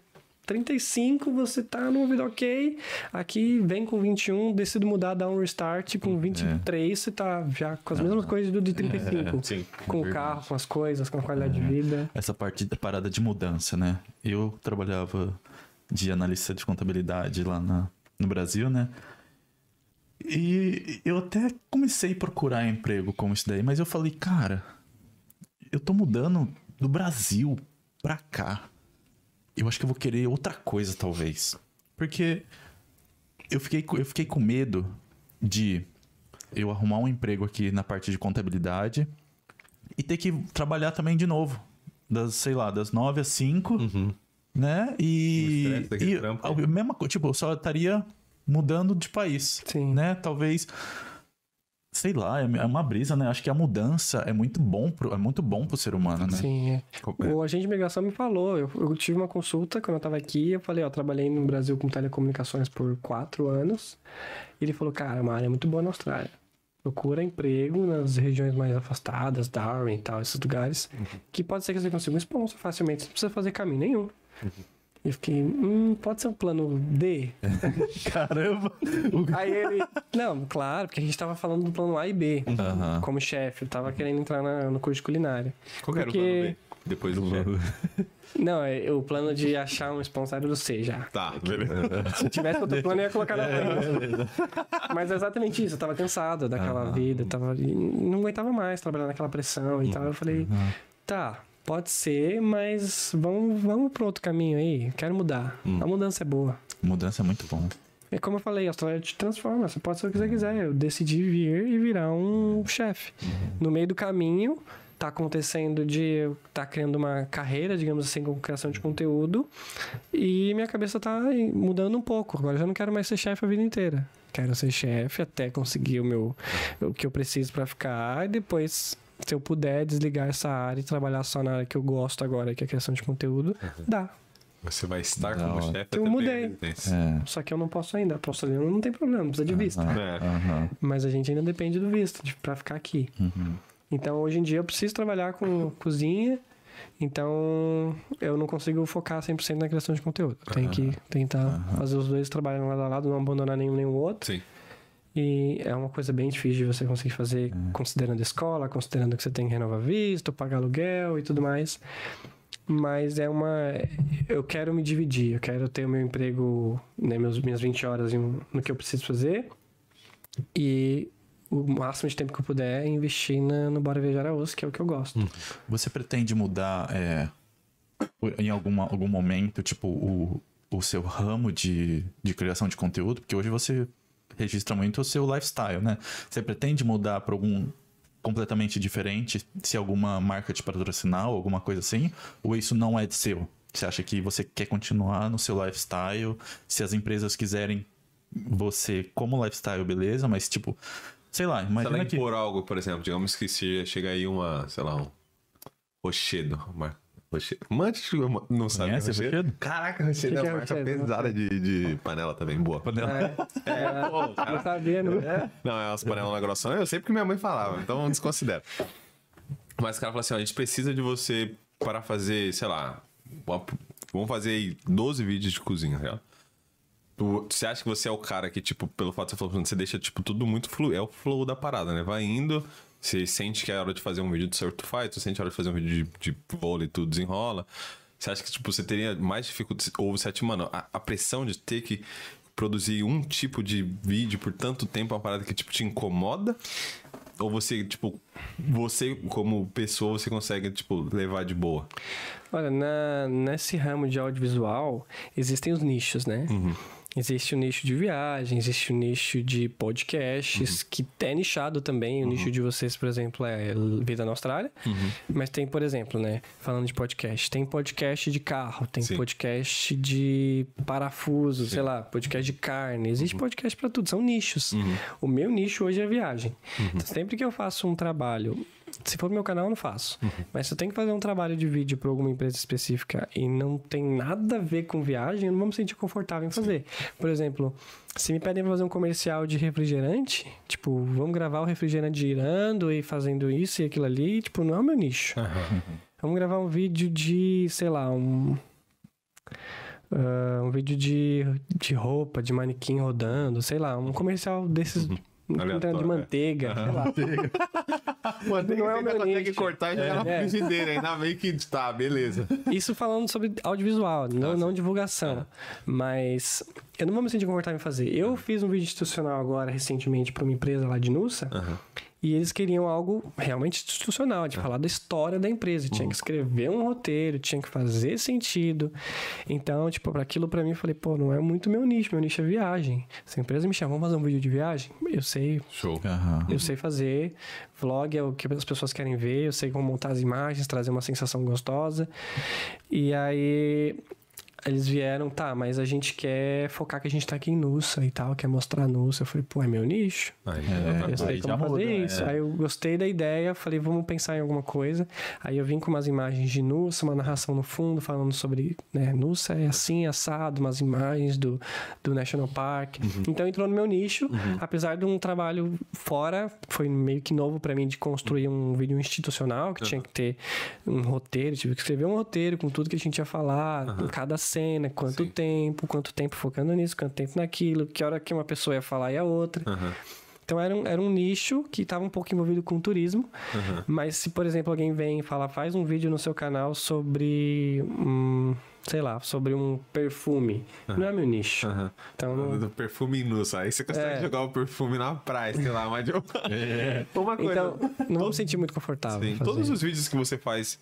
[SPEAKER 3] 35 você tá numa vida ok. Aqui vem com 21, decide mudar, dá um restart. Com 23 você tá já com as mesmas coisas do de 35.
[SPEAKER 2] Sim.
[SPEAKER 3] Com o
[SPEAKER 1] Verdade.
[SPEAKER 3] carro, com as coisas, com a qualidade de vida.
[SPEAKER 1] Essa parte da parada de mudança, né? Eu trabalhava de analista de contabilidade lá na, no Brasil, né? E eu até comecei a procurar emprego como isso daí, mas eu falei, cara, eu tô mudando do Brasil pra cá. Eu acho que eu vou querer outra coisa, talvez. Porque eu fiquei, eu fiquei com medo de eu arrumar um emprego aqui na parte de contabilidade e ter que trabalhar também de novo. Das, sei lá, das 9 às 5, né?
[SPEAKER 2] O
[SPEAKER 1] E,
[SPEAKER 2] daquele
[SPEAKER 1] e
[SPEAKER 2] trampo.
[SPEAKER 1] a mesma coisa, tipo, eu só estaria mudando de país,
[SPEAKER 3] Sim.
[SPEAKER 1] né? Talvez sei lá, é é uma brisa, né? Acho que a mudança é muito bom pro, é muito bom pro ser humano, né?
[SPEAKER 3] Sim, é.
[SPEAKER 2] É.
[SPEAKER 3] O agente de imigração me falou, eu, eu tive uma consulta quando eu tava aqui, eu falei, ó, trabalhei no Brasil com telecomunicações por quatro anos. E ele falou, cara, é uma área muito boa na Austrália. Procura emprego nas regiões mais afastadas, Darwin e tal, esses lugares, que pode ser que você consiga um sponsor facilmente, você não precisa fazer caminho nenhum. E eu fiquei, hum, pode ser um plano D?
[SPEAKER 1] Caramba!
[SPEAKER 3] Aí ele, não, claro, porque a gente tava falando do plano A e B, como chefe, eu tava querendo entrar na- no curso de culinária.
[SPEAKER 2] Qual que era o
[SPEAKER 3] Porque-
[SPEAKER 2] plano B? Depois do chefe.
[SPEAKER 3] Não, é o plano de achar um sponsor do C já.
[SPEAKER 2] Tá, beleza.
[SPEAKER 3] Se tivesse outro plano, eu ia colocar na frente. Mas é exatamente isso. Eu tava cansado daquela vida. Tava, não aguentava mais trabalhar naquela pressão e tal. Eu falei, tá, pode ser, mas vamos, vamos pro outro caminho aí. Quero mudar. A mudança é boa.
[SPEAKER 1] Mudança é muito bom.
[SPEAKER 3] É como eu falei, a Austrália te transforma. Você pode ser o que você quiser. Eu decidi vir e virar um chefe. No meio do caminho, tá acontecendo de tá criando uma carreira, digamos assim, com criação de conteúdo. E minha cabeça tá mudando um pouco. Agora eu já não quero mais ser chefe a vida inteira. Quero ser chefe até conseguir o meu o que eu preciso pra ficar e depois se eu puder desligar essa área e trabalhar só na área que eu gosto agora, que é a criação de conteúdo, dá.
[SPEAKER 2] Você vai estar
[SPEAKER 1] Da
[SPEAKER 2] como chefe
[SPEAKER 3] Eu mudei.
[SPEAKER 1] É.
[SPEAKER 3] Só que eu não posso ainda. Para australiano não tem problema, não precisa de visto.
[SPEAKER 1] Aham,
[SPEAKER 2] É.
[SPEAKER 3] Mas a gente ainda depende do visto de- pra ficar aqui.
[SPEAKER 1] uhum.
[SPEAKER 3] Então, hoje em dia, eu preciso trabalhar com cozinha. Então, eu não consigo focar 100% na criação de conteúdo. Eu tenho que tentar fazer os dois trabalhando lado a lado, não abandonar nenhum nem o outro.
[SPEAKER 2] Sim.
[SPEAKER 3] E é uma coisa bem difícil de você conseguir fazer, considerando a escola, considerando que você tem que renovar visto, pagar aluguel e tudo mais. Mas é uma. Eu quero me dividir, eu quero ter o meu emprego, né, meus, minhas 20 horas em no que eu preciso fazer. E o máximo de tempo que eu puder é investir na, no Bora Viajar a Osso, que é o que eu gosto.
[SPEAKER 1] Você pretende mudar é, em alguma, algum momento, tipo, o, o seu ramo de, de criação de conteúdo? Porque hoje você registra muito o seu lifestyle, né? Você pretende mudar para algum completamente diferente, se alguma marca te patrocinar ou alguma coisa assim? Ou isso não é seu? Você acha que você quer continuar no seu lifestyle? Se as empresas quiserem você como lifestyle, beleza, mas tipo, sei lá,
[SPEAKER 2] Se ela
[SPEAKER 1] imagina que...
[SPEAKER 2] impor algo, por exemplo, digamos que se chega aí uma, sei lá, um rochedo. Uma... Rochedo. Mante não sabe
[SPEAKER 1] Conhece
[SPEAKER 2] rochedo?
[SPEAKER 1] rochedo?
[SPEAKER 2] Caraca, rochedo
[SPEAKER 3] Que
[SPEAKER 2] é uma
[SPEAKER 3] é
[SPEAKER 2] marca
[SPEAKER 3] rochedo?
[SPEAKER 2] pesada de, de panela também, boa.
[SPEAKER 3] É,
[SPEAKER 2] É, pô, cara.
[SPEAKER 3] não sabia, não.
[SPEAKER 2] Não, é umas panelas grossões, eu sei porque minha mãe falava, então desconsidera. Mas o cara fala assim: ó, a gente precisa de você para fazer, sei lá, uma- vamos fazer aí 12 vídeos de cozinha, tá ligado? Tu- Você acha que você é o cara que, tipo, pelo fato de você falar, você deixa, tipo, tudo muito flu... É o flow da parada, né? Vai indo, você sente que é hora de fazer um vídeo de surf to fight, você sente a hora de fazer um vídeo de, de vôlei, tudo desenrola. Você acha que, tipo, você teria mais dificuldade... Ou você acha, mano, a, a pressão de ter que produzir um tipo de vídeo por tanto tempo é uma parada que, tipo, te incomoda? Ou você, tipo, você como pessoa, você consegue, tipo, levar de boa?
[SPEAKER 3] Olha, na, nesse ramo de audiovisual, existem os nichos, né? Existe o nicho de viagem, existe o nicho de podcasts, que é nichado também. O nicho de vocês, por exemplo, é Vida na Austrália. Mas tem, por exemplo, né? Falando de podcast, tem podcast de carro, tem
[SPEAKER 2] Sim.
[SPEAKER 3] podcast de parafuso, sei lá, podcast de carne. Existe podcast pra tudo, são nichos. O meu nicho hoje é viagem. Então, sempre que eu faço um trabalho se for pro meu canal, eu não faço. Mas se eu tenho que fazer um trabalho de vídeo para alguma empresa específica e não tem nada a ver com viagem, eu não vou me sentir confortável em fazer. Por exemplo, se me pedem pra fazer um comercial de refrigerante, tipo, vamos gravar o refrigerante girando e fazendo isso e aquilo ali, tipo, não é o meu nicho. Vamos gravar um vídeo de, sei lá, um. ah, um vídeo de, de roupa, de manequim rodando, sei lá, um comercial desses.
[SPEAKER 2] Aleatório,
[SPEAKER 3] de
[SPEAKER 2] é.
[SPEAKER 3] manteiga, sei lá.
[SPEAKER 2] Mano,
[SPEAKER 3] não é o meu
[SPEAKER 2] consegue
[SPEAKER 3] nicho.
[SPEAKER 2] cortar e jogar na
[SPEAKER 3] É.
[SPEAKER 2] frigideira, ainda bem que tá, beleza.
[SPEAKER 3] Isso falando sobre audiovisual, não,
[SPEAKER 2] Ah,
[SPEAKER 3] não divulgação. Mas eu não vou me sentir confortável em fazer. Eu fiz um vídeo institucional agora, recentemente, para uma empresa lá de Nussa. E eles queriam algo realmente institucional, de falar da história da empresa. Tinha que escrever um roteiro, tinha que fazer sentido. Então, tipo, para aquilo para mim, eu falei, pô, não é muito meu nicho. Meu nicho é viagem. Se a empresa me chama, vamos fazer um vídeo de viagem? Eu sei,
[SPEAKER 2] Show.
[SPEAKER 1] Aham.
[SPEAKER 3] eu sei fazer. Vlog é o que as pessoas querem ver. Eu sei como montar as imagens, trazer uma sensação gostosa. E aí eles vieram, tá, mas a gente quer focar que a gente tá aqui em Nussa e tal, quer mostrar Nussa. Eu falei, pô, é meu nicho.
[SPEAKER 2] Aí,
[SPEAKER 1] É,
[SPEAKER 3] Eu sei como fazer
[SPEAKER 1] muda,
[SPEAKER 3] isso.
[SPEAKER 1] É.
[SPEAKER 3] Aí eu gostei da ideia, falei, vamos pensar em alguma coisa. Aí eu vim com umas imagens de Nussa, uma narração no fundo, falando sobre, né, Nussa é assim, assado, umas imagens do, do National Park.
[SPEAKER 1] Uhum.
[SPEAKER 3] Então entrou no meu nicho, apesar de um trabalho fora, foi meio que novo pra mim de construir um vídeo institucional, que tinha que ter um roteiro, tive que escrever um roteiro com tudo que a gente ia falar, cada cena, quanto
[SPEAKER 2] Sim.
[SPEAKER 3] tempo, quanto tempo focando nisso, quanto tempo naquilo, que hora que uma pessoa ia falar e a outra.
[SPEAKER 2] Aham.
[SPEAKER 3] Então era um, era um nicho que estava um pouco envolvido com turismo. Mas se, por exemplo, alguém vem e fala, faz um vídeo no seu canal sobre. Um, sei lá, sobre um perfume. Não é meu nicho.
[SPEAKER 2] Aham.
[SPEAKER 3] Então não-
[SPEAKER 2] Do perfume nu, só. Aí você consegue
[SPEAKER 3] É.
[SPEAKER 2] jogar o perfume na praia, sei lá, mas de uma uma coisa.
[SPEAKER 3] Então, não vou me sentir muito confortável.
[SPEAKER 2] Sim, todos os vídeos que você faz,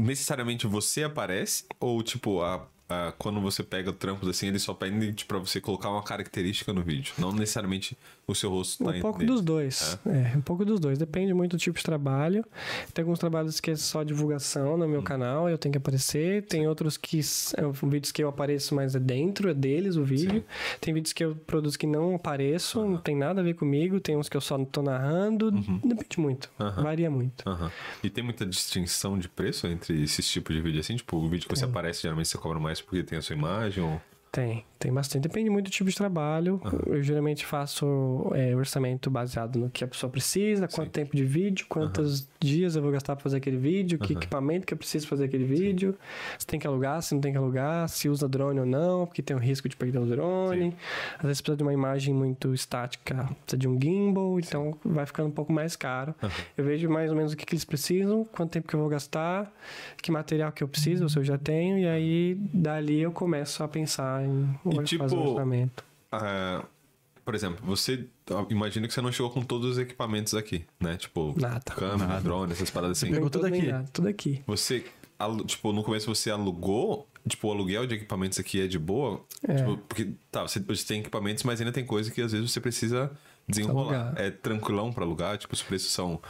[SPEAKER 2] necessariamente você aparece? Ou, tipo, a, a- quando você pega trampos assim, eles só pedem tipo, pra você colocar uma característica no vídeo? Não necessariamente o seu rosto tá
[SPEAKER 3] Um pouco dos dois. É. um pouco dos dois. Depende muito do tipo de trabalho. Tem alguns trabalhos que é só divulgação no meu
[SPEAKER 2] Hum.
[SPEAKER 3] canal, eu tenho que aparecer. Tem outros que são vídeos que eu apareço, mas é dentro, é deles o vídeo. Tem vídeos que eu produzo que não apareço, não tem nada a ver comigo. Tem uns que eu só tô narrando. Depende muito.
[SPEAKER 2] Uhum.
[SPEAKER 3] Varia muito.
[SPEAKER 2] E tem muita distinção de preço entre esses tipos de vídeo assim? Tipo, o vídeo que você aparece, geralmente você cobra mais porque tem a sua imagem? Ou...
[SPEAKER 3] Tem, tem bastante. Depende muito do tipo de trabalho. Eu geralmente faço é, orçamento baseado no que a pessoa precisa, quanto tempo de vídeo, quantos dias eu vou gastar pra fazer aquele vídeo, que equipamento que eu preciso fazer aquele vídeo, se tem que alugar, se não tem que alugar, se usa drone ou não, porque tem o risco de perder o drone. Às vezes precisa de uma imagem muito estática, precisa de um gimbal, então vai ficando um pouco mais caro. Eu vejo mais ou menos o que, que eles precisam, quanto tempo que eu vou gastar, que material que eu preciso, ou se eu já tenho, e aí dali eu começo a pensar em
[SPEAKER 2] E,
[SPEAKER 3] fazer
[SPEAKER 2] tipo,
[SPEAKER 3] um orçamento.
[SPEAKER 2] Ah, por exemplo, você imagina que você não chegou com todos os equipamentos aqui, né? Tipo,
[SPEAKER 3] Nada.
[SPEAKER 2] câmera, drone, essas paradas assim.
[SPEAKER 1] Pegou tudo aqui.
[SPEAKER 3] nada, tudo aqui.
[SPEAKER 2] Você, tipo, no começo você alugou, tipo, o aluguel de equipamentos aqui é de boa?
[SPEAKER 3] É.
[SPEAKER 2] Tipo, porque, tá, você, você tem equipamentos, mas ainda tem coisa que às vezes você precisa desenrolar.
[SPEAKER 3] Alugar.
[SPEAKER 2] É tranquilão pra alugar? Tipo, os preços são,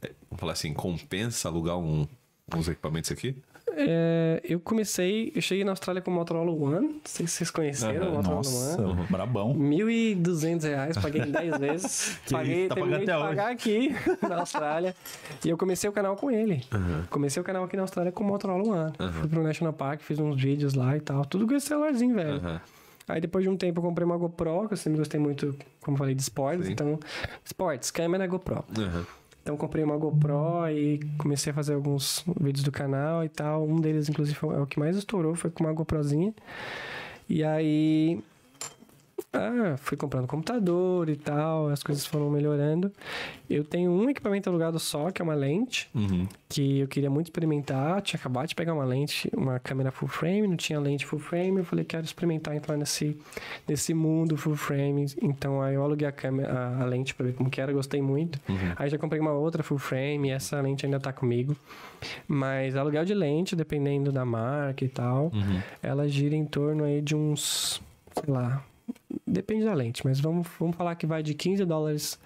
[SPEAKER 2] é, vamos falar assim, compensa alugar um, uns equipamentos aqui?
[SPEAKER 3] É, eu comecei, eu cheguei na Austrália com o Motorola One, não sei se vocês conheceram o Motorola
[SPEAKER 1] Nossa,
[SPEAKER 3] One.
[SPEAKER 1] brabão.
[SPEAKER 3] 1.200 reais, paguei em 10 vezes.
[SPEAKER 1] Que
[SPEAKER 3] paguei,
[SPEAKER 1] tá
[SPEAKER 3] terminei de pagar aqui na Austrália. E eu comecei o canal com ele. Comecei o canal aqui na Austrália com o Motorola One. Fui pro National Park, fiz uns vídeos lá e tal. Tudo com esse celularzinho, velho.
[SPEAKER 2] Aham.
[SPEAKER 3] Aí depois de um tempo eu comprei uma GoPro, que eu sempre gostei muito, como eu falei, de esportes. Então, esportes, câmera GoPro.
[SPEAKER 2] Aham.
[SPEAKER 3] Então comprei uma GoPro e comecei a fazer alguns vídeos do canal e tal. Um deles, inclusive, foi é o que mais estourou, foi com uma GoProzinha. E aí ah, fui comprando computador e tal, as coisas foram melhorando. Eu tenho um equipamento alugado só, que é uma lente,
[SPEAKER 2] Uhum.
[SPEAKER 3] que eu queria muito experimentar. Tinha acabado de pegar uma lente, uma câmera full frame, não tinha lente full frame. Eu falei, quero experimentar entrar nesse, nesse mundo full frame. Então aí eu aluguei a, câmera, a, a lente pra ver como que era, gostei muito. Aí já comprei uma outra full frame, e essa lente ainda tá comigo. Mas aluguel de lente, dependendo da marca e tal, ela gira em torno aí de uns, sei lá, depende da lente, mas vamos, vamos falar que vai de 15 dólares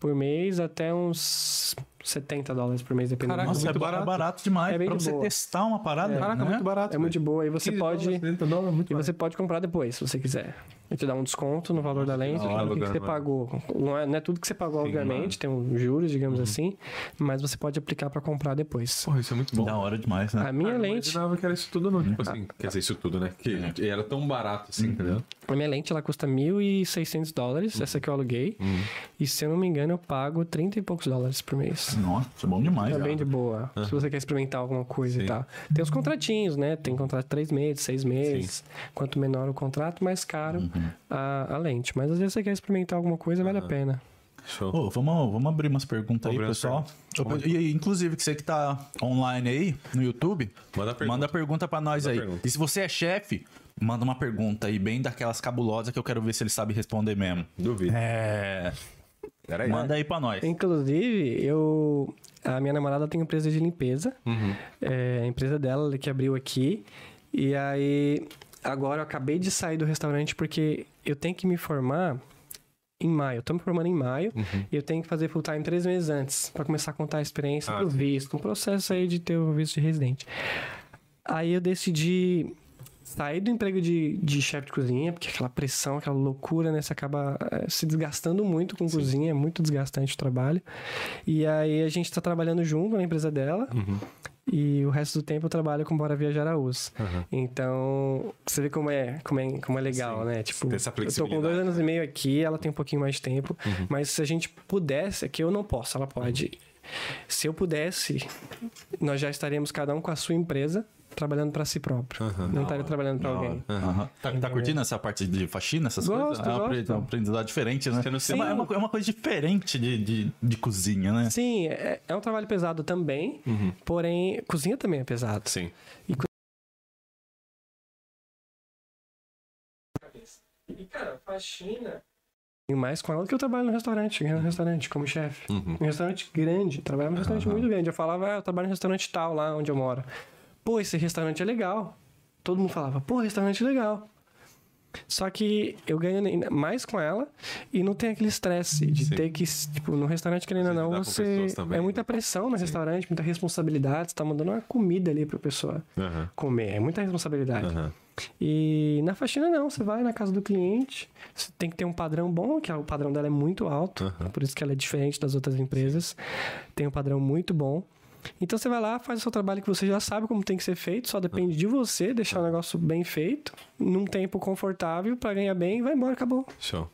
[SPEAKER 3] por mês até uns 70 dólares por mês, dependendo.
[SPEAKER 2] Caraca,
[SPEAKER 3] do-
[SPEAKER 1] Nossa, é,
[SPEAKER 2] muito
[SPEAKER 1] ba- é
[SPEAKER 2] barato.
[SPEAKER 1] barato demais
[SPEAKER 3] É bem
[SPEAKER 1] pra você
[SPEAKER 3] boa.
[SPEAKER 1] testar uma parada.
[SPEAKER 3] É.
[SPEAKER 2] Caraca,
[SPEAKER 1] né?
[SPEAKER 2] muito barato.
[SPEAKER 3] É muito boa. E você
[SPEAKER 2] 15
[SPEAKER 3] pode.
[SPEAKER 2] dólares, 70 dólares, muito
[SPEAKER 3] E
[SPEAKER 2] barato.
[SPEAKER 3] você pode comprar depois, se você quiser. Eu te dá um desconto no valor da lente, o que, que você
[SPEAKER 2] mano.
[SPEAKER 3] pagou. Não é, não é tudo que você pagou,
[SPEAKER 2] Sim,
[SPEAKER 3] obviamente, tem um juros, digamos assim, mas você pode aplicar pra comprar depois.
[SPEAKER 2] Porra, isso é muito bom.
[SPEAKER 1] Da hora demais, né?
[SPEAKER 3] A minha
[SPEAKER 2] eu
[SPEAKER 3] lente,
[SPEAKER 2] imaginava que era isso tudo, não. Tipo assim, quer dizer, isso tudo, né? Que era tão barato assim, entendeu?
[SPEAKER 3] a minha lente ela custa 1.600 dólares, essa que eu aluguei, e se eu não me engano eu pago 30 e poucos dólares por mês.
[SPEAKER 1] Nossa, isso é bom demais.
[SPEAKER 3] É bem de boa. Se você quer experimentar alguma coisa
[SPEAKER 2] Sim.
[SPEAKER 3] e tal. Tem os contratinhos, né? Tem contrato de três meses, seis meses. Quanto menor o contrato, mais caro
[SPEAKER 1] Uhum.
[SPEAKER 3] A, a lente. Mas às vezes você quer experimentar alguma coisa, vale a pena.
[SPEAKER 2] Show.
[SPEAKER 1] Ô, vamos, vamos abrir umas perguntas aí, pessoal. E, inclusive, que você que tá online aí no YouTube,
[SPEAKER 2] Manda pergunta.
[SPEAKER 1] manda pergunta pra nós
[SPEAKER 2] Manda
[SPEAKER 1] aí.
[SPEAKER 2] pergunta.
[SPEAKER 1] E se você é chefe, manda uma pergunta aí, bem daquelas cabulosas que eu quero ver se ele sabe responder mesmo.
[SPEAKER 2] Duvido.
[SPEAKER 1] É.
[SPEAKER 2] Pera aí.
[SPEAKER 1] Manda aí pra nós.
[SPEAKER 3] Inclusive, eu. A minha namorada tem empresa de limpeza.
[SPEAKER 2] Uhum.
[SPEAKER 3] É a empresa dela ela que abriu aqui. E aí, agora eu acabei de sair do restaurante porque eu tenho que me formar em maio. Eu tô me formando em maio
[SPEAKER 2] Uhum.
[SPEAKER 3] e eu tenho que fazer full time três meses antes pra começar a contar a experiência
[SPEAKER 2] Ah,
[SPEAKER 3] pro
[SPEAKER 2] sim.
[SPEAKER 3] visto. Um processo aí de ter o visto de residente. Aí eu decidi sair do emprego de, de chefe de cozinha, porque aquela pressão, aquela loucura, né? Você acaba eh, se desgastando muito com cozinha, é muito desgastante o trabalho. E aí a gente tá trabalhando junto na empresa dela.
[SPEAKER 2] Uhum.
[SPEAKER 3] E o resto do tempo eu trabalho com Bora Viajar Araúz.
[SPEAKER 2] Uhum.
[SPEAKER 3] Então, você vê como é, como é, como é legal,
[SPEAKER 2] Sim,
[SPEAKER 3] né? Tipo, eu tô com dois anos
[SPEAKER 2] né?
[SPEAKER 3] e meio aqui, ela tem um pouquinho mais de tempo.
[SPEAKER 2] Uhum.
[SPEAKER 3] Mas se a gente pudesse, aqui eu não posso, ela pode. Se eu pudesse, nós já estaríamos cada um com a sua empresa, trabalhando para si próprio.
[SPEAKER 2] Uhum.
[SPEAKER 3] Não estaria trabalhando para alguém.
[SPEAKER 1] Aham. Tá, tá curtindo essa parte de faxina, essas
[SPEAKER 3] Gosto,
[SPEAKER 1] coisas? É uma
[SPEAKER 3] gosto.
[SPEAKER 1] apre- uma aprendizado diferente, né? É uma, é uma é uma coisa diferente de, de, de cozinha, né?
[SPEAKER 3] Sim, é, é um trabalho pesado também,
[SPEAKER 2] Uhum.
[SPEAKER 3] porém, cozinha também é pesado.
[SPEAKER 2] Sim.
[SPEAKER 3] E, cara, faxina. E mais com ela do que eu trabalho no restaurante, no restaurante, como chefe.
[SPEAKER 2] Uhum.
[SPEAKER 3] Um restaurante grande, trabalho num restaurante muito grande. Eu falava, ah, eu trabalho no restaurante tal, lá onde eu moro. Pô, esse restaurante é legal. Todo mundo falava, pô, restaurante é legal. Só que eu ganho mais com ela e não tem aquele estresse de
[SPEAKER 2] Sim.
[SPEAKER 3] ter que, tipo, no restaurante, querendo ou não, você.
[SPEAKER 2] também,
[SPEAKER 3] É muita
[SPEAKER 2] né?
[SPEAKER 3] pressão no restaurante, muita responsabilidade. Você tá mandando uma comida ali pra pessoa
[SPEAKER 2] Uhum.
[SPEAKER 3] comer. É muita responsabilidade.
[SPEAKER 2] Uhum.
[SPEAKER 3] E na faxina não, você vai na casa do cliente, você tem que ter um padrão bom, que o padrão dela é muito alto,
[SPEAKER 2] Aham.
[SPEAKER 3] por isso que ela é diferente das outras empresas. Tem um padrão muito bom. Então você vai lá, faz o seu trabalho que você já sabe como tem que ser feito, só depende de você deixar o negócio bem feito, num tempo confortável pra ganhar bem e vai embora, acabou.
[SPEAKER 2] Show.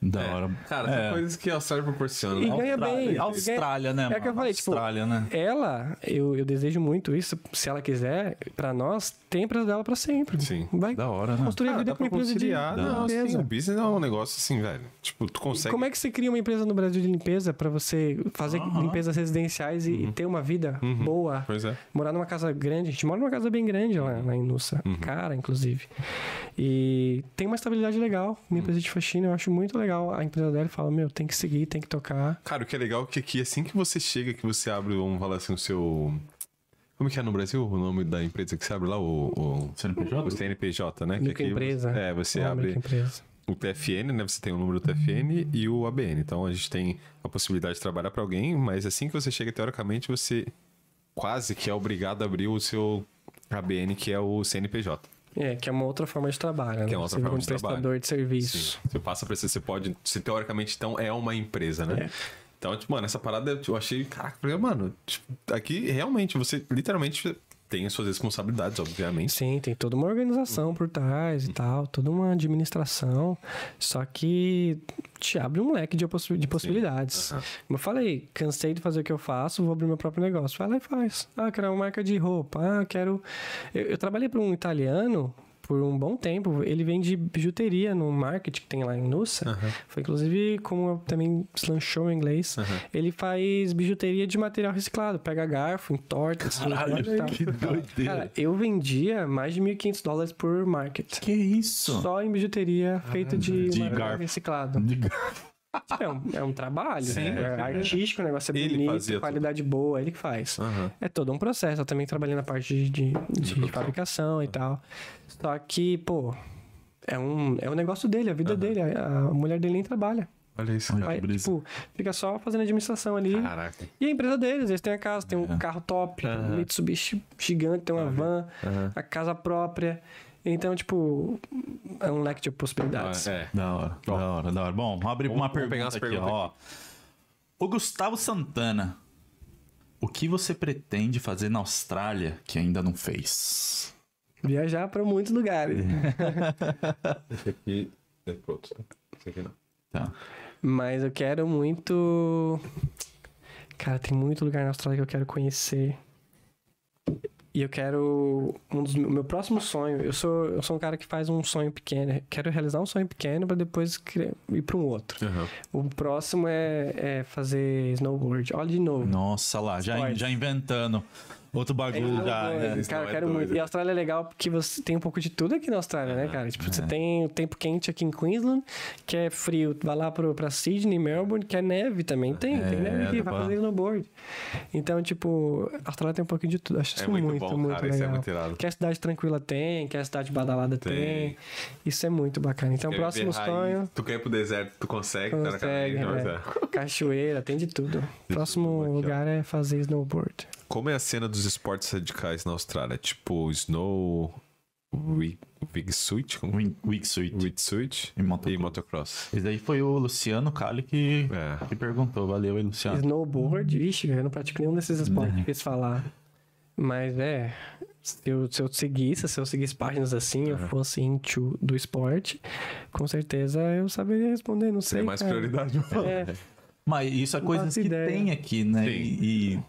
[SPEAKER 1] Da
[SPEAKER 2] É.
[SPEAKER 1] hora.
[SPEAKER 2] Cara,
[SPEAKER 1] É.
[SPEAKER 2] coisas que a Austrália proporciona.
[SPEAKER 3] E
[SPEAKER 2] né?
[SPEAKER 3] ganha
[SPEAKER 1] Austrália,
[SPEAKER 3] bem.
[SPEAKER 1] Austrália, né?
[SPEAKER 3] É que eu
[SPEAKER 1] mano?
[SPEAKER 3] falei, tipo,
[SPEAKER 1] Austrália, né?
[SPEAKER 3] Ela, eu, eu desejo muito isso, se ela quiser, pra nós, tem a empresa dela pra sempre.
[SPEAKER 2] Sim.
[SPEAKER 3] Vai
[SPEAKER 1] Da hora, né?
[SPEAKER 3] construir a vida com uma empresa de,
[SPEAKER 2] Não,
[SPEAKER 3] limpeza.
[SPEAKER 2] assim, o business é um negócio assim, velho. Tipo, tu consegue...
[SPEAKER 3] Como é que você cria uma empresa no Brasil de limpeza pra você fazer limpezas residenciais e, e ter uma vida boa?
[SPEAKER 2] Pois é.
[SPEAKER 3] Morar numa casa grande. A gente mora numa casa bem grande lá, lá em Nussa. Cara, inclusive. E tem uma estabilidade legal. Minha empresa de faxina, eu acho muito legal. A empresa dela fala, meu, tem que seguir, tem que tocar.
[SPEAKER 2] Cara, o que é legal é que aqui, assim que você chega, que você abre, vamos falar assim, o seu... Como que é no Brasil o nome da empresa que você abre lá? O, o...
[SPEAKER 1] CNPJ?
[SPEAKER 2] O CNPJ, né? Que aqui
[SPEAKER 3] Microempresa.
[SPEAKER 2] É, você
[SPEAKER 3] Uma
[SPEAKER 2] abre o TFN, né? Você tem o número do TFN e o ABN. Então a gente tem a possibilidade de trabalhar para alguém, mas assim que você chega, teoricamente, você quase que é obrigado a abrir o seu ABN, que é o CNPJ.
[SPEAKER 3] É, que é uma outra forma de trabalho.
[SPEAKER 2] Que
[SPEAKER 3] né?
[SPEAKER 2] é uma outra
[SPEAKER 3] você
[SPEAKER 2] forma
[SPEAKER 3] um
[SPEAKER 2] de trabalho.
[SPEAKER 3] prestador de serviço.
[SPEAKER 2] Sim. Você passa pra você, você pode. Você teoricamente, então, é uma empresa, né?
[SPEAKER 3] É.
[SPEAKER 2] Então, tipo, mano, essa parada eu achei, caraca, falei, mano, tipo, aqui realmente você literalmente tem as suas responsabilidades, obviamente.
[SPEAKER 3] Sim, tem toda uma organização por trás e tal, toda uma administração. Só que te abre um leque de, possi- de possibilidades.
[SPEAKER 2] Aham.
[SPEAKER 3] Como eu falei, cansei de fazer o que eu faço, vou abrir meu próprio negócio. Vai lá e faz. Ah, quero uma marca de roupa. Ah, quero. Eu, eu trabalhei para um italiano por um bom tempo. Ele vende bijuteria no market que tem lá em Nussa. Foi inclusive como também lanchou em inglês. Ele faz bijuteria de material reciclado. Pega garfo, entorta, assim,
[SPEAKER 1] Caralho,
[SPEAKER 3] tal.
[SPEAKER 1] que doideira.
[SPEAKER 3] Cara, eu vendia mais de 1.500 dólares por market.
[SPEAKER 1] que isso?
[SPEAKER 3] Só em bijuteria feita de,
[SPEAKER 1] de
[SPEAKER 3] material
[SPEAKER 1] garfo.
[SPEAKER 3] reciclado. É um, é um trabalho, é artístico, o negócio é
[SPEAKER 2] Ele
[SPEAKER 3] bonito,
[SPEAKER 2] tudo.
[SPEAKER 3] qualidade boa, ele que faz.
[SPEAKER 2] Aham.
[SPEAKER 3] É todo um processo. Eu também trabalhei na parte de, de, de fabricação e tal. Só que, pô, é um, é um negócio dele, a vida dele. A, a mulher dele nem trabalha.
[SPEAKER 2] Olha isso.
[SPEAKER 1] Olha.
[SPEAKER 3] Aí, tipo, fica só fazendo administração ali.
[SPEAKER 2] Caraca.
[SPEAKER 3] E a empresa deles, eles têm a casa, tem um
[SPEAKER 1] É.
[SPEAKER 3] carro top, um
[SPEAKER 2] Aham.
[SPEAKER 3] Mitsubishi gigante, tem uma van,
[SPEAKER 2] Aham.
[SPEAKER 3] a casa própria. Então, tipo, é um leque de
[SPEAKER 2] Ah,
[SPEAKER 3] possibilidades.
[SPEAKER 2] é.
[SPEAKER 1] Da hora, da hora, da hora. Bom, vamos abrir
[SPEAKER 2] Vamos-
[SPEAKER 1] uma pergunta
[SPEAKER 2] pegar
[SPEAKER 1] aqui,
[SPEAKER 2] perguntas
[SPEAKER 1] ó. O Gustavo Santana. O que você pretende fazer na Austrália que ainda não fez?
[SPEAKER 3] Viajar pra muitos lugares.
[SPEAKER 2] Esse aqui é pronto. tá? Esse aqui não.
[SPEAKER 1] Tá.
[SPEAKER 3] Mas eu quero muito. Cara, tem muito lugar na Austrália que eu quero conhecer. E eu quero. Um dos o meu próximo sonho. Eu sou, eu sou um cara que faz um sonho pequeno. Quero realizar um sonho pequeno pra depois ir pra um outro.
[SPEAKER 2] Aham.
[SPEAKER 3] O próximo é, é fazer snowboard. Olha de novo.
[SPEAKER 1] Nossa lá, já, já inventando outro bagulho já.
[SPEAKER 3] Snowboard.
[SPEAKER 1] é.
[SPEAKER 2] Isso
[SPEAKER 3] Cara,
[SPEAKER 2] é
[SPEAKER 3] quero
[SPEAKER 2] doido.
[SPEAKER 3] muito. E a Austrália é legal porque você tem um pouco de tudo aqui na Austrália, né, cara? Tipo, você tem o tempo quente aqui em Queensland, que é frio. Vai lá pro, pra Sydney, Melbourne, que é neve também. Tem, tem
[SPEAKER 1] É,
[SPEAKER 3] neve aqui, vai fazer snowboard. Então, tipo, a Austrália tem um pouquinho de tudo. Acho isso
[SPEAKER 2] É
[SPEAKER 3] muito,
[SPEAKER 2] muito
[SPEAKER 3] muito,
[SPEAKER 2] bom, cara. Isso é
[SPEAKER 3] legal.
[SPEAKER 2] muito irado.
[SPEAKER 3] Quer cidade tranquila tem, quer cidade badalada tem.
[SPEAKER 2] Tem.
[SPEAKER 3] Isso é muito bacana. Então,
[SPEAKER 2] Quer
[SPEAKER 3] próximo sonho.
[SPEAKER 2] Tu quer ir pro deserto, tu consegue, tá na
[SPEAKER 3] Consegue,
[SPEAKER 2] caminho,
[SPEAKER 3] é.
[SPEAKER 2] é.
[SPEAKER 3] Cachoeira, tem de tudo. Próximo
[SPEAKER 2] aqui, ó.
[SPEAKER 3] lugar é fazer snowboard.
[SPEAKER 2] Como é a cena dos esportes radicais na Austrália? Tipo, snow, wi- wingsuit,
[SPEAKER 1] Wingsuit
[SPEAKER 2] Wingsuit
[SPEAKER 1] e motocross.
[SPEAKER 2] e motocross.
[SPEAKER 1] Esse daí foi o Luciano Cali que,
[SPEAKER 2] É.
[SPEAKER 1] que perguntou. Valeu aí, Luciano.
[SPEAKER 3] Snowboard, vixe, eu não pratico nenhum desses esportes que eles falar. Mas é, se eu, se eu seguisse, se eu seguisse páginas assim, eu fosse into do esporte, com certeza eu saberia responder, não sei.
[SPEAKER 2] Seria mais
[SPEAKER 3] cara.
[SPEAKER 2] prioridade.
[SPEAKER 3] É,
[SPEAKER 1] Mas isso é
[SPEAKER 3] Não
[SPEAKER 1] coisas que
[SPEAKER 3] ideia.
[SPEAKER 1] tem aqui, né?
[SPEAKER 2] Sim.
[SPEAKER 1] E, e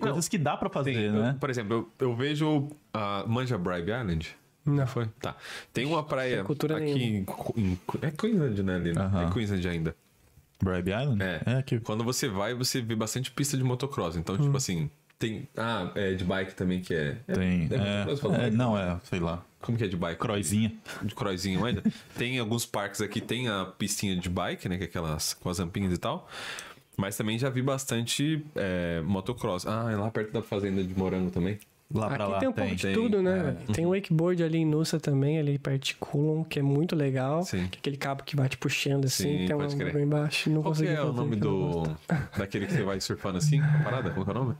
[SPEAKER 1] coisas que dá pra fazer,
[SPEAKER 2] Sim, eu-
[SPEAKER 1] né?
[SPEAKER 2] por exemplo, eu, eu vejo a Manja Bribe Island.
[SPEAKER 3] não.
[SPEAKER 2] Foi? Tá. Tem uma praia
[SPEAKER 3] Tem cultura
[SPEAKER 2] aqui em, em- É Queensland, né, ali? né? É Queensland ainda.
[SPEAKER 1] Bribe Island?
[SPEAKER 2] É.
[SPEAKER 1] que
[SPEAKER 2] Quando você vai, você vê bastante pista de motocross. Então, tipo assim, tem. Ah, é de bike também que é. é-
[SPEAKER 1] tem.
[SPEAKER 2] é motocross,
[SPEAKER 1] É, é, não, é, sei lá.
[SPEAKER 2] Como que é de bike?
[SPEAKER 1] Croizinha.
[SPEAKER 2] De croizinho ainda. tem alguns parques aqui, tem a pistinha de bike, né? Que é aquelas com as rampinhas e tal. Mas também já vi bastante é, motocross. Ah, é lá perto da fazenda de morango também.
[SPEAKER 1] Lá pra
[SPEAKER 3] Aqui
[SPEAKER 1] lá
[SPEAKER 3] tem um pouco de
[SPEAKER 2] tem,
[SPEAKER 3] tudo, né?
[SPEAKER 2] é.
[SPEAKER 3] Tem um wakeboard ali em Nussa também, ali perto de Coulon, que é muito legal.
[SPEAKER 2] Sim.
[SPEAKER 3] Que é aquele cabo que vai te puxando assim,
[SPEAKER 2] Sim,
[SPEAKER 3] tem um
[SPEAKER 2] crer.
[SPEAKER 3] embaixo. Não
[SPEAKER 2] Qual que é o nome do. daquele que você vai surfando assim? A parada? Qual que é o nome?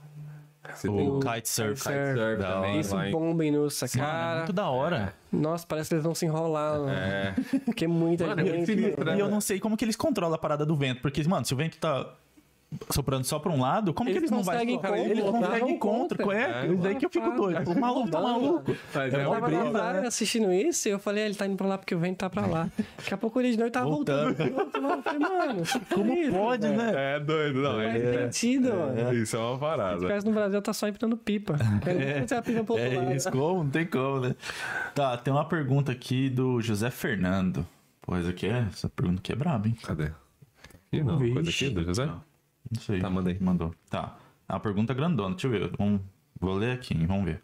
[SPEAKER 2] Você tem
[SPEAKER 1] O
[SPEAKER 2] o
[SPEAKER 1] kite surf.
[SPEAKER 3] Kitesurf.
[SPEAKER 2] surf
[SPEAKER 1] Da
[SPEAKER 2] também.
[SPEAKER 3] Isso bomba em Nussa,
[SPEAKER 1] é
[SPEAKER 3] cara.
[SPEAKER 1] muito da hora.
[SPEAKER 3] Nossa, parece que eles vão se enrolar. mano.
[SPEAKER 2] É.
[SPEAKER 3] Porque muita
[SPEAKER 2] Mano, é muito
[SPEAKER 3] gente. mano.
[SPEAKER 1] E eu não sei como que eles controlam a parada do vento. Porque, mano, se o vento tá soprando só pra um lado, como que
[SPEAKER 3] Eles
[SPEAKER 1] eles não vão
[SPEAKER 3] conseguem contra,
[SPEAKER 1] Eles conseguem contra.
[SPEAKER 3] contra.
[SPEAKER 1] É,
[SPEAKER 2] É.
[SPEAKER 1] daí que eu fico doido. O maluco tá maluco.
[SPEAKER 2] Mas
[SPEAKER 1] É
[SPEAKER 2] é
[SPEAKER 3] Eu tava
[SPEAKER 1] brisa,
[SPEAKER 3] na praia
[SPEAKER 1] né?
[SPEAKER 3] assistindo isso e eu falei, "Ah, ele tá indo pra lá porque o vento tá pra lá. Daqui a pouco ele de noite tava voltando. voltando. Eu falei, mano,
[SPEAKER 1] Como
[SPEAKER 3] isso,
[SPEAKER 1] pode, né?
[SPEAKER 2] É doido, não.
[SPEAKER 3] Faz
[SPEAKER 2] É,
[SPEAKER 3] sentido, mano.
[SPEAKER 2] Isso é uma
[SPEAKER 3] Se
[SPEAKER 2] parada.
[SPEAKER 3] tivesse no Brasil, tá só empinando pipa. É. Você a pipa pro outro lado.
[SPEAKER 1] É isso, como? Não tem como, né? Tá, tem uma pergunta aqui do José Fernando. Pô, essa aqui é, essa pergunta aqui é braba, hein?
[SPEAKER 2] Cadê? Ih, não, coisa
[SPEAKER 3] Vixe.
[SPEAKER 2] aqui do José?
[SPEAKER 1] Não sei.
[SPEAKER 2] Tá, manda aí.
[SPEAKER 1] Mandou. Tá. É uma pergunta grandona. Deixa eu ver. Vamos... Vou ler aqui, hein? vamos ver.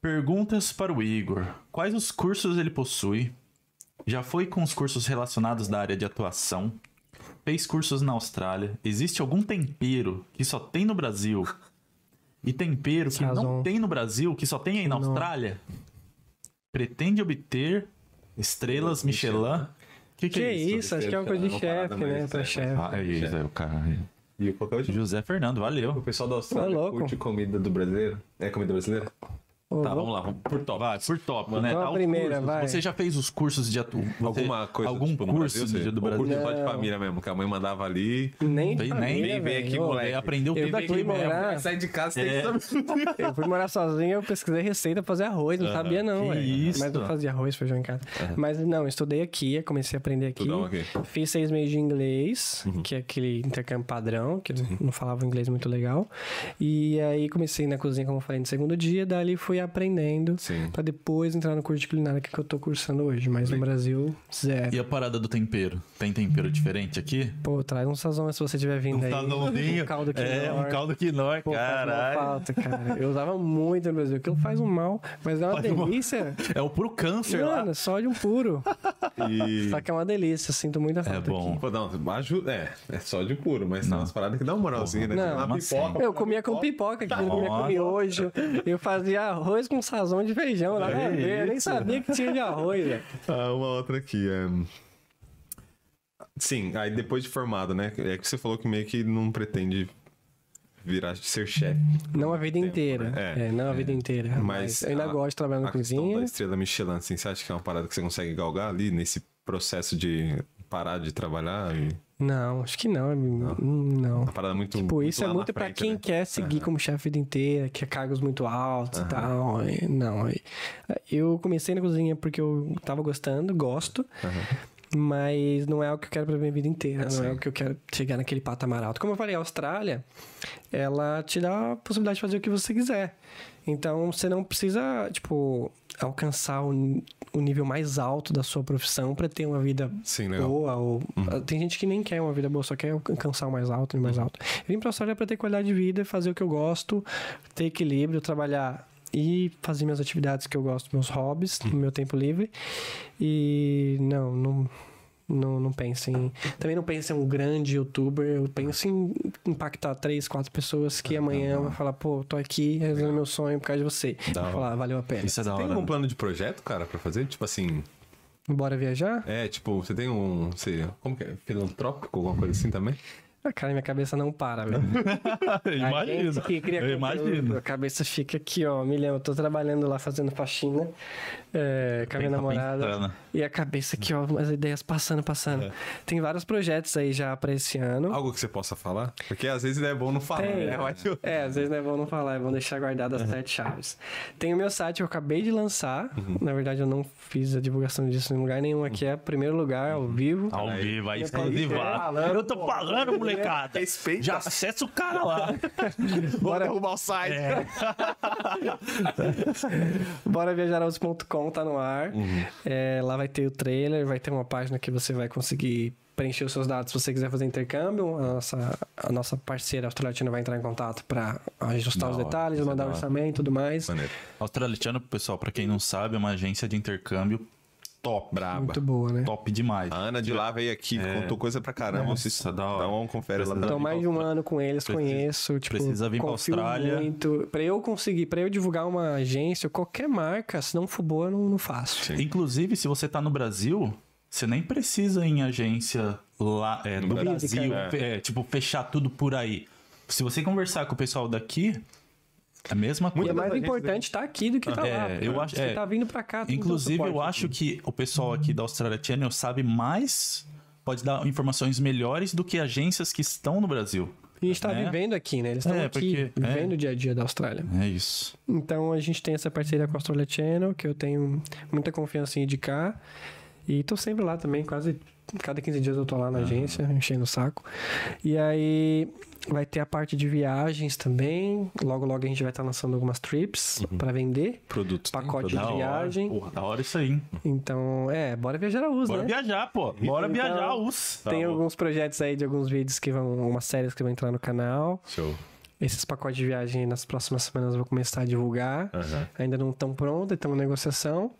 [SPEAKER 1] Perguntas para o Igor. Quais os cursos ele possui? Já foi com os cursos relacionados da área de atuação? Fez cursos na Austrália? Existe algum tempero que só tem no Brasil? E tempero que não
[SPEAKER 3] Sazon.
[SPEAKER 1] tem no Brasil, que só tem aí na
[SPEAKER 3] Não.
[SPEAKER 1] Austrália? Pretende obter estrelas Michelin? Que que,
[SPEAKER 3] Que
[SPEAKER 1] é isso?
[SPEAKER 3] isso? Acho que é uma coisa de chefe, né?
[SPEAKER 2] mais-
[SPEAKER 3] Pra
[SPEAKER 2] é,
[SPEAKER 3] chefe.
[SPEAKER 1] Ah, é isso, é o cara.
[SPEAKER 2] E qual que é o
[SPEAKER 1] José Fernando,
[SPEAKER 2] O
[SPEAKER 1] valeu.
[SPEAKER 2] pessoal da Austrália
[SPEAKER 3] louco.
[SPEAKER 2] curte comida do brasileiro? É comida brasileira? Tá,
[SPEAKER 3] vou-
[SPEAKER 2] vamos lá, vamos por top.
[SPEAKER 1] Vai, por top, né?
[SPEAKER 3] Vamos
[SPEAKER 1] Tá,
[SPEAKER 3] primeira,
[SPEAKER 1] cursos.
[SPEAKER 3] vai.
[SPEAKER 1] Você já fez os cursos de atu... você-
[SPEAKER 2] Alguma coisa
[SPEAKER 1] Algum
[SPEAKER 2] tipo, no
[SPEAKER 1] curso
[SPEAKER 2] Brasil,
[SPEAKER 1] de-
[SPEAKER 2] você-
[SPEAKER 1] do Brasil?
[SPEAKER 2] curso só de família mesmo, que a mãe mandava ali.
[SPEAKER 3] Nem,
[SPEAKER 1] Vem-
[SPEAKER 3] família,
[SPEAKER 1] nem-
[SPEAKER 2] vem
[SPEAKER 3] velho.
[SPEAKER 2] aqui,
[SPEAKER 3] Ô,
[SPEAKER 2] moleque.
[SPEAKER 1] Aprendeu
[SPEAKER 3] Eu
[SPEAKER 1] aqui mesmo.
[SPEAKER 3] morar-
[SPEAKER 2] Sai de casa,
[SPEAKER 1] É.
[SPEAKER 2] tem que
[SPEAKER 3] Eu fui morar sozinho, eu pesquisei receita pra fazer arroz, não sabia não, velho.
[SPEAKER 1] isso?
[SPEAKER 3] Mas eu fazia arroz, feijão em casa. Mas não, eu estudei aqui, comecei a aprender aqui.
[SPEAKER 2] Tudão.
[SPEAKER 3] Fiz seis meses de inglês, que é aquele intercâmbio padrão, que não falava inglês muito legal. E aí comecei na cozinha, como eu falei, no segundo dia. Dali fui aprendendo
[SPEAKER 2] Sim.
[SPEAKER 3] pra depois entrar no curso de culinária que eu tô cursando hoje. Mas no Brasil, zero.
[SPEAKER 1] E a parada do tempero? Tem tempero diferente aqui?
[SPEAKER 3] Pô, traz um sazão se você estiver vindo aí. Um caldo
[SPEAKER 1] É, um caldo quinoa,
[SPEAKER 3] Pô, uma
[SPEAKER 1] caralho.
[SPEAKER 3] falta, cara. Eu usava muito no Brasil. Aquilo faz um mal, mas é uma
[SPEAKER 1] Faz um
[SPEAKER 3] delícia.
[SPEAKER 1] É o puro câncer lá.
[SPEAKER 3] Mano, só de um puro.
[SPEAKER 2] E...
[SPEAKER 3] Só que é uma delícia, sinto muita falta
[SPEAKER 1] bom.
[SPEAKER 3] aqui.
[SPEAKER 2] Pô, não, ajuda. É, é só de puro, mas tem
[SPEAKER 1] Não.
[SPEAKER 2] umas paradas que dá uma moralzinha, né?
[SPEAKER 3] Não,
[SPEAKER 2] pipoca.
[SPEAKER 3] Eu comia com pipoca, que eu comia com miojo. Eu fazia arroz com sazão de feijão. Nada a ver. Eu nem sabia que tinha de arroz, velho.
[SPEAKER 2] Ah, uma outra aqui. É... Sim, aí depois de formado, né? É que você falou que meio que não pretende virar ser chefe.
[SPEAKER 3] Não a vida
[SPEAKER 2] Tempo,
[SPEAKER 3] inteira.
[SPEAKER 2] né?
[SPEAKER 3] É,
[SPEAKER 2] É,
[SPEAKER 3] não a vida inteira. Mas,
[SPEAKER 2] Mas
[SPEAKER 3] eu ainda
[SPEAKER 2] a-
[SPEAKER 3] gosto de trabalhar na
[SPEAKER 2] A
[SPEAKER 3] cozinha.
[SPEAKER 2] da estrela Michelin, assim, você acha que é uma parada que você consegue galgar ali nesse processo de parar de trabalhar? E...
[SPEAKER 3] Não, acho que não. Não. não.
[SPEAKER 2] Uma parada muito.
[SPEAKER 3] Tipo, isso é muito pra
[SPEAKER 2] frente,
[SPEAKER 3] quem
[SPEAKER 2] né?
[SPEAKER 3] quer seguir como chefe a vida inteira, quer cargos muito altos e tal. Não, é- eu comecei na cozinha porque eu tava gostando, gosto, mas não é o que eu quero pra minha vida inteira. Não é o que eu quero chegar naquele patamar alto. Como eu falei, a Austrália, ela te dá a possibilidade de fazer o que você quiser. Então, você não precisa, tipo, alcançar o, o nível mais alto da sua profissão pra ter uma vida
[SPEAKER 2] Sim,
[SPEAKER 3] boa. Ou... Tem gente que nem quer uma vida boa, só quer alcançar o mais alto e mais alto. Eu vim pra Austrália pra ter qualidade de vida, fazer o que eu gosto, ter equilíbrio, trabalhar e fazer minhas atividades que eu gosto, meus hobbies, no meu tempo livre. E não, não. Não, não penso em. Também não penso em um grande youtuber. Eu penso em impactar três, quatro pessoas que amanhã vão falar, pô, tô aqui realizando meu sonho por causa de você. Vou falar, valeu a pena.
[SPEAKER 1] Isso é da
[SPEAKER 2] Tem algum plano de projeto, cara, pra fazer? Tipo assim.
[SPEAKER 3] Bora viajar?
[SPEAKER 2] É, tipo, você tem um. Sei, como que é? Filantrópico, alguma coisa assim também?
[SPEAKER 3] Cara, minha cabeça não para, velho. Gente que cria
[SPEAKER 1] Eu imagino.
[SPEAKER 3] A cabeça fica aqui, ó, milhão. Eu tô trabalhando lá fazendo faxina é, com a minha namorada. E a cabeça aqui, ó, as ideias passando, passando. Tem vários projetos aí já pra esse ano.
[SPEAKER 2] Algo que você possa falar? Porque às vezes é bom não falar,
[SPEAKER 3] Tem.
[SPEAKER 2] né? Acho-
[SPEAKER 3] É, às vezes não é bom não falar, é bom deixar guardado as sete chaves. Tem o meu site que eu acabei de lançar. Na verdade, eu não fiz a divulgação disso em lugar nenhum. Aqui é primeiro lugar, ao vivo.
[SPEAKER 1] Ao
[SPEAKER 2] Aí.
[SPEAKER 1] vivo, aí
[SPEAKER 3] É.
[SPEAKER 1] Eu tô falando, molecada.
[SPEAKER 2] Respeita.
[SPEAKER 1] Já acessa o cara lá.
[SPEAKER 2] Bora derrubar o site.
[SPEAKER 1] É.
[SPEAKER 3] Bora viajarouse.com tá no ar.
[SPEAKER 2] Uhum.
[SPEAKER 3] É, lá vai ter o trailer, vai ter uma página que você vai conseguir preencher os seus dados se você quiser fazer intercâmbio. A nossa, a nossa parceira australiana vai entrar em contato para ajustar
[SPEAKER 1] Da
[SPEAKER 3] os detalhes,
[SPEAKER 1] é
[SPEAKER 3] mandar
[SPEAKER 1] da
[SPEAKER 3] o orçamento e tudo mais.
[SPEAKER 2] Maneiro.
[SPEAKER 1] Australiano, pessoal, pra quem não sabe, é uma agência de intercâmbio top.
[SPEAKER 2] Braba.
[SPEAKER 3] Muito boa, né?
[SPEAKER 1] Top demais.
[SPEAKER 2] A Ana de lá veio aqui,
[SPEAKER 1] É.
[SPEAKER 2] contou coisa pra caramba.
[SPEAKER 1] Nossa,
[SPEAKER 2] Vocês
[SPEAKER 1] da hora.
[SPEAKER 2] dá um confere lá.
[SPEAKER 1] Vir
[SPEAKER 3] mais de um ano com eles,
[SPEAKER 1] Precisa-
[SPEAKER 3] conheço. Tipo,
[SPEAKER 1] precisa vir pra Austrália.
[SPEAKER 3] Muito. Pra eu conseguir, pra eu divulgar uma agência, qualquer marca, se não for boa, eu não, não faço.
[SPEAKER 2] Sim.
[SPEAKER 1] Inclusive, se você tá no Brasil, você nem precisa ir em agência lá é,
[SPEAKER 2] No
[SPEAKER 1] no
[SPEAKER 2] Brasil,
[SPEAKER 1] Brasil,
[SPEAKER 2] né?
[SPEAKER 1] é, tipo, fechar tudo por aí. Se você conversar com o pessoal daqui, a mesma
[SPEAKER 3] E
[SPEAKER 1] coisa.
[SPEAKER 3] é mais importante estar aqui do que estar
[SPEAKER 1] É,
[SPEAKER 3] lá.
[SPEAKER 1] eu
[SPEAKER 3] pô.
[SPEAKER 1] acho- é.
[SPEAKER 3] tá vindo pra cá.
[SPEAKER 1] Inclusive, eu acho
[SPEAKER 3] aqui.
[SPEAKER 1] que o pessoal aqui da Australia Channel sabe mais, pode dar informações melhores do que agências que estão no Brasil.
[SPEAKER 3] E a gente tá
[SPEAKER 1] né?
[SPEAKER 3] vivendo aqui, né? Eles estão
[SPEAKER 1] É,
[SPEAKER 3] aqui,
[SPEAKER 1] porque-
[SPEAKER 3] vivendo
[SPEAKER 1] é.
[SPEAKER 3] o dia a dia da Austrália.
[SPEAKER 1] É isso.
[SPEAKER 3] Então a gente tem essa parceria com a Australia Channel, que eu tenho muita confiança em indicar. E tô sempre lá também, quase cada 15 dias eu tô lá na agência, enchendo o saco. E aí vai ter a parte de viagens também. Logo, logo a gente vai estar lançando algumas trips pra vender.
[SPEAKER 2] Produtos.
[SPEAKER 3] Pacote de viagem.
[SPEAKER 1] hora. Porra, da hora isso aí. hein?
[SPEAKER 3] Então, é, bora viajar a USA,
[SPEAKER 1] Bora
[SPEAKER 3] né?
[SPEAKER 1] viajar, pô. Bora
[SPEAKER 3] Então,
[SPEAKER 1] viajar, us.
[SPEAKER 3] Tem
[SPEAKER 2] Tá
[SPEAKER 3] alguns projetos aí de alguns vídeos que vão, umas séries que vão entrar no canal.
[SPEAKER 2] Show.
[SPEAKER 3] Esses pacotes de viagem nas próximas semanas eu vou começar a divulgar.
[SPEAKER 2] Aham.
[SPEAKER 3] Ainda não estão prontos, estamos em negociação.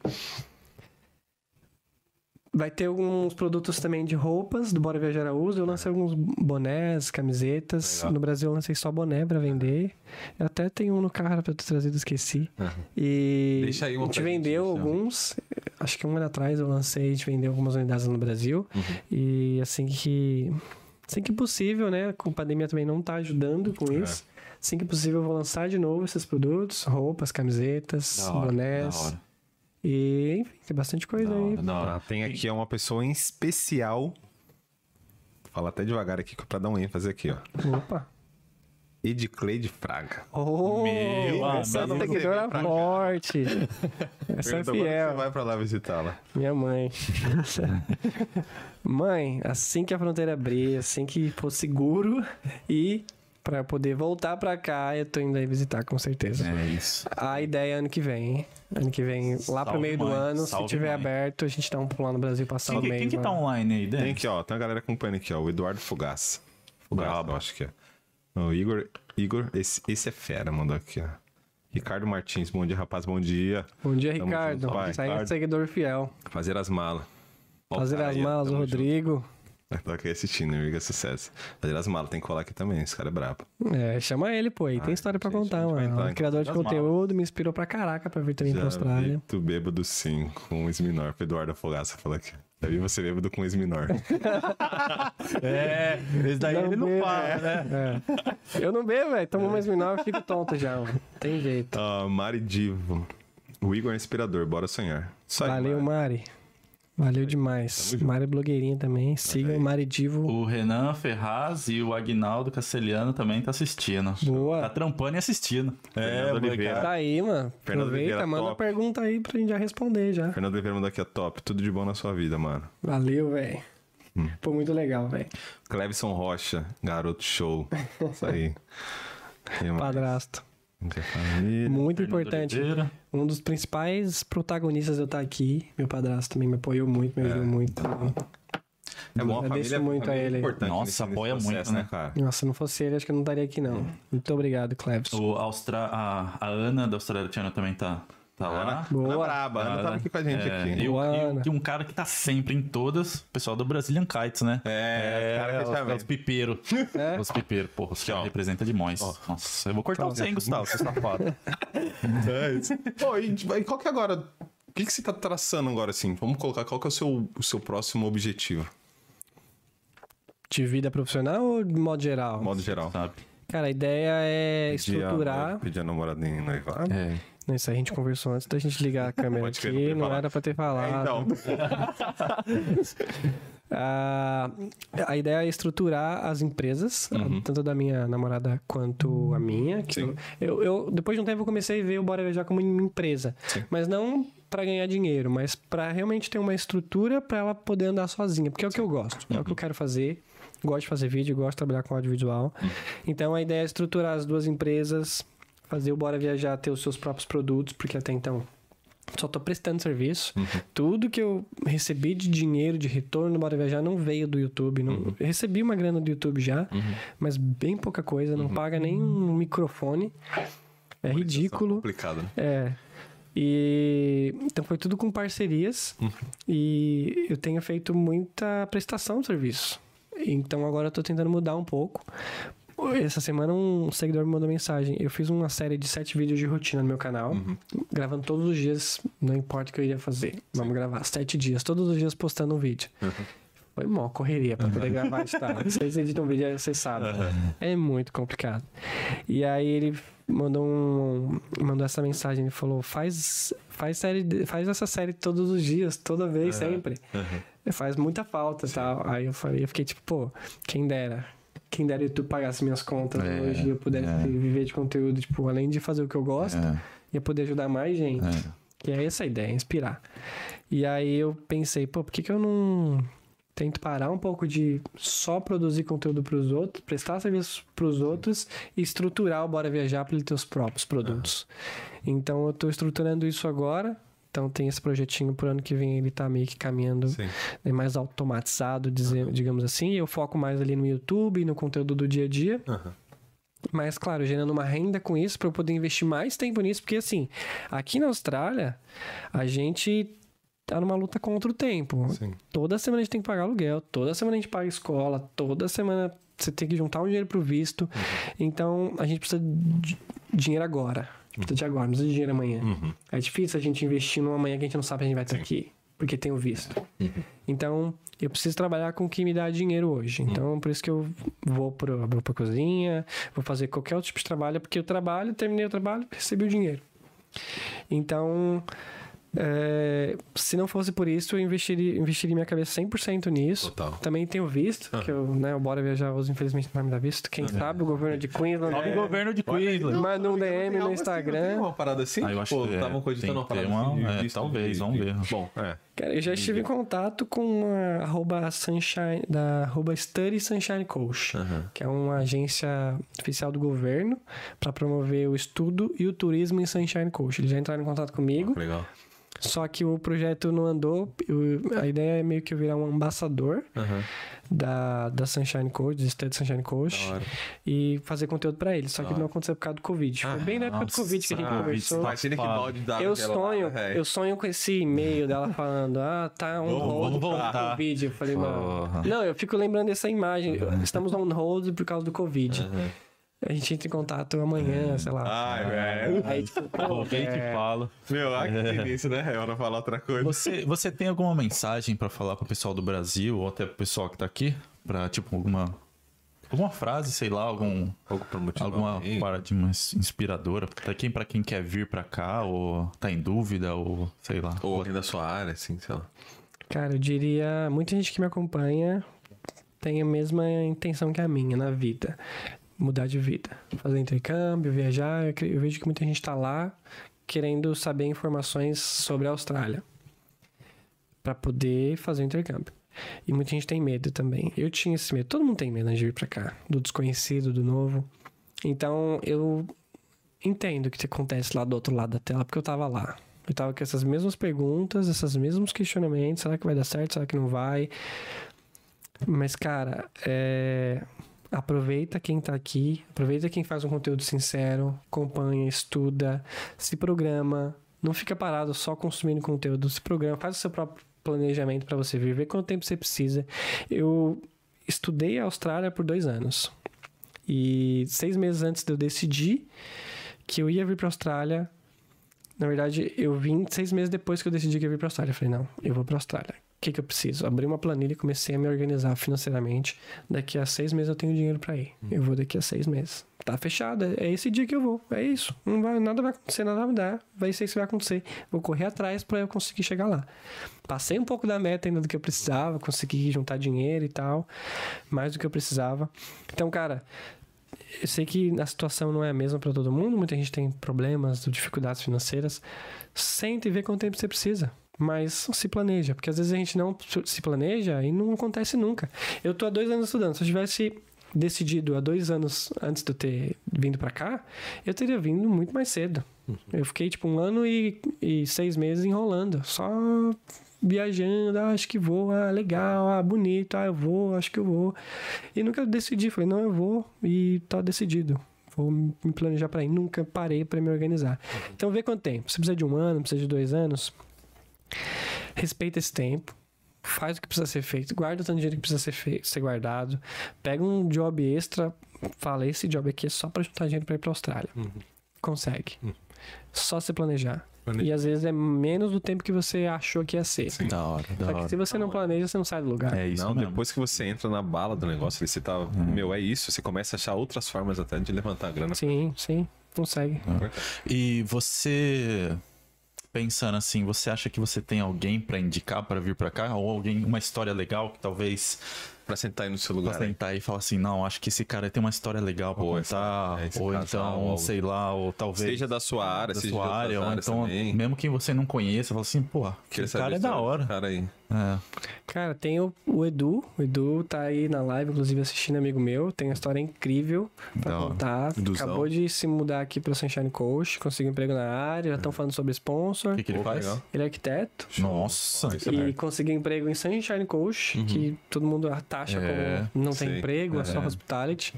[SPEAKER 3] Vai ter alguns produtos também de roupas do Bora Viajar a Uso. Eu lancei alguns bonés, camisetas.
[SPEAKER 2] Legal.
[SPEAKER 3] No Brasil eu lancei só boné pra vender. Eu até tenho um no carro pra eu ter trazido, esqueci. E
[SPEAKER 2] Deixa aí uma
[SPEAKER 3] a gente
[SPEAKER 2] gente,
[SPEAKER 3] vendeu
[SPEAKER 2] então.
[SPEAKER 3] alguns. Acho que um ano atrás eu lancei, a gente vendeu algumas unidades no Brasil.
[SPEAKER 2] Uhum.
[SPEAKER 3] E assim que. Assim que possível, né? Com a pandemia também não tá ajudando com
[SPEAKER 2] É.
[SPEAKER 3] isso. Assim que possível, eu vou lançar de novo esses produtos, roupas, camisetas,
[SPEAKER 1] hora,
[SPEAKER 3] bonés. E, enfim, tem bastante coisa
[SPEAKER 1] Da
[SPEAKER 3] aí.
[SPEAKER 1] hora.
[SPEAKER 2] Tá, tem aqui uma pessoa em especial. Fala até devagar aqui pra dar um ênfase aqui, ó.
[SPEAKER 3] Opa!
[SPEAKER 2] Edcleide Fraga.
[SPEAKER 3] Oh,
[SPEAKER 1] Meu
[SPEAKER 3] essa seguidora forte. Essa é
[SPEAKER 2] Pergunta quando
[SPEAKER 3] fiel.
[SPEAKER 2] Você vai pra lá visitá-la.
[SPEAKER 3] Minha mãe. Mãe, assim que a fronteira abrir, assim que for seguro e Pra eu poder voltar pra cá, eu tô indo aí visitar, com certeza.
[SPEAKER 1] É isso.
[SPEAKER 3] A ideia é ano que vem, hein? Ano que vem, lá pro
[SPEAKER 1] Salve,
[SPEAKER 3] meio do
[SPEAKER 1] mãe.
[SPEAKER 3] ano,
[SPEAKER 1] Salve,
[SPEAKER 3] se tiver
[SPEAKER 1] mãe.
[SPEAKER 3] aberto, a gente dá um pulo no Brasil passar
[SPEAKER 1] Quem,
[SPEAKER 3] o mês.
[SPEAKER 1] quem que tá online aí,
[SPEAKER 2] Tem
[SPEAKER 1] Denis?
[SPEAKER 2] aqui, ó. Tem uma galera acompanhando aqui, ó. O Eduardo. Fogaça,
[SPEAKER 1] Brabo.
[SPEAKER 2] eu acho que é. O Igor, Igor esse, esse é fera, mandou aqui, ó. Ricardo Martins, bom dia, rapaz, bom dia.
[SPEAKER 3] Bom dia,
[SPEAKER 2] Tamo
[SPEAKER 3] Ricardo.
[SPEAKER 2] junto, Ricardo.
[SPEAKER 3] seguidor fiel.
[SPEAKER 2] Fazer as malas.
[SPEAKER 3] Fazer as malas, o
[SPEAKER 2] tamo junto. Tô aqui assistindo, amiga, sucesso. Fazer as malas, tem que colar aqui também, esse cara é brabo.
[SPEAKER 3] É, chama ele, pô. E tem
[SPEAKER 2] Ah,
[SPEAKER 3] história pra
[SPEAKER 2] gente,
[SPEAKER 3] contar, mano.
[SPEAKER 2] entrar
[SPEAKER 3] Um
[SPEAKER 2] em
[SPEAKER 3] criador de conteúdo me inspirou pra caraca pra vir também pra
[SPEAKER 2] Já
[SPEAKER 3] Austrália.
[SPEAKER 2] vi tu bêbado sim, com o Esminor. Eduardo Fogaça falou aqui. Já vi você bêbado com o Esminor.
[SPEAKER 1] É, esse daí ele não
[SPEAKER 3] bebo,
[SPEAKER 1] fala, né?
[SPEAKER 3] É. Eu não bebo, velho. Tomo mais menor, eu fico tonto já, mano. Tem jeito.
[SPEAKER 2] Ah, Mari Divo. O Igor é inspirador, bora sonhar. Aí,
[SPEAKER 3] Valeu,
[SPEAKER 2] Mari.
[SPEAKER 3] Mari. Valeu demais. Mari é blogueirinha também. Sigam
[SPEAKER 2] aí.
[SPEAKER 3] Mari Divo.
[SPEAKER 1] O Renan Ferraz e o Agnaldo Castelhano também tá assistindo.
[SPEAKER 3] Boa.
[SPEAKER 1] Tá trampando e assistindo.
[SPEAKER 2] Fernando
[SPEAKER 1] molecada.
[SPEAKER 2] Oliveira.
[SPEAKER 3] Tá aí, mano.
[SPEAKER 2] Fernando
[SPEAKER 3] Aproveita,
[SPEAKER 2] Oliveira,
[SPEAKER 3] manda
[SPEAKER 2] top.
[SPEAKER 3] pergunta aí pra gente já responder já.
[SPEAKER 2] Fernando Oliveira mandou aqui, ó, top. Tudo de bom na sua vida, mano.
[SPEAKER 3] Valeu, velho.
[SPEAKER 2] Hum.
[SPEAKER 3] Pô, muito legal, velho.
[SPEAKER 2] Clevison Rocha, garoto show. Isso aí.
[SPEAKER 3] Padrasto.
[SPEAKER 2] Família.
[SPEAKER 3] Muito importante.
[SPEAKER 1] Oliveira.
[SPEAKER 3] Um dos principais protagonistas de eu estar aqui. Meu padrasto também me apoiou muito, me ajudou muito também.
[SPEAKER 2] É bom, a
[SPEAKER 3] Agradeço
[SPEAKER 2] família,
[SPEAKER 3] muito a
[SPEAKER 2] família é
[SPEAKER 3] ele.
[SPEAKER 2] importante
[SPEAKER 1] Nossa,
[SPEAKER 2] nesse- nesse
[SPEAKER 1] apoia
[SPEAKER 2] processo,
[SPEAKER 1] muito, né?
[SPEAKER 2] cara?
[SPEAKER 3] Nossa, se não fosse ele, acho que eu não estaria aqui, não. Muito obrigado, Cleves.
[SPEAKER 1] O Austra... a, a Ana da Austrália Channel também tá, tá lá.
[SPEAKER 2] Ana,
[SPEAKER 3] Boa.
[SPEAKER 2] Ana Braba, a Ana tava aqui com a gente
[SPEAKER 1] É,
[SPEAKER 2] aqui.
[SPEAKER 1] E, o- e um cara que tá sempre em todas, o pessoal do Brazilian Kites, né?
[SPEAKER 2] É, cara,
[SPEAKER 1] os,
[SPEAKER 2] fechamento.
[SPEAKER 1] os pipeiros.
[SPEAKER 3] É?
[SPEAKER 1] Os pipeiros, porra, os caras
[SPEAKER 2] ó.
[SPEAKER 1] representam demais. Nossa, eu vou cortar você, hein, Gustavo, seu safado.
[SPEAKER 2] É isso. Pô, e, e qual que é agora? O que, que você tá traçando agora, assim? Vamos colocar qual que é o seu, o seu próximo objetivo,
[SPEAKER 3] De vida profissional ou de modo geral?
[SPEAKER 2] modo geral?
[SPEAKER 1] Sabe?
[SPEAKER 3] Cara, a ideia é
[SPEAKER 2] Pedir a-
[SPEAKER 3] estruturar.
[SPEAKER 2] Pedir a namoradinha em noivado.
[SPEAKER 1] É.
[SPEAKER 3] Isso aí a gente conversou antes da gente ligar a câmera
[SPEAKER 2] Pode
[SPEAKER 3] aqui,
[SPEAKER 2] não
[SPEAKER 3] não era pra ter falado.
[SPEAKER 2] É, então.
[SPEAKER 3] Ah, a ideia é estruturar as empresas, tanto da minha namorada quanto a minha. que
[SPEAKER 2] Sim.
[SPEAKER 3] eu, eu- depois de um tempo eu comecei a ver o Bora Viajar como uma empresa. Mas não para ganhar dinheiro, mas para realmente ter uma estrutura para ela poder andar sozinha. Porque é o que eu gosto, é o que eu quero fazer. Gosto de fazer vídeo, gosto de trabalhar com audiovisual. Então a ideia é estruturar as duas empresas, fazer o Bora Viajar ter os seus próprios produtos, porque até então só tô prestando serviço. Tudo que eu recebi de dinheiro, de retorno do Bora Viajar, não veio do YouTube. Não... Eu recebi uma grana do YouTube já, mas bem pouca coisa. Não paga nem um microfone. É ridículo.
[SPEAKER 2] Complicado, né?
[SPEAKER 3] É. E então foi tudo com parcerias e eu tenho feito muita prestação de serviço. Então agora eu tô tentando mudar um pouco. Essa semana um seguidor me mandou mensagem. Eu fiz uma série de sete vídeos de rotina no meu canal, gravando todos os dias, não importa o que eu iria fazer. Vamos gravar sete dias, todos os dias postando um vídeo. Foi mó correria pra poder gravar e tal. Vocês editam um vídeo, vocês sabem. É muito complicado. E aí ele mandou um mandou essa mensagem, ele falou: "Faz faz série, faz essa série todos os dias, toda vez, sempre". Faz muita falta, tal. Aí eu falei, eu fiquei tipo, pô, quem dera. Quem dera o YouTube pagasse minhas contas
[SPEAKER 1] É,
[SPEAKER 3] hoje e eu pudesse
[SPEAKER 1] é.
[SPEAKER 3] viver de conteúdo, tipo, além de fazer o que eu gosto,
[SPEAKER 1] É,
[SPEAKER 3] ia poder ajudar mais gente.
[SPEAKER 1] é.
[SPEAKER 3] Que é essa a ideia, inspirar. E aí eu pensei, pô, por que, que eu não tento parar um pouco de só produzir conteúdo para os outros, prestar serviço para os outros e estruturar o Bora Viajar para ele ter os próprios produtos. Então eu tô estruturando isso agora. Então tem esse projetinho pro ano que vem, ele tá meio que caminhando
[SPEAKER 2] Sim.
[SPEAKER 3] né, mais automatizado, dizer, digamos assim. Eu foco mais ali no YouTube, no conteúdo do dia a dia.
[SPEAKER 2] Aham.
[SPEAKER 3] Mas, claro, gerando uma renda com isso para eu poder investir mais tempo nisso, porque assim, aqui na Austrália, a gente tá numa luta contra o tempo.
[SPEAKER 2] Sim.
[SPEAKER 3] Toda semana a gente tem que pagar aluguel, toda semana a gente paga escola, toda semana você tem que juntar um dinheiro pro visto. Então, a gente precisa de dinheiro agora. Precisa de agora, não precisa de dinheiro amanhã. É difícil a gente investir numa manhã que a gente não sabe se a gente vai estar aqui, porque tem o visto. Então, eu preciso trabalhar com o que me dá dinheiro hoje. Então, por isso que eu vou vou pra cozinha, vou fazer qualquer outro tipo de trabalho, porque eu trabalho, terminei o trabalho, recebi o dinheiro. Então, é, se não fosse por isso, eu investiria, investiria minha cabeça 100% nisso.
[SPEAKER 2] Total.
[SPEAKER 3] Também tenho visto, que eu, né, o Bora Viajar hoje, infelizmente, não vai me dar visto. Quem sabe o governo de Queensland...
[SPEAKER 1] Salve
[SPEAKER 3] é,
[SPEAKER 1] governo de Queensland.
[SPEAKER 3] Manda um DM no
[SPEAKER 2] assim,
[SPEAKER 3] Instagram.
[SPEAKER 2] uma parada assim?
[SPEAKER 1] Ah, eu acho
[SPEAKER 2] Pô,
[SPEAKER 1] que é,
[SPEAKER 2] estavam cogitando uma parada
[SPEAKER 1] uma-
[SPEAKER 2] assim de
[SPEAKER 1] é,
[SPEAKER 2] visto
[SPEAKER 1] talvez, vamos ver.
[SPEAKER 2] Bom, é.
[SPEAKER 3] Cara, eu já estive em contato com a arroba Sunshine, da arroba Study Sunshine Coach, que é uma agência oficial do governo para promover o estudo e o turismo em Sunshine Coach. Eles já entraram em contato comigo,
[SPEAKER 4] Legal.
[SPEAKER 3] Só que o projeto não andou. eu- a ideia é meio que eu virar um ambassador
[SPEAKER 4] Aham.
[SPEAKER 3] da, da Sunshine Coach, do Study Sunshine Coach, e fazer conteúdo para eles. Só que não aconteceu por causa do Covid. Foi bem na época do
[SPEAKER 1] nossa,
[SPEAKER 3] Covid que a gente
[SPEAKER 4] ah,
[SPEAKER 3] conversou.
[SPEAKER 4] Imagina que balde d'água
[SPEAKER 3] Eu sonho,
[SPEAKER 4] dá,
[SPEAKER 3] eu sonho com esse e-mail dela falando, ah, tá on hold por causa do. Covid. Eu falei, mano. Não, eu fico lembrando dessa imagem. Estamos on hold por causa do Covid.
[SPEAKER 4] Aham.
[SPEAKER 3] A gente entra em contato amanhã, sei lá.
[SPEAKER 4] Ai, velho.
[SPEAKER 3] Aí, tipo, pô,
[SPEAKER 1] Alguém que
[SPEAKER 3] é,
[SPEAKER 1] fala.
[SPEAKER 4] Meu, ah, que delícia, né? É hora de falar outra coisa.
[SPEAKER 1] Você, você tem alguma mensagem pra falar pro pessoal do Brasil ou até pro pessoal que tá aqui? Pra, tipo, alguma. Alguma frase, sei lá, algum.
[SPEAKER 4] Algo pra motivar
[SPEAKER 1] Alguma
[SPEAKER 4] alguém.
[SPEAKER 1] paradigma inspiradora pra quem, pra quem quer vir pra cá, ou tá em dúvida, ou sei lá.
[SPEAKER 4] Ou alguém da sua área, assim, sei lá.
[SPEAKER 3] Cara, eu diria, muita gente que me acompanha tem a mesma intenção que a minha na vida. Mudar de vida. Fazer intercâmbio, viajar. Eu, vejo que muita gente tá lá querendo saber informações sobre a Austrália. Pra poder fazer o intercâmbio. E muita gente tem medo também. Eu tinha esse medo. Todo mundo tem medo né, de vir pra cá. Do desconhecido, do novo. Então, eu entendo o que acontece lá do outro lado da tela, porque eu tava lá. Eu tava com essas mesmas perguntas, esses mesmos questionamentos. Será que vai dar certo? Será que não vai? Mas, cara, é... aproveita quem tá aqui. Aproveita quem faz um conteúdo sincero. Acompanha, estuda, se programa. Não fica parado só consumindo conteúdo. Se programa, faz o seu próprio planejamento para você. Vê quanto tempo você precisa. Eu estudei a Austrália por dois anos. E seis meses antes de eu decidir que eu ia vir pra Austrália, na verdade, eu vim seis meses depois que eu decidi que eu ia vir pra Austrália. Eu falei, não, eu vou pra Austrália. O que, que eu preciso? Abri uma planilha e comecei a me organizar financeiramente. Daqui a seis meses eu tenho dinheiro pra ir. Eu vou daqui a seis meses. Tá fechado, é esse dia que eu vou. É isso. Não vai, nada vai acontecer, nada vai mudar. Vai ser isso que vai acontecer. Vou correr atrás pra eu conseguir chegar lá. Passei um pouco da meta ainda do que eu precisava, consegui juntar dinheiro e tal, mais do que eu precisava. Então, cara, eu sei que a situação não é a mesma para todo mundo, muita gente tem problemas, dificuldades financeiras. Senta e vê quanto tempo você precisa. Mas se planeja, porque às vezes a gente não se planeja e não acontece nunca. Eu tô há dois anos estudando. Se eu tivesse decidido há dois anos antes de eu ter vindo para cá, eu teria vindo muito mais cedo. Eu fiquei tipo um ano e, e seis meses enrolando, só viajando, ah, acho que vou, ah, legal, ah, bonito, ah, eu vou, acho que eu vou. E nunca decidi, falei, não, eu vou e tá decidido. Vou me planejar para ir. Nunca parei para me organizar. Então vê quanto tempo. Você precisa de um ano, precisa de dois anos. Respeita esse tempo. Faz o que precisa ser feito. Guarda o tanto de dinheiro que precisa ser, feito, ser guardado. Pega um job extra. Fala, esse job aqui é só para juntar dinheiro para ir para Austrália. Consegue. Só se planejar.
[SPEAKER 4] Planeja.
[SPEAKER 3] E às vezes é menos do tempo que você achou que ia ser.
[SPEAKER 1] Da hora, da
[SPEAKER 3] Só que
[SPEAKER 1] hora.
[SPEAKER 3] se você não planeja, você não sai do lugar.
[SPEAKER 1] É isso
[SPEAKER 4] não,
[SPEAKER 1] mesmo.
[SPEAKER 4] depois que você entra na bala do negócio, você tá. Meu, é isso. Você começa a achar outras formas até de levantar a grana.
[SPEAKER 3] Sim, sim. Consegue.
[SPEAKER 1] E você pensando assim, você acha que você tem alguém pra indicar pra vir pra cá? Ou alguém uma história legal que talvez
[SPEAKER 4] Pra sentar aí no seu lugar.
[SPEAKER 1] pra
[SPEAKER 4] né?
[SPEAKER 1] sentar aí e falar assim, não, acho que esse cara tem uma história legal pra
[SPEAKER 4] Ou
[SPEAKER 1] contar,
[SPEAKER 4] é, esse
[SPEAKER 1] ou
[SPEAKER 4] casal,
[SPEAKER 1] então,
[SPEAKER 4] ou-
[SPEAKER 1] sei lá, ou talvez
[SPEAKER 4] Seja da sua área,
[SPEAKER 1] da
[SPEAKER 4] seja
[SPEAKER 1] sua área, ou então
[SPEAKER 4] também.
[SPEAKER 1] mesmo quem você não conheça, fala assim, pô,
[SPEAKER 4] Queria
[SPEAKER 1] esse cara é da hora.
[SPEAKER 4] Cara aí.
[SPEAKER 1] É.
[SPEAKER 3] Cara, tem o, o Edu. O Edu tá aí na live, inclusive assistindo amigo meu. Tem uma história incrível pra
[SPEAKER 1] Da
[SPEAKER 3] contar.
[SPEAKER 4] Eduzão.
[SPEAKER 3] Acabou de se mudar aqui pro Sunshine Coast, conseguiu um emprego na área, já estão falando sobre sponsor.
[SPEAKER 1] O que, que ele
[SPEAKER 4] Pô,
[SPEAKER 1] faz?
[SPEAKER 4] legal.
[SPEAKER 3] Ele é arquiteto.
[SPEAKER 1] Nossa,
[SPEAKER 4] Isso é
[SPEAKER 3] E
[SPEAKER 4] merda.
[SPEAKER 3] conseguiu emprego em Sunshine Coast, que todo mundo taxa
[SPEAKER 1] É,
[SPEAKER 3] como não tem emprego, é só
[SPEAKER 1] É.
[SPEAKER 3] hospitality.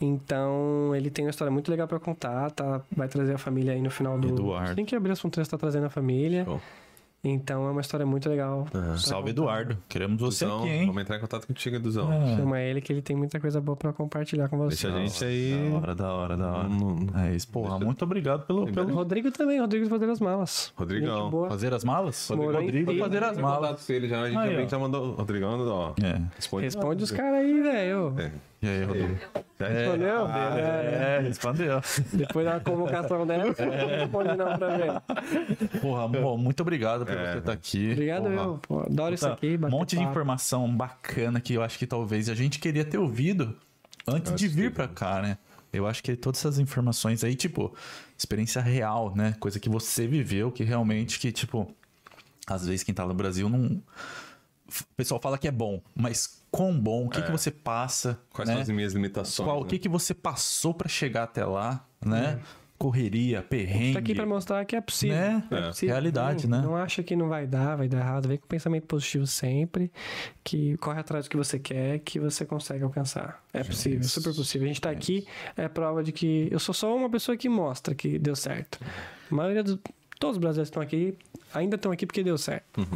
[SPEAKER 3] Então, ele tem uma história muito legal pra contar, tá? Vai trazer a família aí no final do...
[SPEAKER 1] Eduardo.
[SPEAKER 3] Tem que abrir as fronteiras, tá trazendo a família.
[SPEAKER 4] Show.
[SPEAKER 3] Então, é uma história muito legal. Pra
[SPEAKER 1] salve
[SPEAKER 3] contar.
[SPEAKER 1] Eduardo. Queremos você
[SPEAKER 4] Duzão,
[SPEAKER 1] aqui, hein?
[SPEAKER 4] Vamos entrar em contato contigo, Eduzão.
[SPEAKER 1] É,
[SPEAKER 3] Chama ele que ele tem muita coisa boa pra compartilhar com você.
[SPEAKER 4] Deixa a gente aí.
[SPEAKER 1] Da hora, da hora, da hora.
[SPEAKER 4] Não-
[SPEAKER 1] É isso, porra, muito obrigado pelo, pelo
[SPEAKER 3] Rodrigo também, Rodrigo de fazer as malas.
[SPEAKER 4] Rodrigão.
[SPEAKER 3] Boa.
[SPEAKER 1] fazer as malas. Rodrigo
[SPEAKER 3] Pira.
[SPEAKER 1] fazer as malas.
[SPEAKER 4] ele já, a gente
[SPEAKER 1] Aí,
[SPEAKER 4] também
[SPEAKER 1] ó.
[SPEAKER 4] já mandou. Rodrigão, ó.
[SPEAKER 1] É.
[SPEAKER 4] Responde,
[SPEAKER 3] Responde os caras aí, velho.
[SPEAKER 4] É.
[SPEAKER 1] E aí, Rodrigo?
[SPEAKER 3] Respondeu?
[SPEAKER 1] É, respondeu.
[SPEAKER 3] Depois da convocação dela, você não responde não pra ver.
[SPEAKER 1] Porra, bom, muito obrigado por
[SPEAKER 4] É.
[SPEAKER 1] você estar aqui.
[SPEAKER 3] Obrigado,
[SPEAKER 1] Porra.
[SPEAKER 3] eu. Pô, adoro isso aqui.
[SPEAKER 1] Um monte de
[SPEAKER 3] papo.
[SPEAKER 1] informação bacana que eu acho que talvez a gente queria ter ouvido antes de vir pra cá, né? Eu acho que todas essas informações aí, tipo, experiência real, né? Coisa que você viveu, que realmente que, tipo, às vezes quem tá no Brasil não. O pessoal fala que é bom, mas quão bom? O que, que você passa?
[SPEAKER 2] Quais
[SPEAKER 1] né?
[SPEAKER 2] são as minhas limitações?
[SPEAKER 1] Qual, O
[SPEAKER 2] né?
[SPEAKER 1] que, que você passou pra chegar até lá, né? Correria, perrengue.
[SPEAKER 3] Tá aqui pra mostrar que é possível.
[SPEAKER 1] Né?
[SPEAKER 3] É
[SPEAKER 2] É.
[SPEAKER 3] possível.
[SPEAKER 1] Realidade,
[SPEAKER 3] não,
[SPEAKER 1] né?
[SPEAKER 3] Não acha que não vai dar, vai dar errado. Vem com pensamento positivo sempre. Que corre atrás do que você quer, que você consegue alcançar. É possível,
[SPEAKER 1] isso.
[SPEAKER 3] super possível. A gente tá aqui, é prova de que eu sou só uma pessoa que mostra que deu certo. A maioria dos. Todos os brasileiros que estão aqui ainda estão aqui porque deu certo.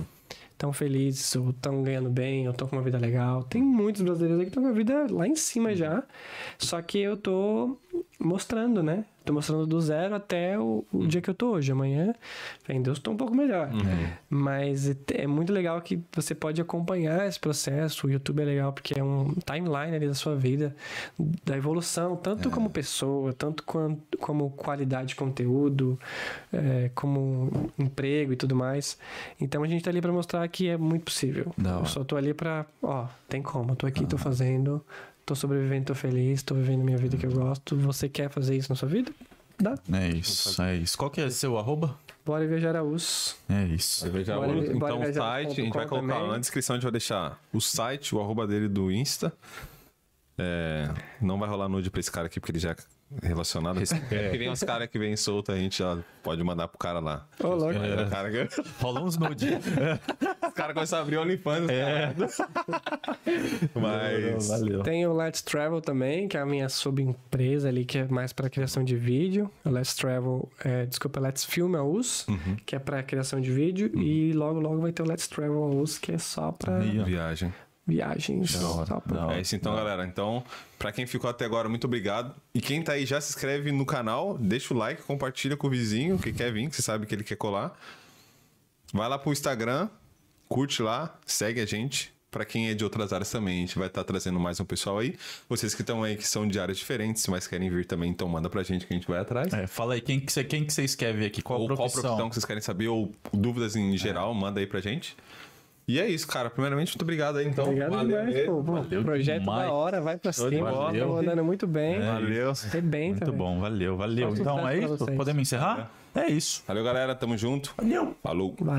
[SPEAKER 3] Estão felizes, ou estão ganhando bem, ou estão com uma vida legal. Tem muitos brasileiros aí que estão com a vida lá em cima já. Só que eu tô mostrando, né? Tô mostrando do zero até o, o dia que eu tô hoje. Amanhã, em Deus, tô um pouco melhor. Mas é- é muito legal que você pode acompanhar esse processo. O YouTube é legal porque é um timeline ali da sua vida, da evolução, tanto como pessoa, tanto quanto, como qualidade de conteúdo, é, como emprego e tudo mais. Então a gente tá ali pra mostrar que é muito possível.
[SPEAKER 1] Da
[SPEAKER 3] Eu só tô ali pra, ó, tem como, eu tô aqui, tô fazendo, tô sobrevivendo, tô feliz, tô vivendo minha vida que eu gosto. Você quer fazer isso na sua vida? Dá.
[SPEAKER 1] É isso, é isso. Qual que é seu arroba?
[SPEAKER 3] Bora viajar a US.
[SPEAKER 1] É isso.
[SPEAKER 2] Vai viajar
[SPEAKER 3] Bora-
[SPEAKER 2] o-
[SPEAKER 3] bora
[SPEAKER 2] então o site, a gente vai colocar
[SPEAKER 3] também.
[SPEAKER 2] na descrição, a gente vai deixar o site, o arroba dele do Insta. É, não vai rolar nude pra esse cara aqui, porque ele já relacionado. É. Que vem os caras que vem solto, a gente já pode mandar pro cara lá.
[SPEAKER 3] Ô, louco.
[SPEAKER 2] O cara, que-
[SPEAKER 1] Rola uns nude.
[SPEAKER 2] os caras começam a abrir o OnlyFans. É. Mas.
[SPEAKER 1] Valeu.
[SPEAKER 3] Tem o Let's Travel também, que é a minha subempresa ali, que é mais para criação de vídeo. O Let's Travel, é, desculpa, Let's Film US,
[SPEAKER 1] Uhum.
[SPEAKER 3] que é para criação de vídeo. E logo, logo vai ter o Let's Travel US, que é só
[SPEAKER 1] ó.
[SPEAKER 2] Viagem.
[SPEAKER 3] Viagens.
[SPEAKER 1] Da
[SPEAKER 3] pra-.
[SPEAKER 2] É isso então, galera. Então, pra quem ficou até agora, muito obrigado. E quem tá aí já se inscreve no canal, deixa o like, compartilha com o vizinho que quer vir, que você sabe que ele quer colar. Vai lá pro Instagram, curte lá, segue a gente. Pra quem é de outras áreas também, a gente vai estar trazendo mais um pessoal aí. Vocês que estão aí que são de áreas diferentes, mas querem vir também, então manda pra gente que a gente vai atrás.
[SPEAKER 1] É, fala aí, quem que, você, quem que vocês querem ver aqui? Qual
[SPEAKER 2] ou
[SPEAKER 1] profissão?
[SPEAKER 2] qual profissão que vocês querem saber, ou dúvidas em geral, manda aí pra gente. E é isso, cara. Primeiramente, muito obrigado aí, então.
[SPEAKER 3] Obrigado
[SPEAKER 2] Valeu
[SPEAKER 3] demais, pô.
[SPEAKER 1] Valeu
[SPEAKER 3] projeto
[SPEAKER 1] demais.
[SPEAKER 3] da hora, vai pra cima.
[SPEAKER 2] bola.
[SPEAKER 3] Estão andando muito bem.
[SPEAKER 2] Valeu.
[SPEAKER 3] Arrebenta,
[SPEAKER 1] Muito
[SPEAKER 3] velho.
[SPEAKER 1] bom, valeu, valeu. Então é isso? Podemos encerrar? É isso.
[SPEAKER 2] Valeu, galera. Tamo junto.
[SPEAKER 1] Valeu.
[SPEAKER 2] Falou.
[SPEAKER 3] Valeu.